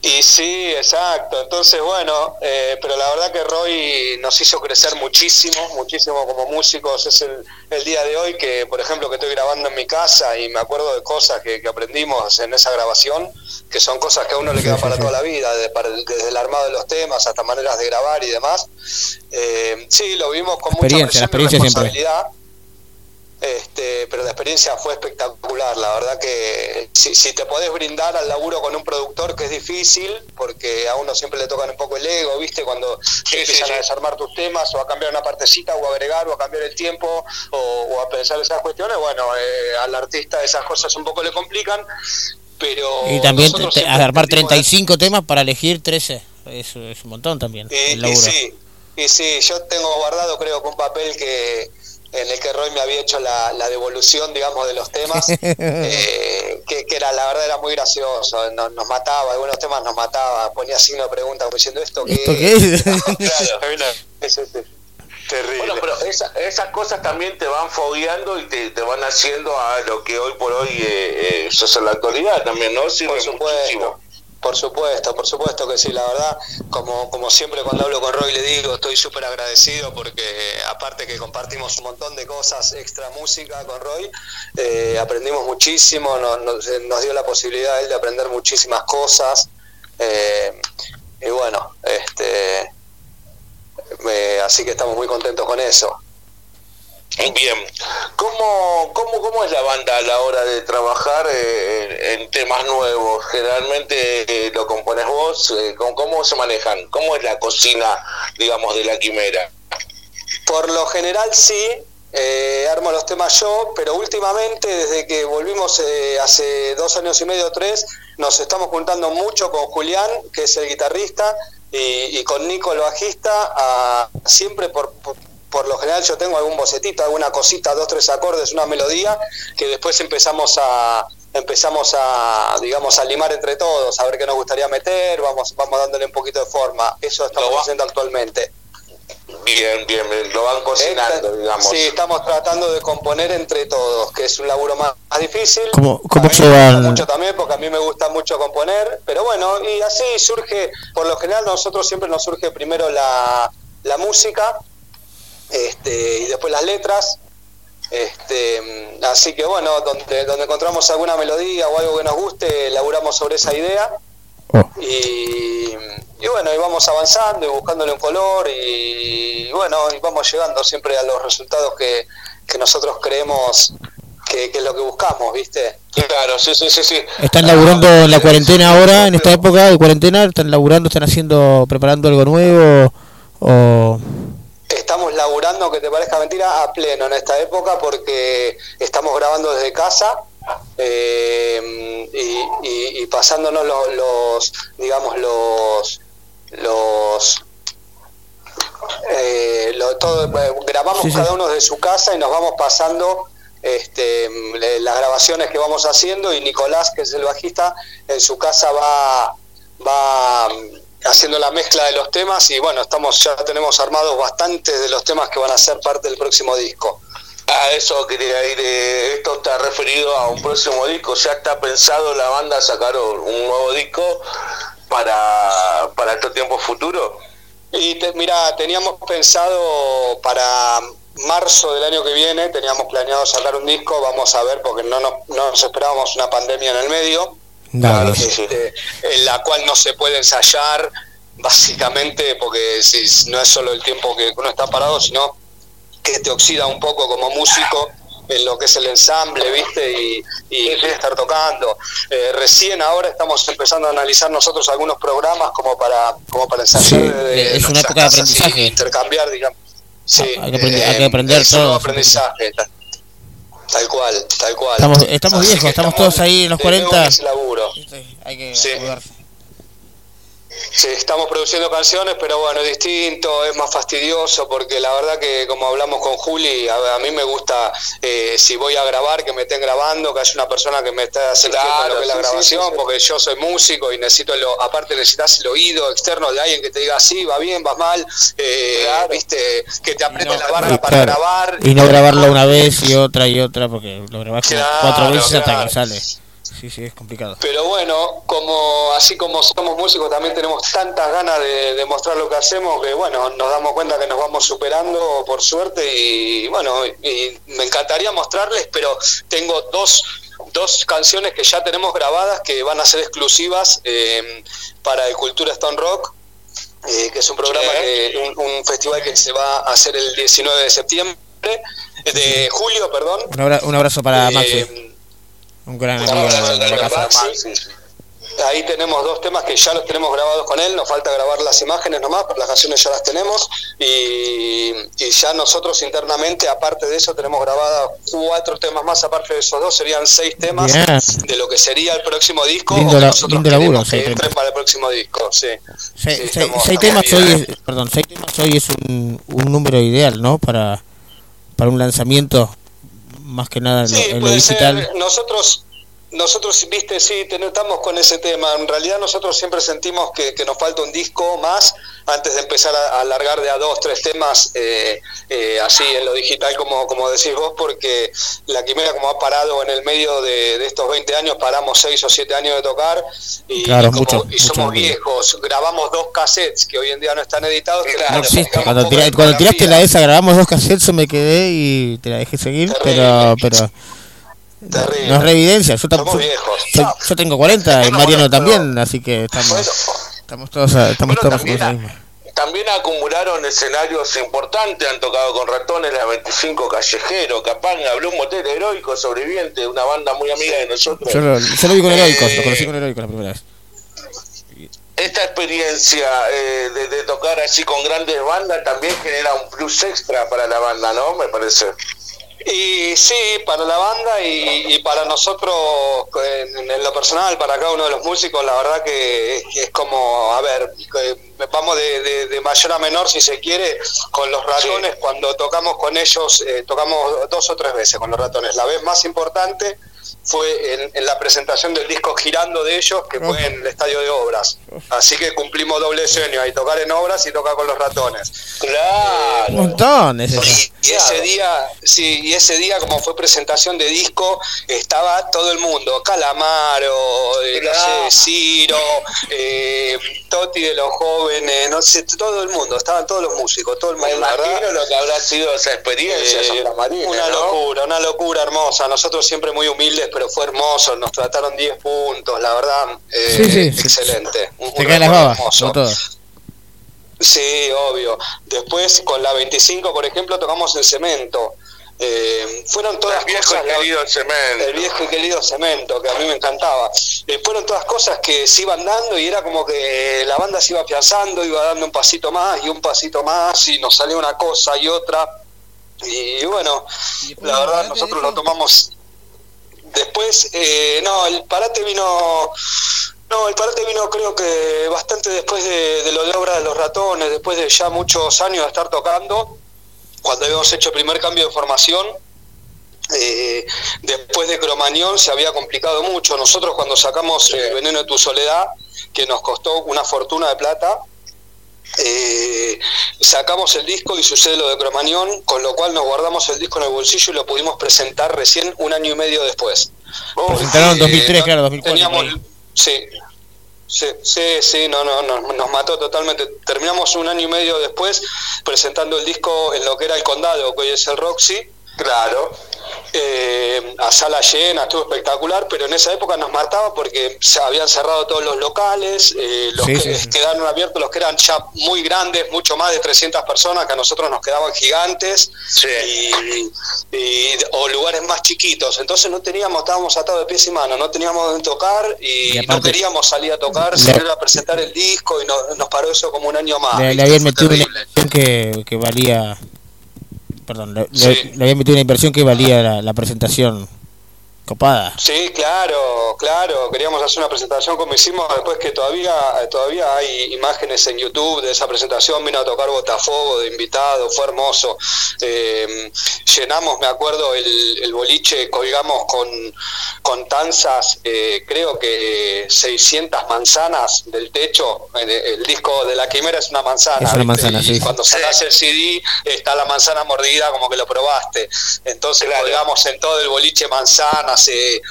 Y sí, exacto. Entonces, bueno, eh, pero la verdad que Roy nos hizo crecer muchísimo, muchísimo como músicos. Es el, el día de hoy que, por ejemplo, que estoy grabando en mi casa y me acuerdo de cosas que, que aprendimos en esa grabación, que son cosas que a uno le quedan para toda la vida, de- para el- desde el armado de los temas hasta maneras de grabar y demás. Eh, sí, lo vimos con mucha Experiencia, presión y siempre. Este, pero la experiencia fue espectacular, la verdad que si, si te podés brindar al laburo con un productor que es difícil, porque a uno siempre le tocan un poco el ego, ¿viste? Cuando empiezan a desarmar tus temas o a cambiar una partecita o a agregar o a cambiar el tiempo o, o a pensar esas cuestiones, bueno, eh, al artista esas cosas un poco le complican, pero... Y también te- armar entendimos 35 temas para elegir 13. Eso es un montón también. Y, el y sí, y sí, yo tengo guardado creo que un papel que en el que Roy me había hecho la, la devolución, digamos, de los temas, eh, que, que era la verdad era muy gracioso, nos, nos mataba, algunos temas nos mataba, ponía signo de pregunta como diciendo esto qué, ¿Esto qué es? Claro, es, es- es terrible. Bueno, pero esa- esas cosas también te van fogueando y te, te van haciendo a lo que hoy por hoy eh, eh, sos en la actualidad también, ¿no? Sirve Por supuesto, por supuesto, por supuesto que sí, la verdad, como, como siempre cuando hablo con Roy le digo, estoy súper agradecido porque aparte que compartimos un montón de cosas extra música con Roy, eh, aprendimos muchísimo, nos, nos, nos dio la posibilidad él de aprender muchísimas cosas eh, y bueno, este, eh, así que estamos muy contentos con eso. Bien, ¿Cómo, cómo, ¿cómo es la banda a la hora de trabajar eh, en, temas nuevos? Generalmente eh, lo compones vos, eh, ¿cómo, se manejan? ¿Cómo es la cocina, digamos, de la quimera? Por lo general sí, eh, armo los temas yo, pero últimamente, desde que volvimos hace dos años y medio, tres, nos estamos juntando mucho con Julián, que es el guitarrista, y, con Nico, el bajista, a- siempre por, por lo general yo tengo algún bocetito, alguna cosita, dos, tres acordes, una melodía, que después empezamos a empezamos a digamos a limar entre todos, a ver qué nos gustaría meter, vamos vamos dándole un poquito de forma. Eso estamos haciendo actualmente. Bien, bien, bien, lo van cocinando, digamos. Sí, estamos tratando de componer entre todos, que es un laburo más, más difícil. ¿Cómo, cómo A mí me gusta llevan? mucho también, porque a mí me gusta mucho componer, pero bueno, y así surge, por lo general nosotros siempre nos surge primero la, la música, este, y después las letras, este, así que bueno, donde, donde encontramos alguna melodía o algo que nos guste, laburamos sobre esa idea, y, y bueno, y vamos avanzando y buscándole un color y, bueno, y vamos llegando siempre a los resultados que, que nosotros creemos que, que es lo que buscamos, ¿viste? Claro, sí, sí, sí, sí. ¿Están laburando en la cuarentena ahora, en esta época de cuarentena? ¿Están laburando, están haciendo, preparando algo nuevo? ¿O Estamos laburando, que te parezca mentira, a pleno en esta época porque estamos grabando desde casa eh, y, y- y pasándonos los, los, digamos, los, los, eh, lo- todo, eh, grabamos Sí, sí. cada uno de su casa y nos vamos pasando este, las grabaciones que vamos haciendo y Nicolás, que es el bajista, en su casa va, va haciendo la mezcla de los temas y bueno, estamos ya tenemos armados bastantes de los temas que van a ser parte del próximo disco. Ah, eso quería ir. eh, esto está referido a un próximo disco. ¿Ya está pensado la banda sacar un un nuevo disco para, para estos tiempos futuros? Y te- mira, teníamos pensado para marzo del año que viene, teníamos planeado sacar un disco, vamos a ver, porque no nos, no nos esperábamos una pandemia en el medio, Dale. este, en la cual no se puede ensayar, básicamente porque si no es solo el tiempo que uno está parado, sino que te oxida un poco como músico en lo que es el ensamble, ¿viste? Y, y estar tocando. Eh, recién ahora estamos empezando a analizar nosotros algunos programas como para como para ensayar Sí, desde es una nuestras época de casas y aprendizaje. intercambiar, digamos. Sí, Hay que aprender, hay que eh, aprender es un nuevo todo. aprendizaje, tal, tal cual, tal cual. Estamos, estamos viejos, que estamos todos ahí en los de nuevo 40. en ese laburo. Hay que Sí. Sí, estamos produciendo canciones, pero bueno, es distinto, es más fastidioso, porque la verdad que como hablamos con Juli, a, a mí me gusta, eh, si voy a grabar, que me estén grabando, que haya una persona que me esté asistiendo a lo que es la grabación, sí, sí. porque yo soy músico y necesito, lo, aparte necesitas el oído externo de alguien que te diga, sí, va bien, va mal, eh, viste, que te apriete la barra para claro, grabar. y no grabarlo una vez y otra y otra, porque lo grabás Claro, cuatro veces hasta claro. que sale. Sí, sí, es complicado. Pero bueno, como así como somos músicos, también tenemos tantas ganas de, de mostrar lo que hacemos que bueno, nos damos cuenta que nos vamos superando por suerte y bueno, y me encantaría mostrarles, pero tengo dos, dos canciones que ya tenemos grabadas que van a ser exclusivas eh, para el Cultura Stone Rock. eh, que es un programa, que, un, un festival que se va a hacer el 19 de septiembre, de julio, perdón. Un, abra- un abrazo para Eh, Maxi. Un gran amigo de la casa. Ahí tenemos dos temas que ya los tenemos grabados con él, nos falta grabar las imágenes nomás, pero las canciones ya las tenemos y, y ya nosotros internamente, aparte de eso, tenemos grabadas cuatro temas más, aparte de esos dos, serían seis temas Bien. de lo que sería el próximo disco Lindo o que nosotros lindo laburo, que seis entren temas. para el próximo disco, sí. Seis, Sí, estamos- seis temas hoy es, perdón, seis temas hoy es un, un número ideal, ¿no? Para, para un lanzamiento, más que nada en lo, Sí, en lo digital. ser. Nosotros, nosotros, viste, sí, estamos con ese tema. En realidad nosotros siempre sentimos que, que nos falta un disco más antes de empezar a, a alargar de a dos, tres temas eh, eh, así en lo digital, como, como decís vos, porque la Quimera como ha parado en el medio de, de estos 20 años, paramos seis o siete años de tocar y, Claro, y como- mucho, y mucho somos viejos, grabamos dos cassettes que hoy en día no están editados. que No existe. Cuando, tira- tiraste la esa, grabamos dos cassettes, yo me quedé y te la dejé seguir, pero pero no, no es re evidencia. Yo, Somos viejos. yo- yo tengo 40 y Mariano también, así que estamos, estamos todos, estamos todos. También acumularon escenarios importantes, han tocado con ratones la 25 Callejero, Capanga, Blue Motel Heroico, Sobreviviente, una banda muy amiga de nosotros. Yo lo, yo lo vi con Eh, Heroicos, lo conocí con Heroicos la primera vez. Esta experiencia eh, de, de tocar así con grandes bandas también genera un plus extra para la banda, ¿no? Me parece. Y sí, para la banda y, y para nosotros, en, en lo personal, para cada uno de los músicos, la verdad que es, es como, a ver, vamos de, de- de mayor a menor, si se quiere, con los ratones, cuando tocamos con ellos, eh, tocamos dos o tres veces con los ratones. La vez más importante fue en, en la presentación del disco Girando de ellos, que fue en el Estadio de Obras. Así que cumplimos doble sueño, ahí tocar en Obras y tocar con los ratones. Claro. Un montón, es eso. Y ese día, sí, y ese día como fue presentación de disco, estaba todo el mundo, Calamaro, eh, no sé, Ciro, eh, Toti de los jóvenes, no sé, todo el mundo, estaban todos los músicos, todo el mundo, Me verdad. lo que habrá sido esa experiencia, Eh, Santa Marina, una ¿no? locura, una locura hermosa. Nosotros siempre muy humildes, pero fue hermoso. Nos trataron 10 puntos, la verdad, eh, Sí, sí, sí. excelente. Un- Te un las babas, hermoso. todo. Sí, obvio. Después con la 25, por ejemplo, tocamos en cemento. Eh, fueron todas El viejo cosas, y querido cemento. el viejo y querido cemento, que a mí me encantaba. Eh, fueron todas cosas que se iban dando y era como que la banda se iba afianzando, iba dando un pasito más y un pasito más y nos salía una cosa y otra. Y bueno, la verdad nosotros lo tomamos. Después, eh, no, el parate vino. No, el parate vino creo que bastante después de, de lo de obra de los ratones, después de ya muchos años de estar tocando, cuando habíamos hecho el primer cambio de formación. eh, después de Cromañón se había complicado mucho. Nosotros cuando sacamos el veneno de tu soledad, que nos costó una fortuna de plata, eh, sacamos el disco y sucede lo de Cromañón, con lo cual nos guardamos el disco en el bolsillo y lo pudimos presentar recién un año y medio después. Presentaron en Eh, 2003, no- claro, 2004. teníamos- por ahí. sí, sí, sí, sí, no, no, no, nos mató totalmente. Terminamos un año y medio después presentando el disco en lo que era el condado, que hoy es el Roxy. Claro. Eh, a sala llena, estuvo espectacular, pero en esa época nos mataba porque se habían cerrado todos los locales, eh, los Sí, que sí, quedaron abiertos, los que eran ya muy grandes, mucho más de 300 personas, que a nosotros nos quedaban gigantes, y, y- o lugares más chiquitos, entonces no teníamos, estábamos atados de pies y manos, no teníamos dónde tocar y, Y no queríamos salir a tocar, salir a presentar el disco y no- nos paró eso como un año más. Le, habían metido una que, que valía. Perdón, le, le- Sí. le habían metido una inversión que valía la, la presentación copada. Sí, claro, claro. Queríamos hacer una presentación como hicimos después que todavía todavía hay imágenes en YouTube de esa presentación. Vino a tocar Botafogo de invitado, fue hermoso. Eh, llenamos, me acuerdo, el, el boliche, colgamos con, con tanzas, eh, creo que 600 manzanas del techo. El, el disco de la quimera es una manzana. Es una ¿viste? manzana, Y sí. Cuando sacas el CD está la manzana mordida como que lo probaste. Entonces colgamos en todo el boliche manzanas, eh,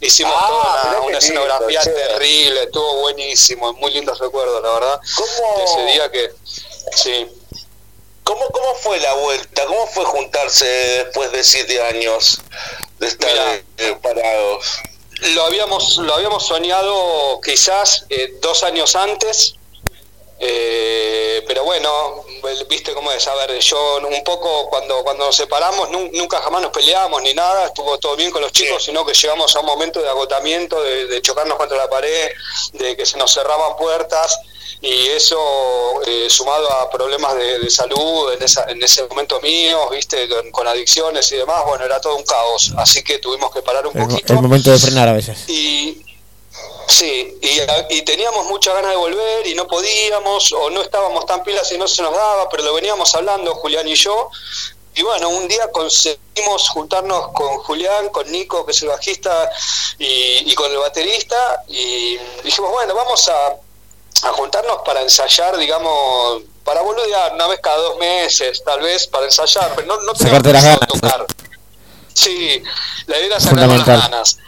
hicimos Ah, toda una, escenografía terrible, estuvo buenísimo, muy lindos recuerdos, la verdad. De ese día que, sí. ¿Cómo, ¿Cómo fue la vuelta? ¿Cómo fue juntarse después de siete años de estar eh, eh, parados? Lo habíamos, lo habíamos soñado quizás eh, dos años antes, eh, pero bueno, viste cómo es. A ver, yo un poco cuando, cuando nos separamos, nun- nunca jamás nos peleamos ni nada, estuvo todo bien con los chicos, sino que llegamos a un momento de agotamiento, de, de chocarnos contra la pared, de que se nos cerraban puertas. Y eso, eh, sumado a problemas de, de salud en, esa, en ese momento mío, viste, con, con adicciones y demás, bueno, era todo un caos. Así que tuvimos que parar un El, poquito. el momento de frenar a veces. Y sí, y, y teníamos muchas ganas de volver y no podíamos, o no estábamos tan pilas y no se nos daba, pero lo veníamos hablando Julián y yo. Y bueno, un día conseguimos juntarnos con Julián, con Nico, que es el bajista, y, y con el baterista, y dijimos, bueno, vamos a, a juntarnos para ensayar, digamos, para boludear una vez cada dos meses, tal vez, para ensayar, pero no, no Sacarte las ganas. tocar. Sí, la idea era sacar las Fundamental. ganas.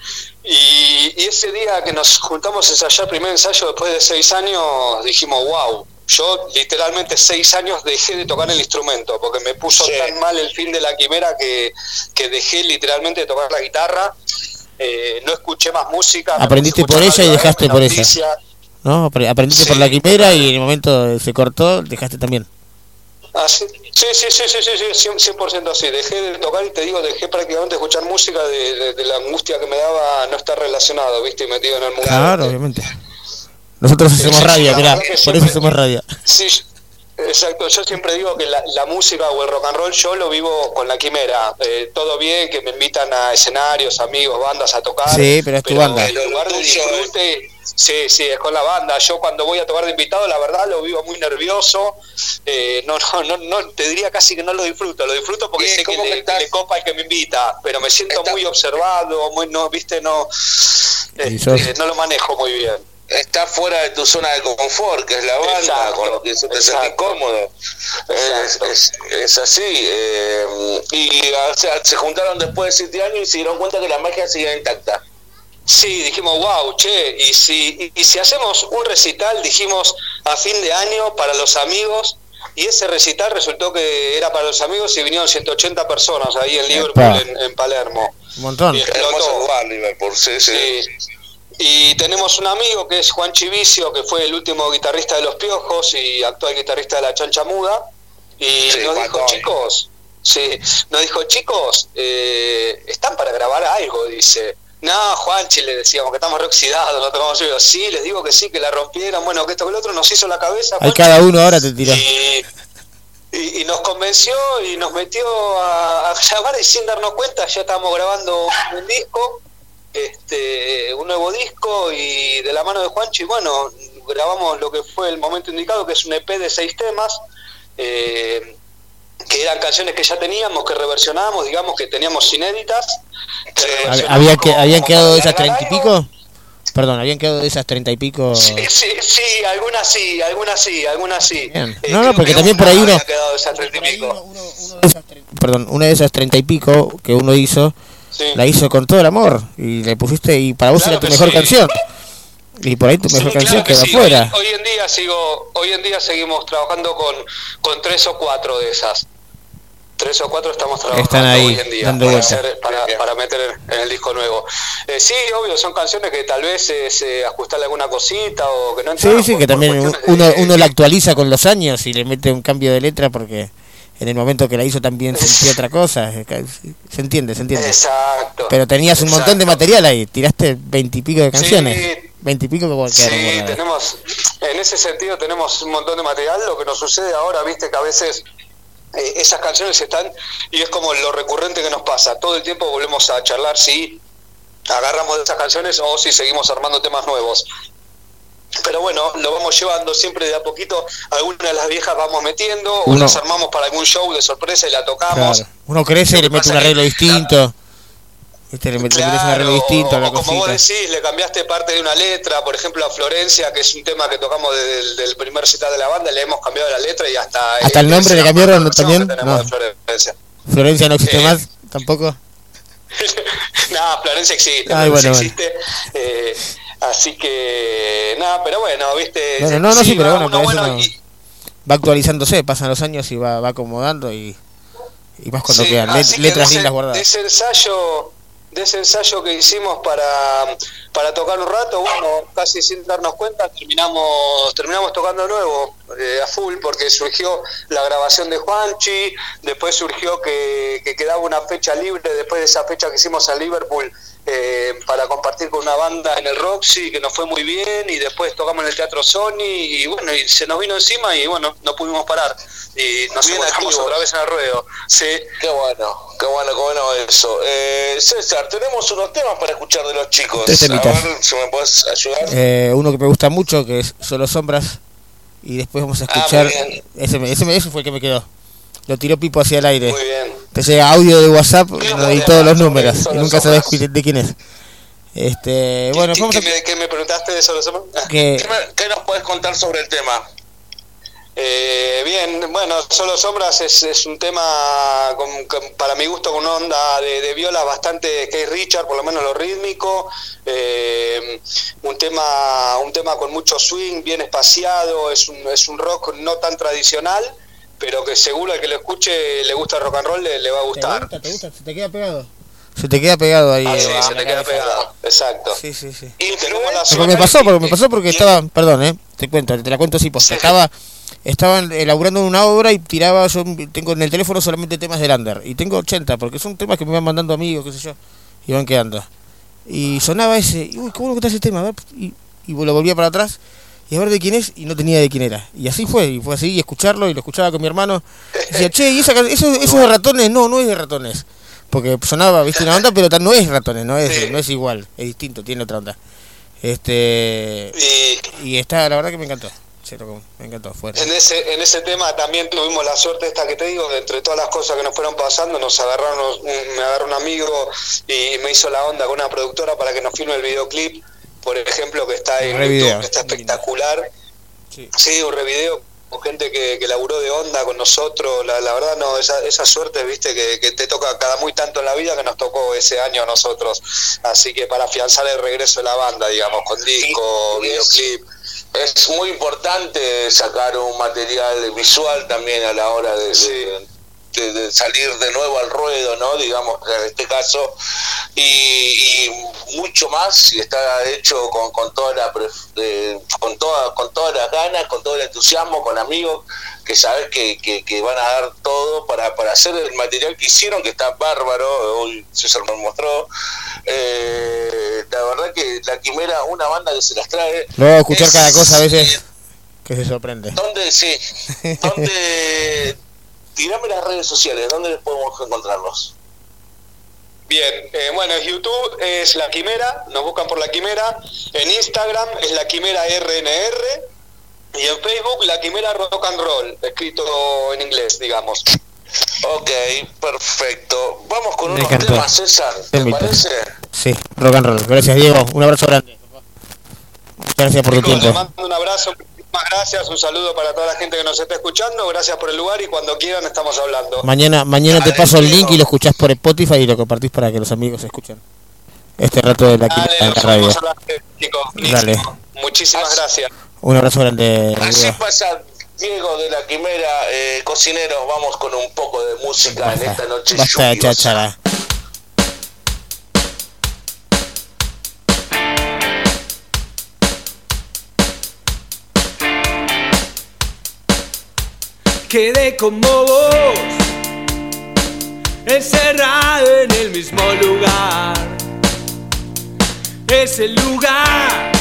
Y, y ese día que nos juntamos a ensayar primer ensayo después de seis años, dijimos, wow, yo literalmente seis años dejé de tocar el instrumento, porque me puso tan mal el fin de la quimera que, que dejé literalmente de tocar la guitarra. Eh, no escuché más música. Aprendiste por ella y dejaste por ella. ¿No? Apre- Aprendiste por la quimera y en el momento se cortó, dejaste también. Ah, sí, sí, sí, sí, sí, sí, sí, 100%, 100% así. Dejé de tocar y te digo, dejé prácticamente escuchar música de, de- de la angustia que me daba no estar relacionado, ¿viste? Y metido en el mundo. Claro, obviamente. Nosotros hacemos Sí, radio, que por eso hacemos radio. Sí, exacto. Yo siempre digo que la, la música o el rock and roll yo lo vivo con la quimera. Eh, todo bien, que me invitan a escenarios, amigos, bandas a tocar. Sí, pero es tu banda. En lugar de disfrute, sí, sí, es con la banda. Yo cuando voy a tocar de invitado, la verdad lo vivo muy nervioso. Eh, no, no, no, no, te diría casi que no lo disfruto. Lo disfruto porque sé que le, que le copa el que me invita, pero me siento muy observado, muy, no, viste, no, eh, sos- eh, no lo manejo muy bien. Estás fuera de tu zona de confort, que es la banda, Exacto, con lo que se te sentís cómodo. Es, es, es así. eh, y o sea, se juntaron después de siete años y se dieron cuenta que la magia sigue intacta. Sí, dijimos, wow, che, y si, y, y si hacemos un recital, dijimos, a fin de año para los amigos, y ese recital resultó que era para los amigos y vinieron 180 personas ahí en Liverpool, en, en Palermo. Un montón. Y explotó. Hermoso lugar, Liverpool, sí, sí. Sí. Y tenemos un amigo que es Juan Chivicio, que fue el último guitarrista de Los Piojos y actual guitarrista de La Chancha Muda. Y Sí, nos dijo, chicos, sí, nos dijo, chicos, eh, están para grabar algo, dice. No, Juanchi, le decíamos que estamos reoxidados, no tocamos oído. Sí, les digo que sí, que la rompieran, bueno, que esto que el otro nos hizo la cabeza. Juanchi, cada uno ahora te tiró. y, y- y nos convenció y nos metió a, a grabar y sin darnos cuenta ya estábamos grabando un disco, este, un nuevo disco y de la mano de Juanchi, bueno, grabamos lo que fue el momento indicado, que es un EP de seis temas, eh, que eran canciones que ya teníamos, que reversionábamos, digamos que teníamos inéditas. que ¿Había que, como- ¿Habían quedado esas treinta y pico? Perdón, ¿habían quedado de esas treinta y pico? Sí, sí, sí, algunas sí, algunas sí, algunas sí. Bien. Eh, No, no, creo porque que también por ahí uno-. Perdón, una de esas treinta y pico que uno hizo, Sí. la hizo con todo el amor. Y le pusiste, y para vos Claro era tu mejor sí. canción. Y por ahí tu mejor Sí, canción claro que quedó sí. afuera. Hoy, hoy en día sigo, hoy en día seguimos trabajando con, con tres o cuatro de esas. tres o cuatro estamos trabajando Están ahí, hoy en día dando para, hacer- para, para meter en, el disco nuevo. Eh, sí, obvio, son canciones que tal vez es eh, ajustarle alguna cosita o que no Sí, sí, por- que por también de- uno, uno la actualiza con los años y le mete un cambio de letra porque en el momento que la hizo también sentía otra cosa. Se entiende, se entiende. Exacto. Pero tenías un montón de material ahí, tiraste veintipico de canciones. Sí. Veintipico como Sí, tenemos, en ese sentido tenemos un montón de material. Lo que nos sucede ahora, viste, que a veces eh, esas canciones están y es como lo recurrente que nos pasa. Todo el tiempo volvemos a charlar si agarramos de esas canciones o si seguimos armando temas nuevos. Pero bueno, lo vamos llevando siempre de a poquito. Algunas de las viejas vamos metiendo, o Uno- las armamos para algún show de sorpresa y la tocamos. Claro. Uno crece y le mete un arreglo distinto. Viste, le mete le metes un arreglo distinto a la o como vos cosita. decís, le cambiaste parte de una letra, por ejemplo a Florencia, que es un tema que tocamos desde el del primer cita de la banda, le hemos cambiado la letra y hasta... Hasta el nombre le cambiaron también. No. Florencia. Florencia no existe Eh, más tampoco. Nada, Florencia existe, Ay, Florencia bueno, bueno. existe. eh, así que, nada, pero bueno, viste... Bueno, no, no, sí, pero bueno, pero bueno no- y- va actualizándose, pasan los años y va, va acomodando y, y más cuando Sí, quedan let- que letras de lindas De guardadas. ese ensayo, de ese ensayo que hicimos para, para tocar un rato, bueno, casi sin darnos cuenta, terminamos, terminamos tocando de nuevo eh, a full porque surgió la grabación de Juanchi, después surgió que, que quedaba una fecha libre después de esa fecha que hicimos en Liverpool. Eh, para compartir con una banda en el Roxy que nos fue muy bien y después tocamos en el Teatro Sony y bueno y se nos vino encima y bueno no pudimos parar y nos encontramos otra vez en el ruedo sí Qué bueno, qué bueno, qué bueno eso. Eh, César, tenemos unos temas para escuchar de los chicos. Tres A temitas. ver si me puedes ayudar. Eh, uno que me gusta mucho que es Solo Sombras y después vamos a Ah, escuchar bien. ese, me- ese, ese fue el que me quedó lo tiró Pipo hacia el aire Muy bien. Te llega audio de WhatsApp y todos los números y nunca sabes de quién es este bueno ¿Qué, vamos a qué me, qué me preguntaste de Sombras? Ah, ¿Qué, qué nos puedes contar sobre el tema? Eh, bien, bueno, Solo Sombras es, es un tema con- con- para mi gusto con una onda de, de viola bastante que Richard, por lo menos lo rítmico, eh, un tema un tema con mucho swing, bien espaciado, es un, es un rock no tan tradicional, pero que seguro al que lo escuche le gusta el rock and roll le, le va a ¿Te gustar. gusta? ¿Te gusta? ¿Se te queda pegado? Se te queda pegado ahí. Ah, eh, sí, se te queda pegado, exacto. Sí, sí, sí. Y tenemos la Porque suerte me pasó, porque me pasó porque estaba, perdón, eh, te cuento, te la cuento así, posta. Estaba, estaba elaborando una obra y tiraba, yo tengo en el teléfono solamente temas del under, y tengo 80, porque son temas que me van mandando amigos, qué sé yo, y van quedando. Y sonaba ese, y uy, qué bueno que está ese tema, y, y lo volvía para atrás, y a ver de quién es, y no tenía de quién era. Y así fue, y fue así, y escucharlo, y lo escuchaba con mi hermano, y decía, che, ¿y esa, eso, eso de ratones? No, no es de ratones. Porque sonaba, viste, una onda, pero no es ratones, no es, no es igual, es distinto, tiene otra onda. Este y está, la verdad que me encantó. Me encantó, fuera. En ese, en ese tema también tuvimos la suerte esta que te digo, de entre todas las cosas que nos fueron pasando, nos agarraron, un- me agarró un amigo y me hizo la onda con una productora para que nos filme el videoclip, por ejemplo, que está en Revideo. YouTube, que está espectacular. Sí. un revideo con gente que, que laburó de onda con nosotros, la, la verdad no, esa, esa suerte, viste, que, que te toca cada muy tanto en la vida que nos tocó ese año a nosotros. Así que para afianzar el regreso de la banda, digamos, con disco, videoclip. Es muy importante sacar un material visual también a la hora de, de- de- de salir de nuevo al ruedo, ¿no? Digamos, en este caso. Y, y mucho más si está hecho con, con toda la eh, con toda, con todas las ganas, con todo el entusiasmo, con amigos que sabes que, que, que van a dar todo para, para hacer el material que hicieron, que está bárbaro, hoy César me mostró. Eh, la verdad que la Quimera, una banda que se las trae. Luego escuchar es- cada cosa a veces que se sorprende. ¿Dónde, sí? ¿Dónde? Tirame las redes sociales, ¿dónde podemos encontrarlos? Bien, eh, bueno, en YouTube es La Quimera, nos buscan por La Quimera, en Instagram es La Quimera RNR y en Facebook La Quimera Rock and Roll, escrito en inglés, digamos. Ok, perfecto. Vamos con Me unos encantó. temas, César, ¿te parece? Sí, rock and roll. Gracias, Diego. Un abrazo grande. Muchas gracias por tu Chicos, les tiempo. mando un abrazo, muchísimas gracias, un saludo para toda la gente que nos está escuchando, gracias por el lugar y cuando quieran estamos hablando. Mañana, mañana te paso el link y lo escuchás por Spotify y lo compartís para que los amigos escuchen. Este rato de la Dale, quinta en la radio. chicos. Dale. Muchísimas gracias. Un abrazo grande. Así Diego. pasa Diego de la Quimera, eh, cocineros, vamos con un poco de música en esta noche Basta Quedé como vos, encerrado en el mismo lugar. Ese lugar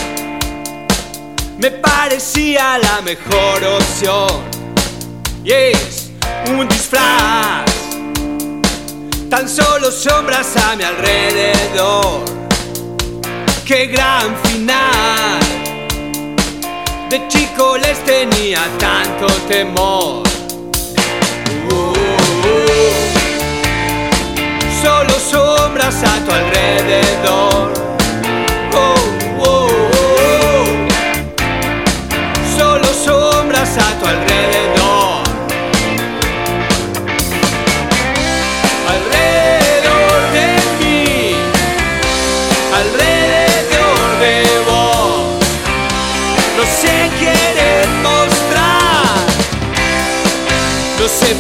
me parecía la mejor opción. Y es un disfraz, tan solo sombras a mi alrededor. Qué gran final. De chico les tenía tanto temor. Solo sombras a tu alrededor.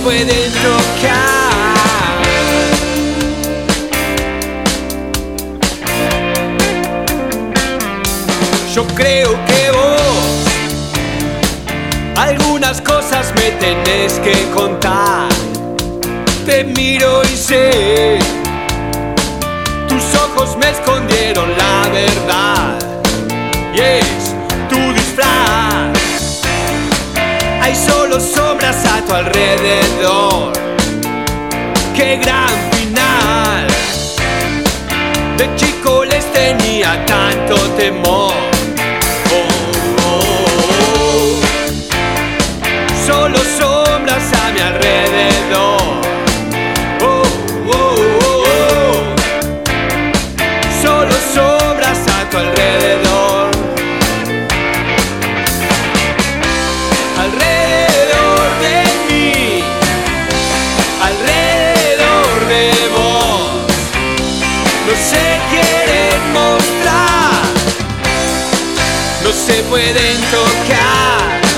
Pueden tocar. Yo creo que vos algunas cosas me tenés que contar. Te miro y sé, tus ojos me escondieron alrededor. Qué gran final. De chico les tenía tanto temor. Oh, oh, oh. Solo sombras a mi alrededor. No se quieren mostrar. No se pueden tocar.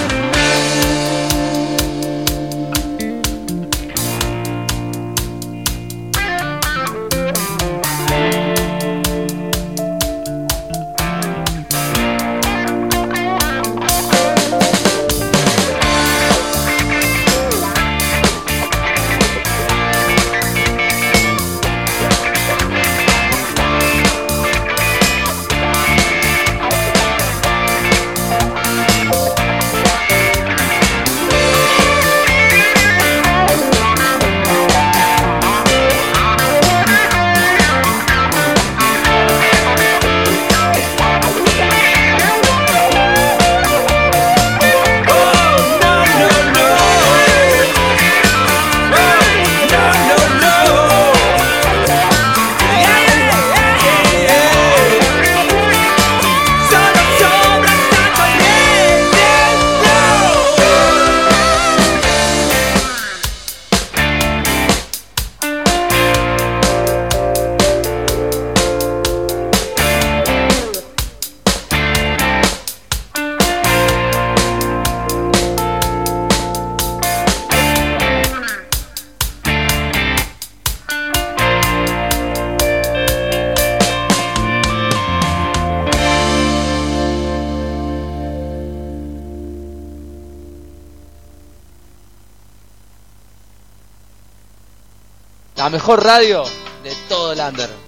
Mejor radio de todo el under.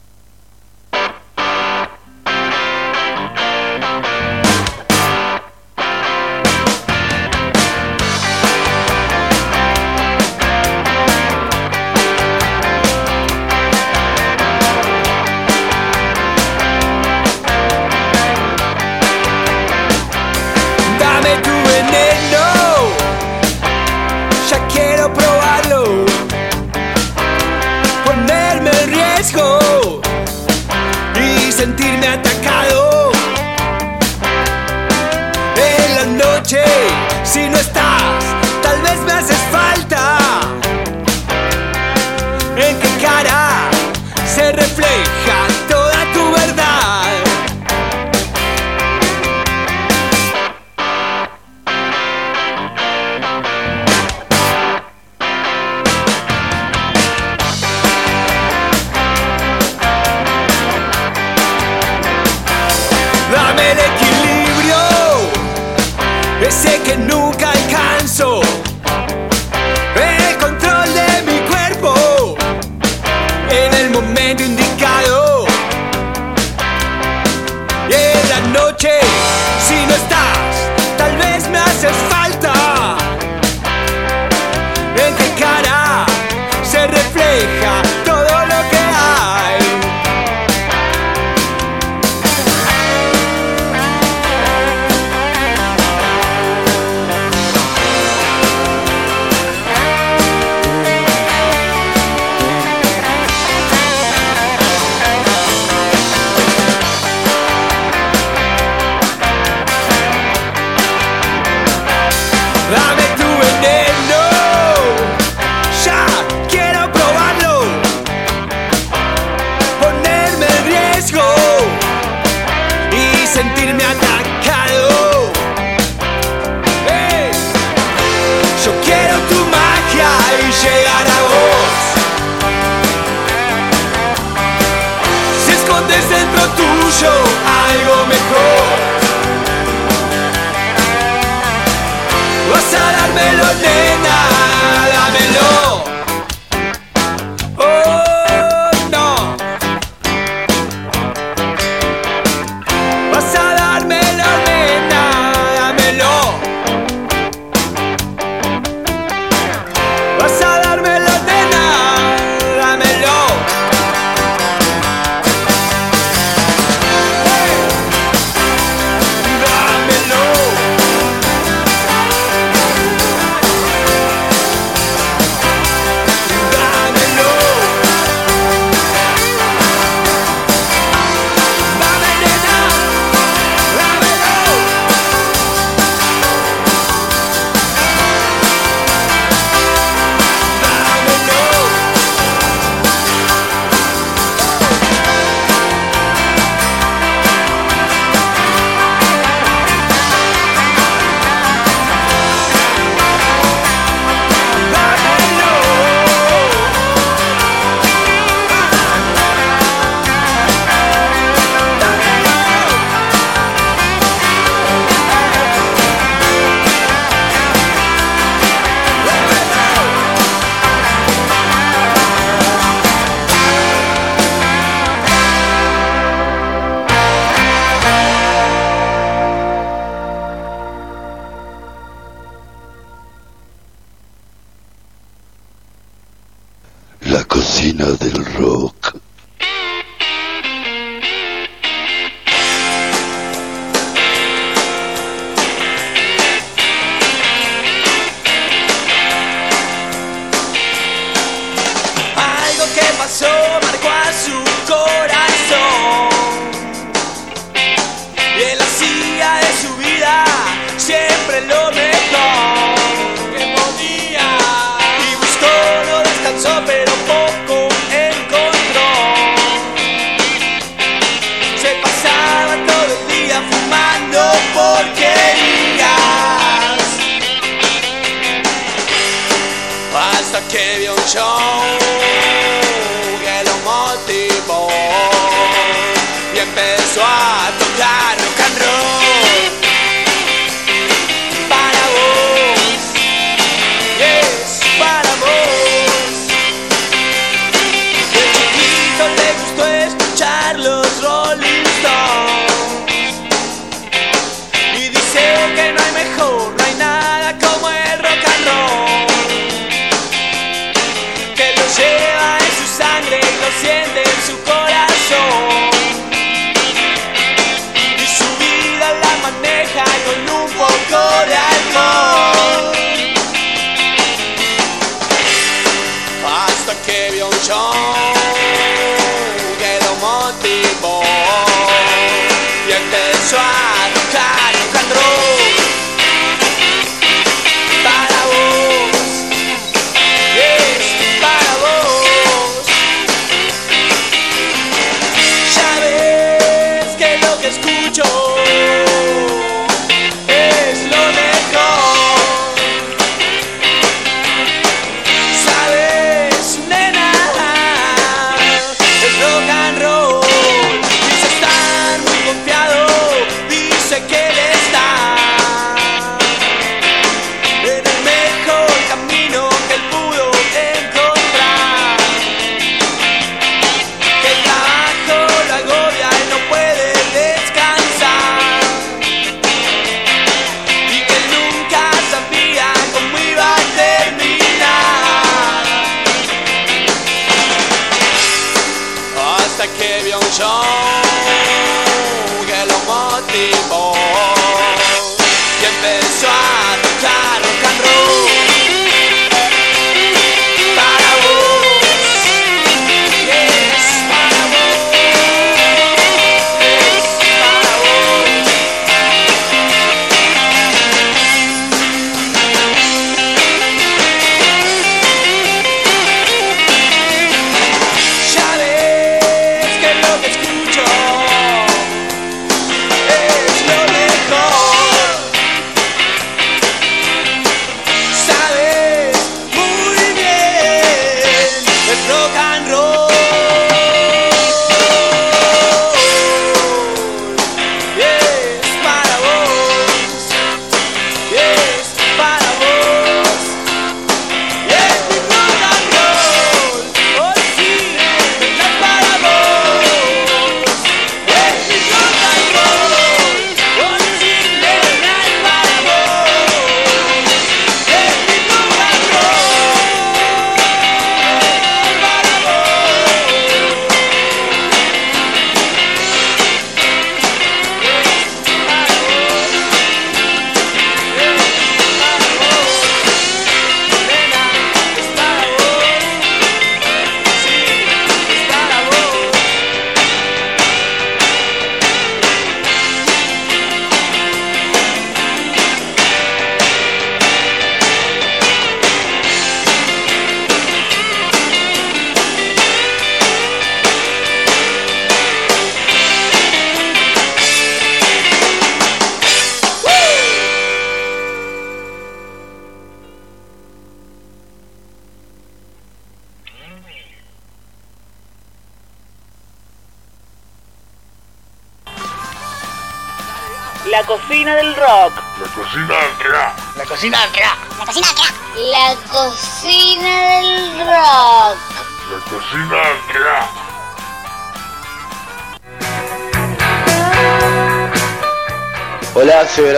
Del rock.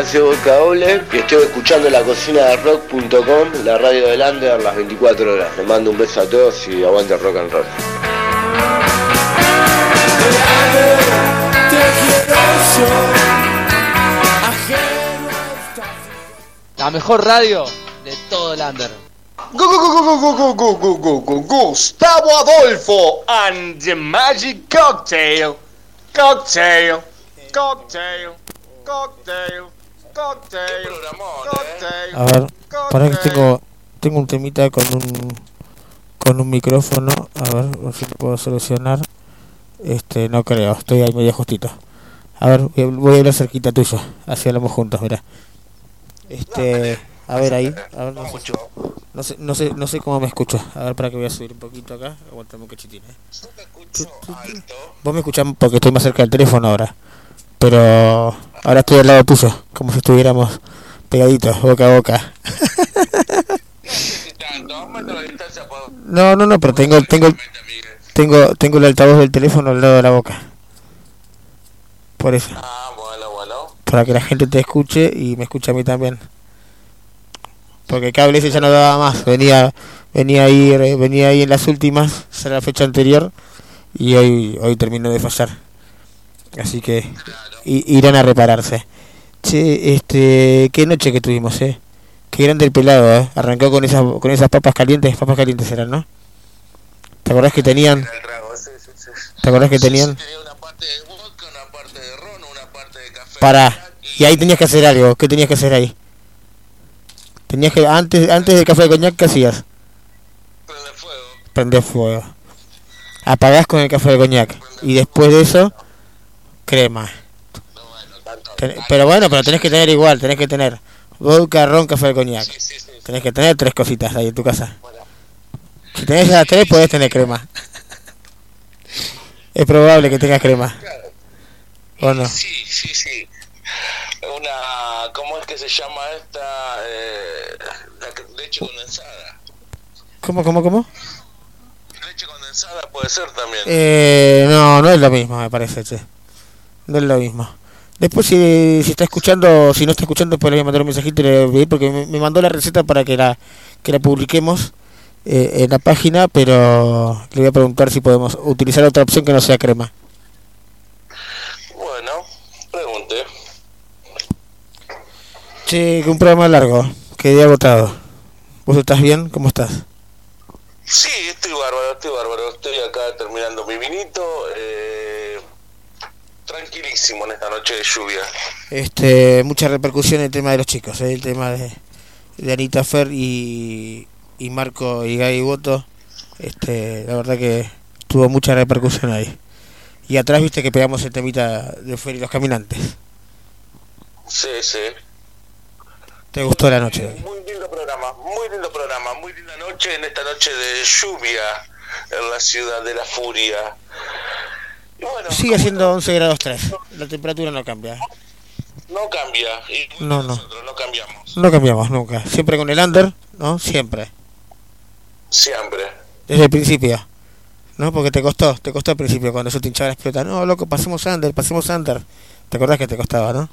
Ignacio Caole y estoy escuchando la cocina de rock.com, la radio del Under, las 24 horas. Les mando un beso a todos y aguante rock and roll. La mejor radio de todo el Under. Gustavo Adolfo and the Magic Cocktail. Cocktail. Cocktail. Cocktail. Cocktail. Cocktail. A ver, para que tengo tengo un temita con un con un micrófono, a ver, a ver si lo puedo solucionar. Este, no creo, estoy ahí medio justito. A ver, voy a- hablar cerquita tuyo, así hablamos juntos, mira. Este, a ver ahí, a ver, no sé, no sé, no sé, no sé cómo me escucho. A ver, para que voy a subir un poquito acá, aguantame un cachitín, eh. Vos me escuchás porque estoy más cerca del teléfono ahora. Pero ahora estoy al lado tuyo, como si estuviéramos pegaditos, boca a boca. No, no, no, pero tengo, tengo, tengo, tengo el altavoz del teléfono al lado de la boca. Por eso. Para que la gente te escuche y me escuche a mí también. Porque cable ese ya no daba más. Venía, venía ahí, venía ahí en las últimas, será la fecha anterior y hoy, hoy terminó de fallar. Así que i- irán a repararse. Che, este, qué noche que tuvimos, eh. Qué grande el pelado, eh. Arrancó con esas, con esas papas calientes, papas calientes eran, ¿no? ¿Te acordás que tenían? ¿Te acordás que tenían? Para. Y ahí tenías que hacer algo. ¿Qué tenías que hacer ahí? Tenías que antes antes del café de coñac ¿qué hacías? Prender fuego. Apagás con el café de coñac y después de eso crema. Pero bueno, pero tenés que tener igual, tenés que tener vodka, ron, café de coñac. Tenés que tener tres cositas ahí en tu casa. Si tenés esas tres, podés tener crema. Es probable que tengas crema. ¿O no? Sí, sí, sí. Una, ¿cómo es que se llama esta? Eh, la leche condensada. ¿Cómo, cómo, cómo? Leche condensada puede ser también. Eh, no, no es lo mismo, me parece, che. No es lo mismo. Después, si, si está escuchando, si no está escuchando, pues le voy a mandar un mensajito y le voy a pedir, porque me, me mandó la receta para que la, que la publiquemos eh, en la página, pero le voy a preguntar si podemos utilizar otra opción que no sea crema. Bueno, pregunte. Che, que un programa largo, quedé agotado. ¿Vos estás bien? ¿Cómo estás? Sí, estoy bárbaro, estoy bárbaro. Estoy acá terminando mi vinito. Eh, tranquilísimo en esta noche de lluvia. Este, mucha repercusión en el tema de los chicos, ¿eh? el tema de, de Anita Fer y, y Marco y Gaby Boto. Este, la verdad que tuvo mucha repercusión ahí. Y atrás viste que pegamos el temita de Fer y los caminantes. Sí, sí. ¿Te gustó la noche? Muy lindo programa, muy lindo programa, muy linda noche en esta noche de lluvia en la ciudad de la furia. Y bueno, Sigue siendo 11 grados 3. La temperatura no cambia. no cambia. Y No, no. nosotros no cambiamos. No cambiamos nunca. Siempre con el under, ¿no? Siempre. Siempre. Desde el principio. ¿No? Porque te costó, te costó al principio cuando yo te hinchaba la pelota. No, loco, pasemos under, pasemos under. ¿Te acordás que te costaba, no?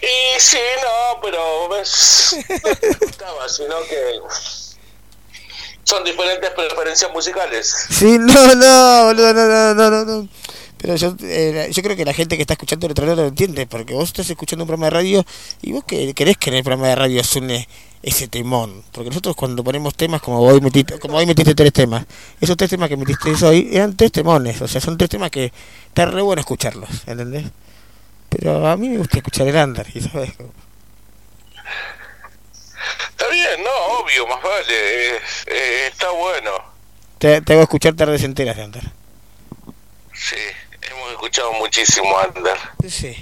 Y sí, no, pero ves, no me gustaba, sino que son diferentes preferencias musicales. Sí, no, no, boludo, no, no, no, no, no. Pero yo, eh, yo creo que la gente que está escuchando el otro lado lo entiende, porque vos estás escuchando un programa de radio y vos que querés que en el programa de radio suene ese temón. Porque nosotros cuando ponemos temas, como hoy metiste, como hoy metiste tres temas, esos tres temas que metiste hoy eran tres temones, o sea, son tres temas que está re bueno escucharlos, ¿entendés? Pero a mí me gusta escuchar el under, y sabes, Está bien, no, obvio, más vale, eh, eh, está bueno. te, te hago escuchar tardes enteras de under. Sí, hemos escuchado muchísimo Ander. Sí.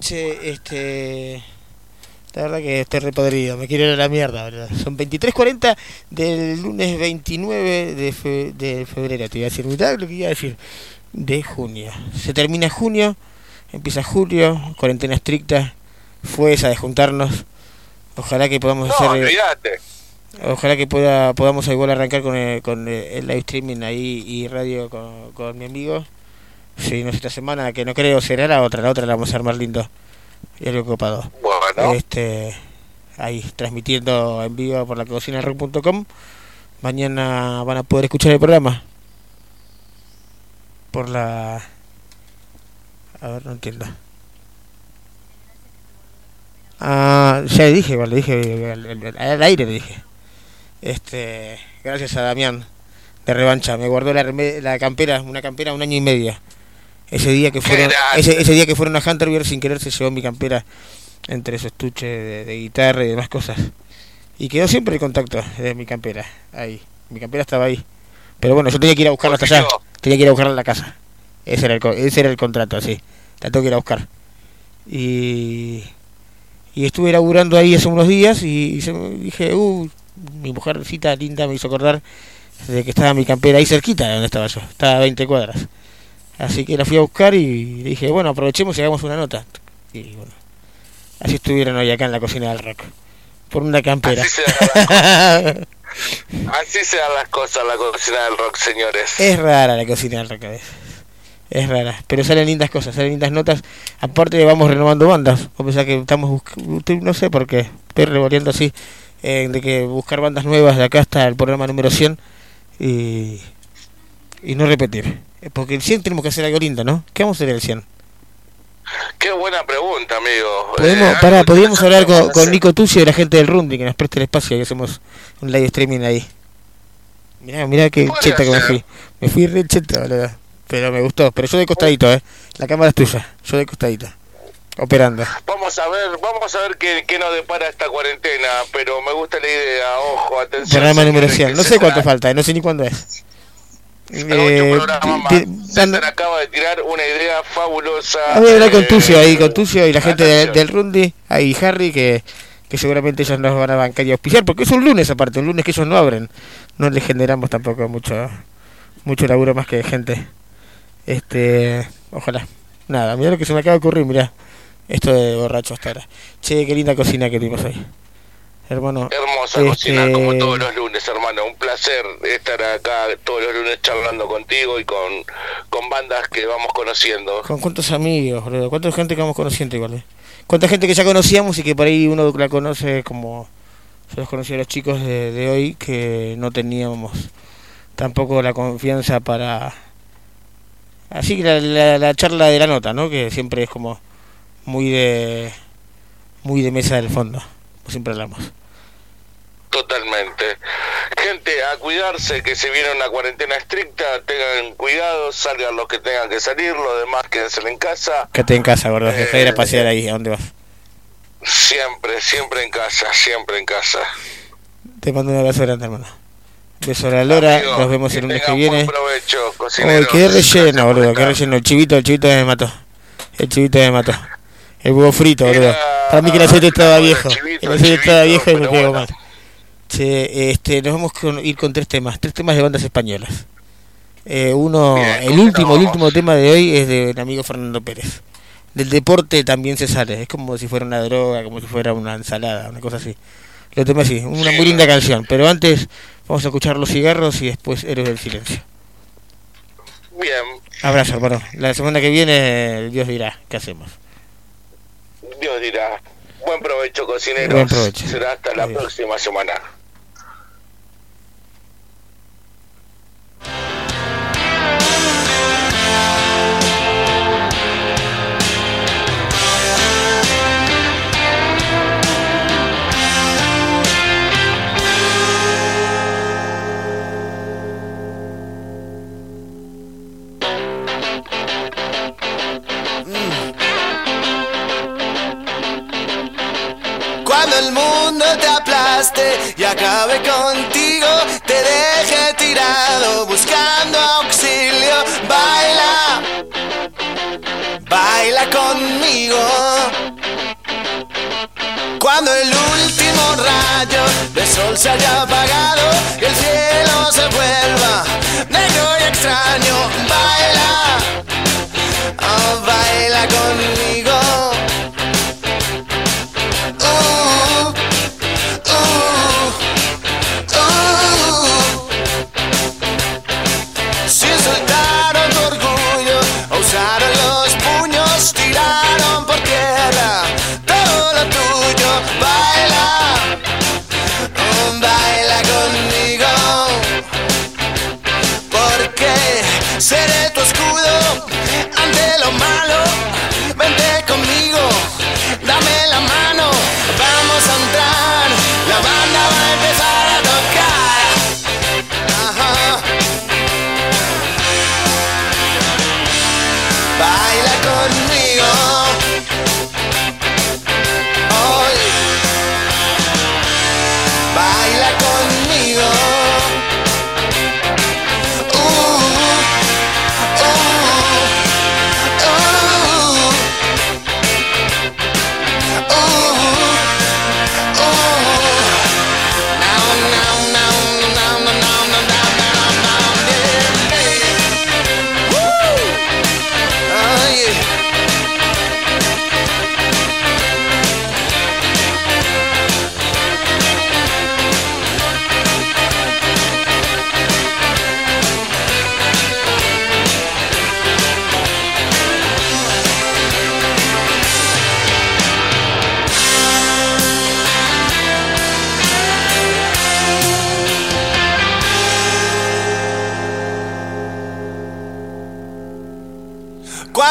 Che, este. La verdad que estoy repodrido, me quiero ir a la mierda, ¿verdad? Son 23.40 del lunes 29 de, fe- de febrero, te iba a decir, mirá lo que iba a decir, de junio. Se termina junio, empieza julio, cuarentena estricta, fue esa de juntarnos. Ojalá que podamos No, hacer... Ojalá que pueda podamos igual arrancar con el, con el, live streaming ahí y radio con, con mi amigo. Si no es esta semana, que no creo, será la otra, la otra la vamos a armar lindo. Y algo copado. Bueno. Este, ahí, transmitiendo en vivo por la cocina rock.com. Mañana van a poder escuchar el programa. Por la... A ver, no entiendo. Ah, ya le dije, le dije al, aire le dije. Este, gracias a Damián de revancha, me guardó la, la campera, una campera un año y medio. Ese día que fueron, ese, ese día que fueron a Hunterville sin querer se llevó mi campera entre su estuche de, de guitarra y demás cosas. Y quedó siempre el contacto de mi campera, ahí. Mi campera estaba ahí. Pero bueno, yo tenía que ir a buscarla hasta allá. Tenía que ir a buscarla a la casa. Ese era el, ese era el contrato, así. La tengo que ir a buscar. Y, y estuve laburando ahí hace unos días y, y se dije, uh, mi mujercita linda me hizo acordar de que estaba mi campera ahí cerquita de donde estaba yo. Estaba a 20 cuadras. Así que la fui a buscar y dije, bueno, aprovechemos y hagamos una nota. Y bueno, así estuvieron hoy acá en la cocina del rock. Por una campera. Así se dan Así se dan las cosas la cocina del rock, señores. Es rara la cocina del rock a veces. Es rara, pero salen lindas cosas, salen lindas notas. Aparte vamos renovando bandas. O pensás que estamos buscando, no sé por qué, estoy revolviendo así, eh, de que buscar bandas nuevas de acá hasta el programa número 100 y, y no repetir. Eh, Porque el 100 tenemos que hacer algo lindo, ¿no? ¿Qué vamos a hacer el 100? Qué buena pregunta, amigo. Podemos, Eh, pará, algo podríamos hablar con, Nico Tucci y la gente del Rundi que nos preste el espacio y hacemos un live streaming ahí. Mirá, mirá qué Podría cheta que me fui. Me fui re cheta, boludo. Pero me gustó. Pero yo de costadito, eh. La cámara es tuya. Yo de costadito. Operando. Vamos a ver, vamos a ver qué, qué nos depara esta cuarentena, pero me gusta la idea, ojo, atención. Programa número señores, 100. que No sé cuánto falta, eh, no sé ni cuándo es. Eh, César acaba de tirar una idea fabulosa. Voy a hablar con eh, Tucio ahí, con Tucio y la gente de- del Rundi, ahí Harry, que, que seguramente ellos nos van a bancar y auspiciar, porque es un lunes aparte, un lunes que ellos no abren. No les generamos tampoco mucho mucho laburo más que gente. Este, ojalá. Nada, mira lo que se me acaba de ocurrir, mira. Esto de borracho hasta ahora. Che, qué linda cocina que tuvimos hoy. Hermano. Hermosa este, cocina, como todos los lunes, hermano. Un placer estar acá todos los lunes charlando contigo y con, con bandas que vamos conociendo. ¿Con cuántos amigos, boludo? ¿Cuánta gente que vamos conociendo igual? eh? ¿Cuánta gente que ya conocíamos y que por ahí uno la conoce como... Yo los conocí a los chicos de, de hoy que no teníamos tampoco la confianza para... Así que la, la, la charla de la nota, ¿no? Que siempre es como muy de... Muy de mesa del fondo. Siempre hablamos. Totalmente. Gente, a cuidarse, que se viene una cuarentena estricta, tengan cuidado, salgan los que tengan que salir, los demás quédense en casa. Quédate en casa, gordo. De ir a pasear ahí. ¿A dónde vas? Siempre, siempre en casa, siempre en casa. Te mando un abrazo grande, hermano. Beso a la Lora. Amigo, Nos vemos el lunes que viene. provecho, qué relleno, boludo, qué relleno. El chivito, el chivito me mató. El chivito me mató. El huevo frito, boludo. Para mí que el aceite estaba viejo. El aceite estaba viejo y me pegó mal. Che, este, nos vamos a ir con tres temas. Tres temas de bandas españolas. Eh, uno, el último, el último tema de hoy es del amigo Fernando Pérez. Del deporte también se sale. Es como si fuera una droga, como si fuera una ensalada, una cosa así. Lo tema así, una muy linda canción. Pero antes vamos a escuchar Los Cigarros y después Héroes del Silencio. Bien, Abrazo, hermano. La semana que viene Dios dirá qué hacemos. Dios dirá. Buen provecho, cocineros. Buen provecho. Será hasta la próxima semana. Mundo te aplaste y acabe contigo, te deje tirado buscando auxilio. Baila, baila conmigo. Cuando el último rayo de sol se haya apagado el cielo se vuelva negro y extraño, baila, oh, baila conmigo. seré tu escudo ante lo malo.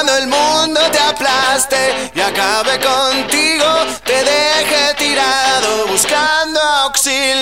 cuando el mundo te aplaste y acabe contigo, te deje tirado buscando auxilio.